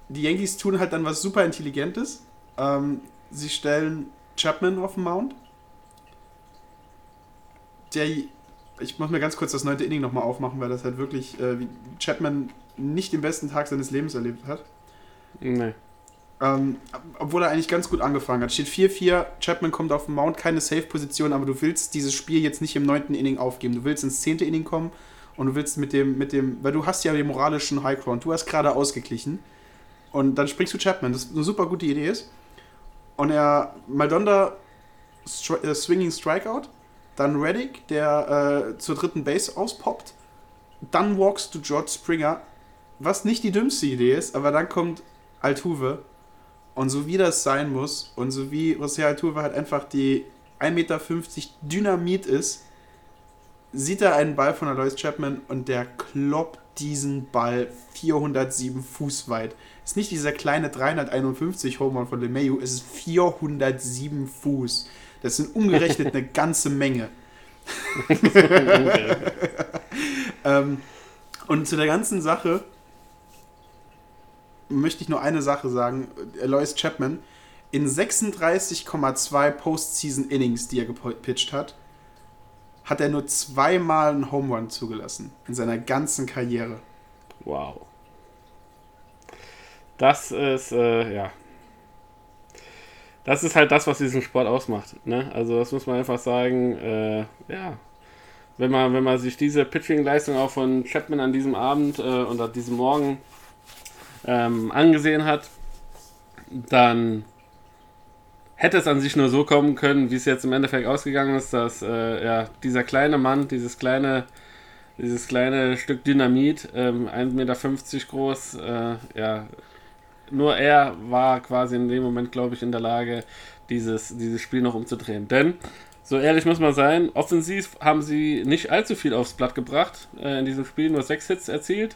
die Yankees tun halt dann was super Intelligentes. Ähm, sie stellen Chapman auf den Mount. Der, ich muss mir ganz kurz das neunte Inning nochmal aufmachen, weil das halt wirklich äh, Chapman nicht den besten Tag seines Lebens erlebt hat. Nee. Ähm, obwohl er eigentlich ganz gut angefangen hat. Steht 4-4, Chapman kommt auf den Mount, keine Safe-Position, aber du willst dieses Spiel jetzt nicht im neunten Inning aufgeben. Du willst ins zehnte Inning kommen und du willst mit dem, mit dem, weil du hast ja den moralischen Highground, du hast gerade ausgeglichen und dann springst du Chapman, das eine super gute Idee ist. Und er, Maldonda stri äh, Swinging Strikeout, dann Reddick, der äh, zur dritten Base auspoppt, dann walkst du George Springer, was nicht die dümmste Idee ist, aber dann kommt Altuve und so wie das sein muss und so wie José Altuve halt einfach die 1,50 Meter Dynamit ist, sieht er einen Ball von Alois Chapman und der kloppt diesen Ball 407 Fuß weit. Ist nicht dieser kleine 351 Homer von LeMayu, es ist 407 Fuß. Das sind umgerechnet eine ganze Menge. ähm, und zu der ganzen Sache möchte ich nur eine Sache sagen. Alois Chapman, in 36,2 Postseason Innings, die er gepitcht hat, hat er nur zweimal einen Home Run zugelassen in seiner ganzen Karriere. Wow. Das ist, äh, ja. Das ist halt das, was diesen Sport ausmacht. Ne? Also das muss man einfach sagen, äh, ja. Wenn man, wenn man sich diese Pitching-Leistung auch von Chapman an diesem Abend äh, und an diesem Morgen ähm, angesehen hat, dann hätte es an sich nur so kommen können, wie es jetzt im Endeffekt ausgegangen ist, dass äh, ja, dieser kleine Mann, dieses kleine, dieses kleine Stück Dynamit, ähm, 1,50 Meter groß, äh, ja, nur er war quasi in dem Moment, glaube ich, in der Lage, dieses, dieses Spiel noch umzudrehen. Denn, so ehrlich muss man sein, offensiv haben sie nicht allzu viel aufs Blatt gebracht äh, in diesem Spiel, nur sechs Hits erzielt.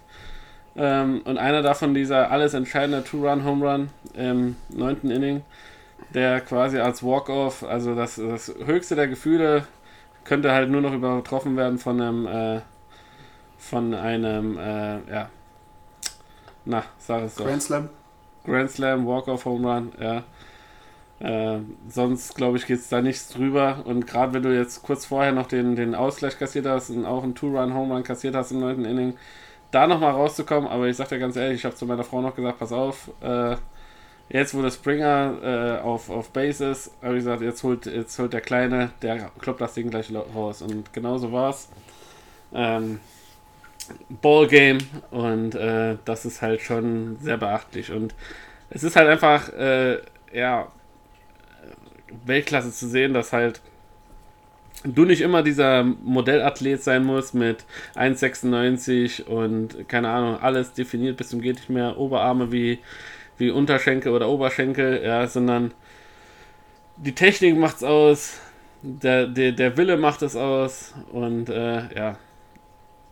Ähm, und einer davon, dieser alles entscheidende Two-Run-Home-Run im neunten Inning, der quasi als Walk-Off, also das, das höchste der Gefühle, könnte halt nur noch übertroffen werden von einem, äh, von einem, äh, ja, na, sag es doch. Grand Slam. Grand Slam, Walk-Off Home Run, ja. Äh, sonst, glaube ich, geht es da nichts drüber. Und gerade wenn du jetzt kurz vorher noch den, den Ausgleich kassiert hast und auch einen Two-Run-Home Run kassiert hast im neunten Inning, da nochmal rauszukommen. Aber ich sag dir ganz ehrlich, ich habe zu meiner Frau noch gesagt, pass auf, äh, jetzt wo der Springer äh, auf, auf Base ist, habe ich gesagt, jetzt holt, jetzt holt der Kleine, der kloppt das Ding gleich raus. Und genauso war's. Ähm, Ballgame und äh, das ist halt schon sehr beachtlich. Und es ist halt einfach, äh, ja, Weltklasse zu sehen, dass halt du nicht immer dieser Modellathlet sein musst mit 1,96 und keine Ahnung, alles definiert bis zum geht nicht mehr, Oberarme wie, wie Unterschenkel oder Oberschenkel, ja, sondern die Technik macht's aus, der, der, der Wille macht es aus und äh, ja.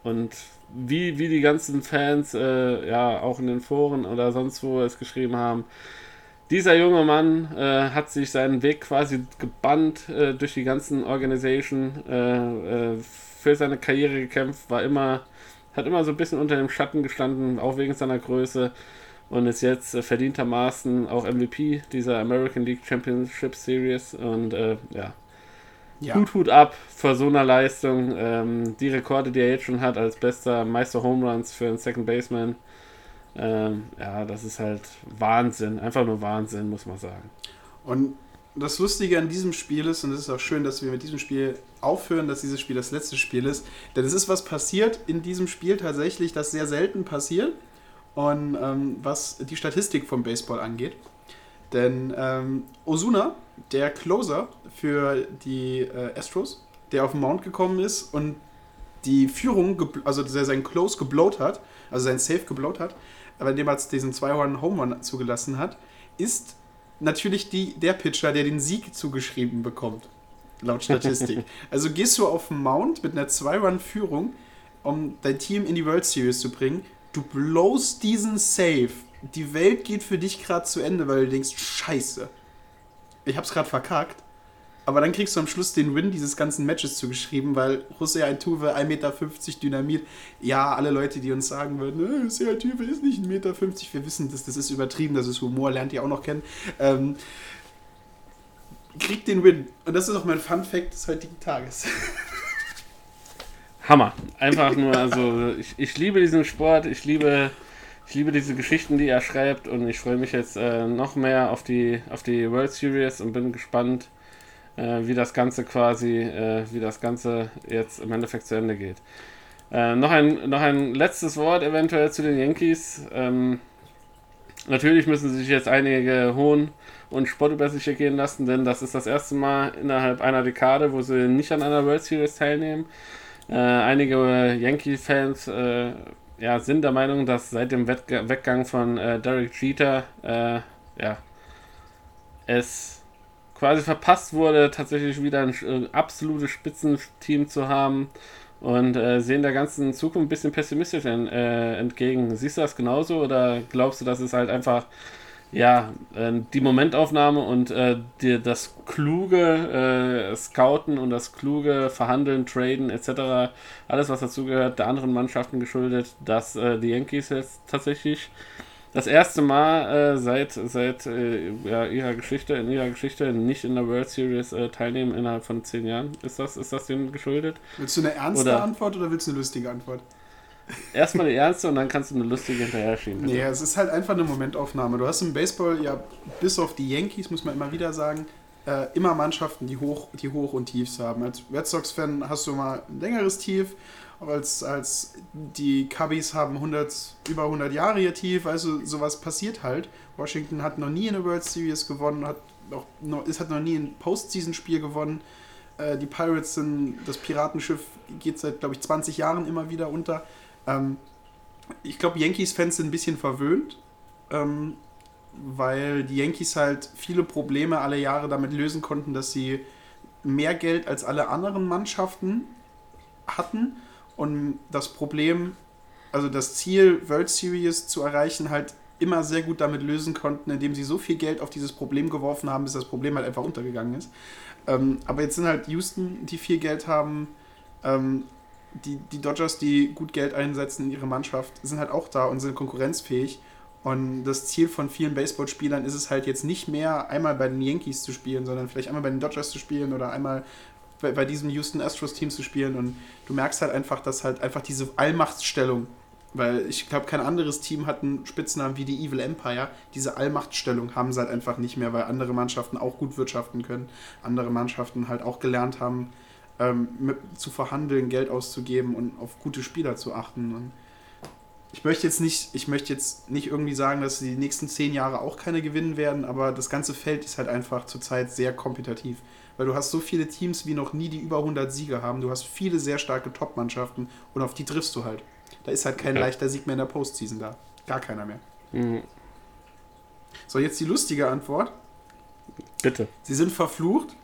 Und wie, wie die ganzen Fans äh, ja auch in den Foren oder sonst wo es geschrieben haben, dieser junge Mann äh, hat sich seinen Weg quasi gebannt äh, durch die ganzen Organisationen, äh, äh, für seine Karriere gekämpft, war immer, hat immer so ein bisschen unter dem Schatten gestanden, auch wegen seiner Größe und ist jetzt äh, verdientermaßen auch MVP dieser American League Championship Series und äh, ja. ja. Hut, Hut ab vor so einer Leistung. Ähm, die Rekorde, die er jetzt schon hat als bester Meister Home Runs für einen Second Baseman, ähm, ja, das ist halt Wahnsinn. Einfach nur Wahnsinn, muss man sagen. Und das Lustige an diesem Spiel ist, und es ist auch schön, dass wir mit diesem Spiel aufhören, dass dieses Spiel das letzte Spiel ist, denn es ist was passiert in diesem Spiel tatsächlich, das sehr selten passiert und ähm, was die Statistik vom Baseball angeht. Denn ähm, Osuna, der Closer für die äh, Astros, der auf den Mount gekommen ist und die Führung, also der sein Close geblowt hat, also sein Safe geblowt hat, aber indem er diesen 2 Home Run zugelassen hat, ist natürlich die, der Pitcher, der den Sieg zugeschrieben bekommt. Laut Statistik. also gehst du auf den Mount mit einer 2-Run-Führung, um dein Team in die World Series zu bringen. Du blowst diesen Save. Die Welt geht für dich gerade zu Ende, weil du denkst, scheiße. Ich hab's gerade verkackt. Aber dann kriegst du am Schluss den Win dieses ganzen Matches zugeschrieben, weil José Altuve 1,50 Meter Dynamit. Ja, alle Leute, die uns sagen würden, äh, José Altuve ist nicht 1,50 Meter, wir wissen, das, das ist übertrieben, das ist Humor, lernt ihr auch noch kennen. Ähm, kriegt den Win. Und das ist auch mein Fun Fact des heutigen Tages. Hammer. Einfach nur, also ich, ich liebe diesen Sport, ich liebe, ich liebe diese Geschichten, die er schreibt und ich freue mich jetzt äh, noch mehr auf die, auf die World Series und bin gespannt, äh, wie das Ganze quasi, äh, wie das Ganze jetzt im Endeffekt zu Ende geht. Äh, noch, ein, noch ein letztes Wort eventuell zu den Yankees. Ähm, natürlich müssen sich jetzt einige hohen und Spott über sich ergehen lassen, denn das ist das erste Mal innerhalb einer Dekade, wo sie nicht an einer World Series teilnehmen. Äh, einige Yankee-Fans äh, ja, sind der Meinung, dass seit dem Weggang von äh, Derek Jeter ja, es quasi verpasst wurde, tatsächlich wieder ein äh, absolutes Spitzenteam zu haben und äh, sehen der ganzen Zukunft ein bisschen pessimistisch en, äh, entgegen. Siehst du das genauso oder glaubst du, dass es halt einfach ja, äh, die Momentaufnahme und äh, die, das kluge äh, Scouten und das kluge Verhandeln, Traden etc., alles was dazugehört, der anderen Mannschaften geschuldet, dass die Yankees jetzt tatsächlich das erste Mal äh, seit, seit äh, ja, ihrer Geschichte, in ihrer Geschichte nicht in der World Series äh, teilnehmen innerhalb von zehn Jahren. Ist das, ist das dem geschuldet? Willst du eine ernste oder? Antwort oder willst du eine lustige Antwort? Erstmal eine ernste und dann kannst du eine lustige hinterher schieben. Nee, es ist halt einfach eine Momentaufnahme. Du hast im Baseball ja bis auf die Yankees, muss man immer wieder sagen, äh, immer Mannschaften, die hoch, die hoch und Tiefs haben. Als Red Sox-Fan hast du mal ein längeres Tief als, als die Cubbies haben 100, über 100 Jahre ihr Tief, also sowas passiert halt. Washington hat noch nie eine World Series gewonnen, hat auch noch, es hat noch nie ein Postseason-Spiel gewonnen. Äh, die Pirates sind, das Piratenschiff geht seit, glaube ich, 20 Jahren immer wieder unter. Ähm, ich glaube, Yankees-Fans sind ein bisschen verwöhnt, ähm, weil die Yankees halt viele Probleme alle Jahre damit lösen konnten, dass sie mehr Geld als alle anderen Mannschaften hatten und das Problem, also das Ziel, World Series zu erreichen, halt immer sehr gut damit lösen konnten, indem sie so viel Geld auf dieses Problem geworfen haben, bis das Problem halt einfach untergegangen ist. Ähm, aber jetzt sind halt Houston, die viel Geld haben, ähm, die, die Dodgers, die gut Geld einsetzen in ihre Mannschaft, sind halt auch da und sind konkurrenzfähig. Und das Ziel von vielen Baseballspielern ist es halt jetzt nicht mehr, einmal bei den Yankees zu spielen, sondern vielleicht einmal bei den Dodgers zu spielen oder einmal bei, bei diesem Houston Astros Team zu spielen und du merkst halt einfach, dass halt einfach diese Allmachtsstellung, weil ich glaube, kein anderes Team hat einen Spitznamen wie die Evil Empire. Diese Allmachtstellung haben sie halt einfach nicht mehr, weil andere Mannschaften auch gut wirtschaften können, andere Mannschaften halt auch gelernt haben, ähm, mit, zu verhandeln, Geld auszugeben und auf gute Spieler zu achten. Und ich möchte jetzt nicht, ich möchte jetzt nicht irgendwie sagen, dass die nächsten zehn Jahre auch keine gewinnen werden, aber das ganze Feld ist halt einfach zurzeit sehr kompetitiv weil du hast so viele Teams wie noch nie, die über 100 Siege haben. Du hast viele sehr starke Top-Mannschaften und auf die triffst du halt. Da ist halt kein ja. leichter Sieg mehr in der Postseason da. Gar keiner mehr. Mhm. So, jetzt die lustige Antwort. Bitte. Sie sind verflucht.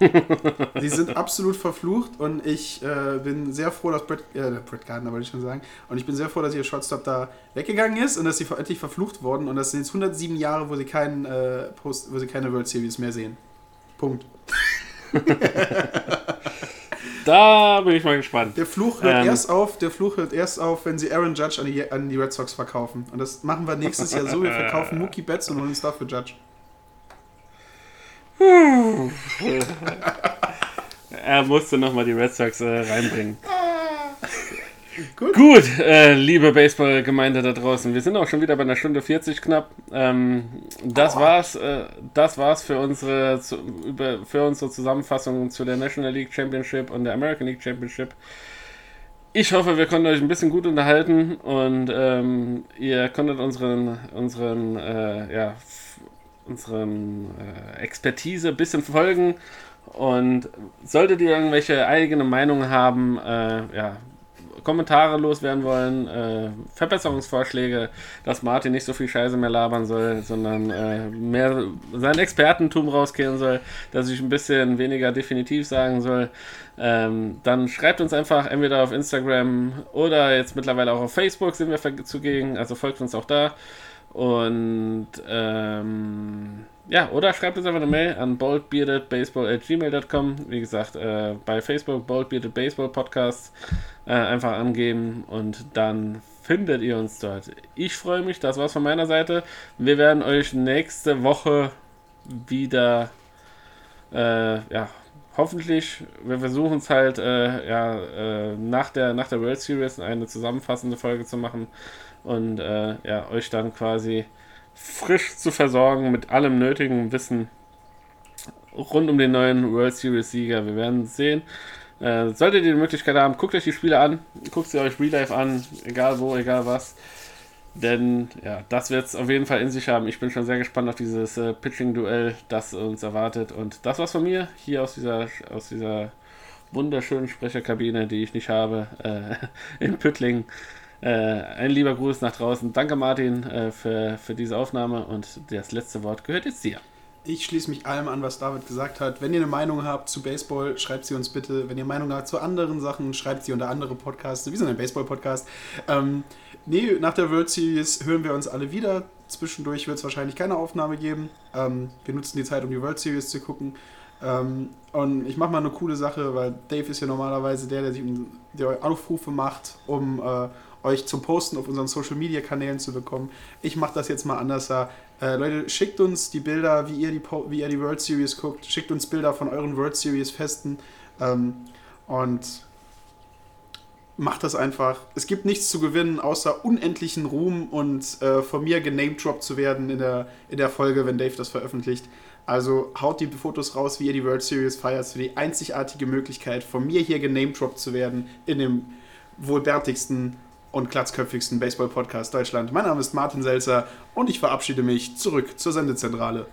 Sie sind absolut verflucht und ich äh, bin sehr froh, dass Brett, äh, Brett Gardner wollte ich schon sagen, und ich bin sehr froh, dass ihr Shotstop da weggegangen ist und dass sie endlich verflucht worden und das sind jetzt 107 Jahre, wo sie, keinen, äh, Post, wo sie keine World Series mehr sehen. Punkt. da bin ich mal gespannt. Der Fluch hört ähm, erst auf, der Fluch hört erst auf, wenn sie Aaron Judge an die, an die Red Sox verkaufen. Und das machen wir nächstes Jahr so, wir verkaufen Mookie Betts und holen uns dafür Judge. er musste nochmal die Red Sox äh, reinbringen. Gut, Gut äh, liebe Baseball-Gemeinde da draußen, wir sind auch schon wieder bei einer Stunde 40 knapp. Ähm, das oh. war's, äh, das war's für unsere, zu, über, für unsere Zusammenfassung zu der National League Championship und der American League Championship. Ich hoffe, wir konnten euch ein bisschen gut unterhalten und ähm, ihr konntet unseren, unseren, äh, ja, unseren äh, Expertise ein bisschen folgen. Und solltet ihr irgendwelche eigene Meinungen haben, äh, ja, Kommentare loswerden wollen, äh, Verbesserungsvorschläge, dass Martin nicht so viel Scheiße mehr labern soll, sondern äh, mehr sein Expertentum rauskehren soll, dass ich ein bisschen weniger definitiv sagen soll, ähm, dann schreibt uns einfach entweder auf Instagram oder jetzt mittlerweile auch auf Facebook sind wir zugegen, also folgt uns auch da. Und ähm, ja, oder schreibt uns einfach eine Mail an boldbeardedbaseball.gmail.com. Wie gesagt, äh, bei Facebook Boldbearded Baseball Podcast äh, einfach angeben und dann findet ihr uns dort. Ich freue mich, das war's von meiner Seite. Wir werden euch nächste Woche wieder, äh, ja, hoffentlich, wir versuchen es halt, äh, ja, äh, nach, der, nach der World Series eine zusammenfassende Folge zu machen und äh, ja, euch dann quasi frisch zu versorgen mit allem nötigen Wissen rund um den neuen World Series Sieger. Wir werden sehen. Äh, solltet ihr die Möglichkeit haben, guckt euch die Spiele an, guckt sie euch Real Life an, egal wo, egal was. Denn ja, das wird es auf jeden Fall in sich haben. Ich bin schon sehr gespannt auf dieses äh, Pitching-Duell, das uns erwartet. Und das war's von mir hier aus dieser, aus dieser wunderschönen Sprecherkabine, die ich nicht habe, äh, in Püttling. Äh, ein lieber Gruß nach draußen. Danke, Martin, äh, für, für diese Aufnahme und das letzte Wort gehört jetzt dir. Ich schließe mich allem an, was David gesagt hat. Wenn ihr eine Meinung habt zu Baseball, schreibt sie uns bitte. Wenn ihr Meinung habt zu anderen Sachen, schreibt sie unter andere Podcasts. Wir sind ein Baseball-Podcast. Ähm, nee, nach der World Series hören wir uns alle wieder. Zwischendurch wird es wahrscheinlich keine Aufnahme geben. Ähm, wir nutzen die Zeit, um die World Series zu gucken. Ähm, und ich mache mal eine coole Sache, weil Dave ist ja normalerweise der, der sich der Aufrufe macht, um äh, euch zum Posten auf unseren Social Media Kanälen zu bekommen. Ich mache das jetzt mal anders. Äh, Leute, schickt uns die Bilder, wie ihr die, wie ihr die World Series guckt. Schickt uns Bilder von euren World Series Festen. Ähm, und macht das einfach. Es gibt nichts zu gewinnen, außer unendlichen Ruhm und äh, von mir genamedroppt zu werden in der, in der Folge, wenn Dave das veröffentlicht. Also haut die Fotos raus, wie ihr die World Series feiert. für die einzigartige Möglichkeit, von mir hier genamedroppt zu werden in dem wohlbärtigsten und glatzköpfigsten Baseball-Podcast Deutschland. Mein Name ist Martin Selzer und ich verabschiede mich zurück zur Sendezentrale.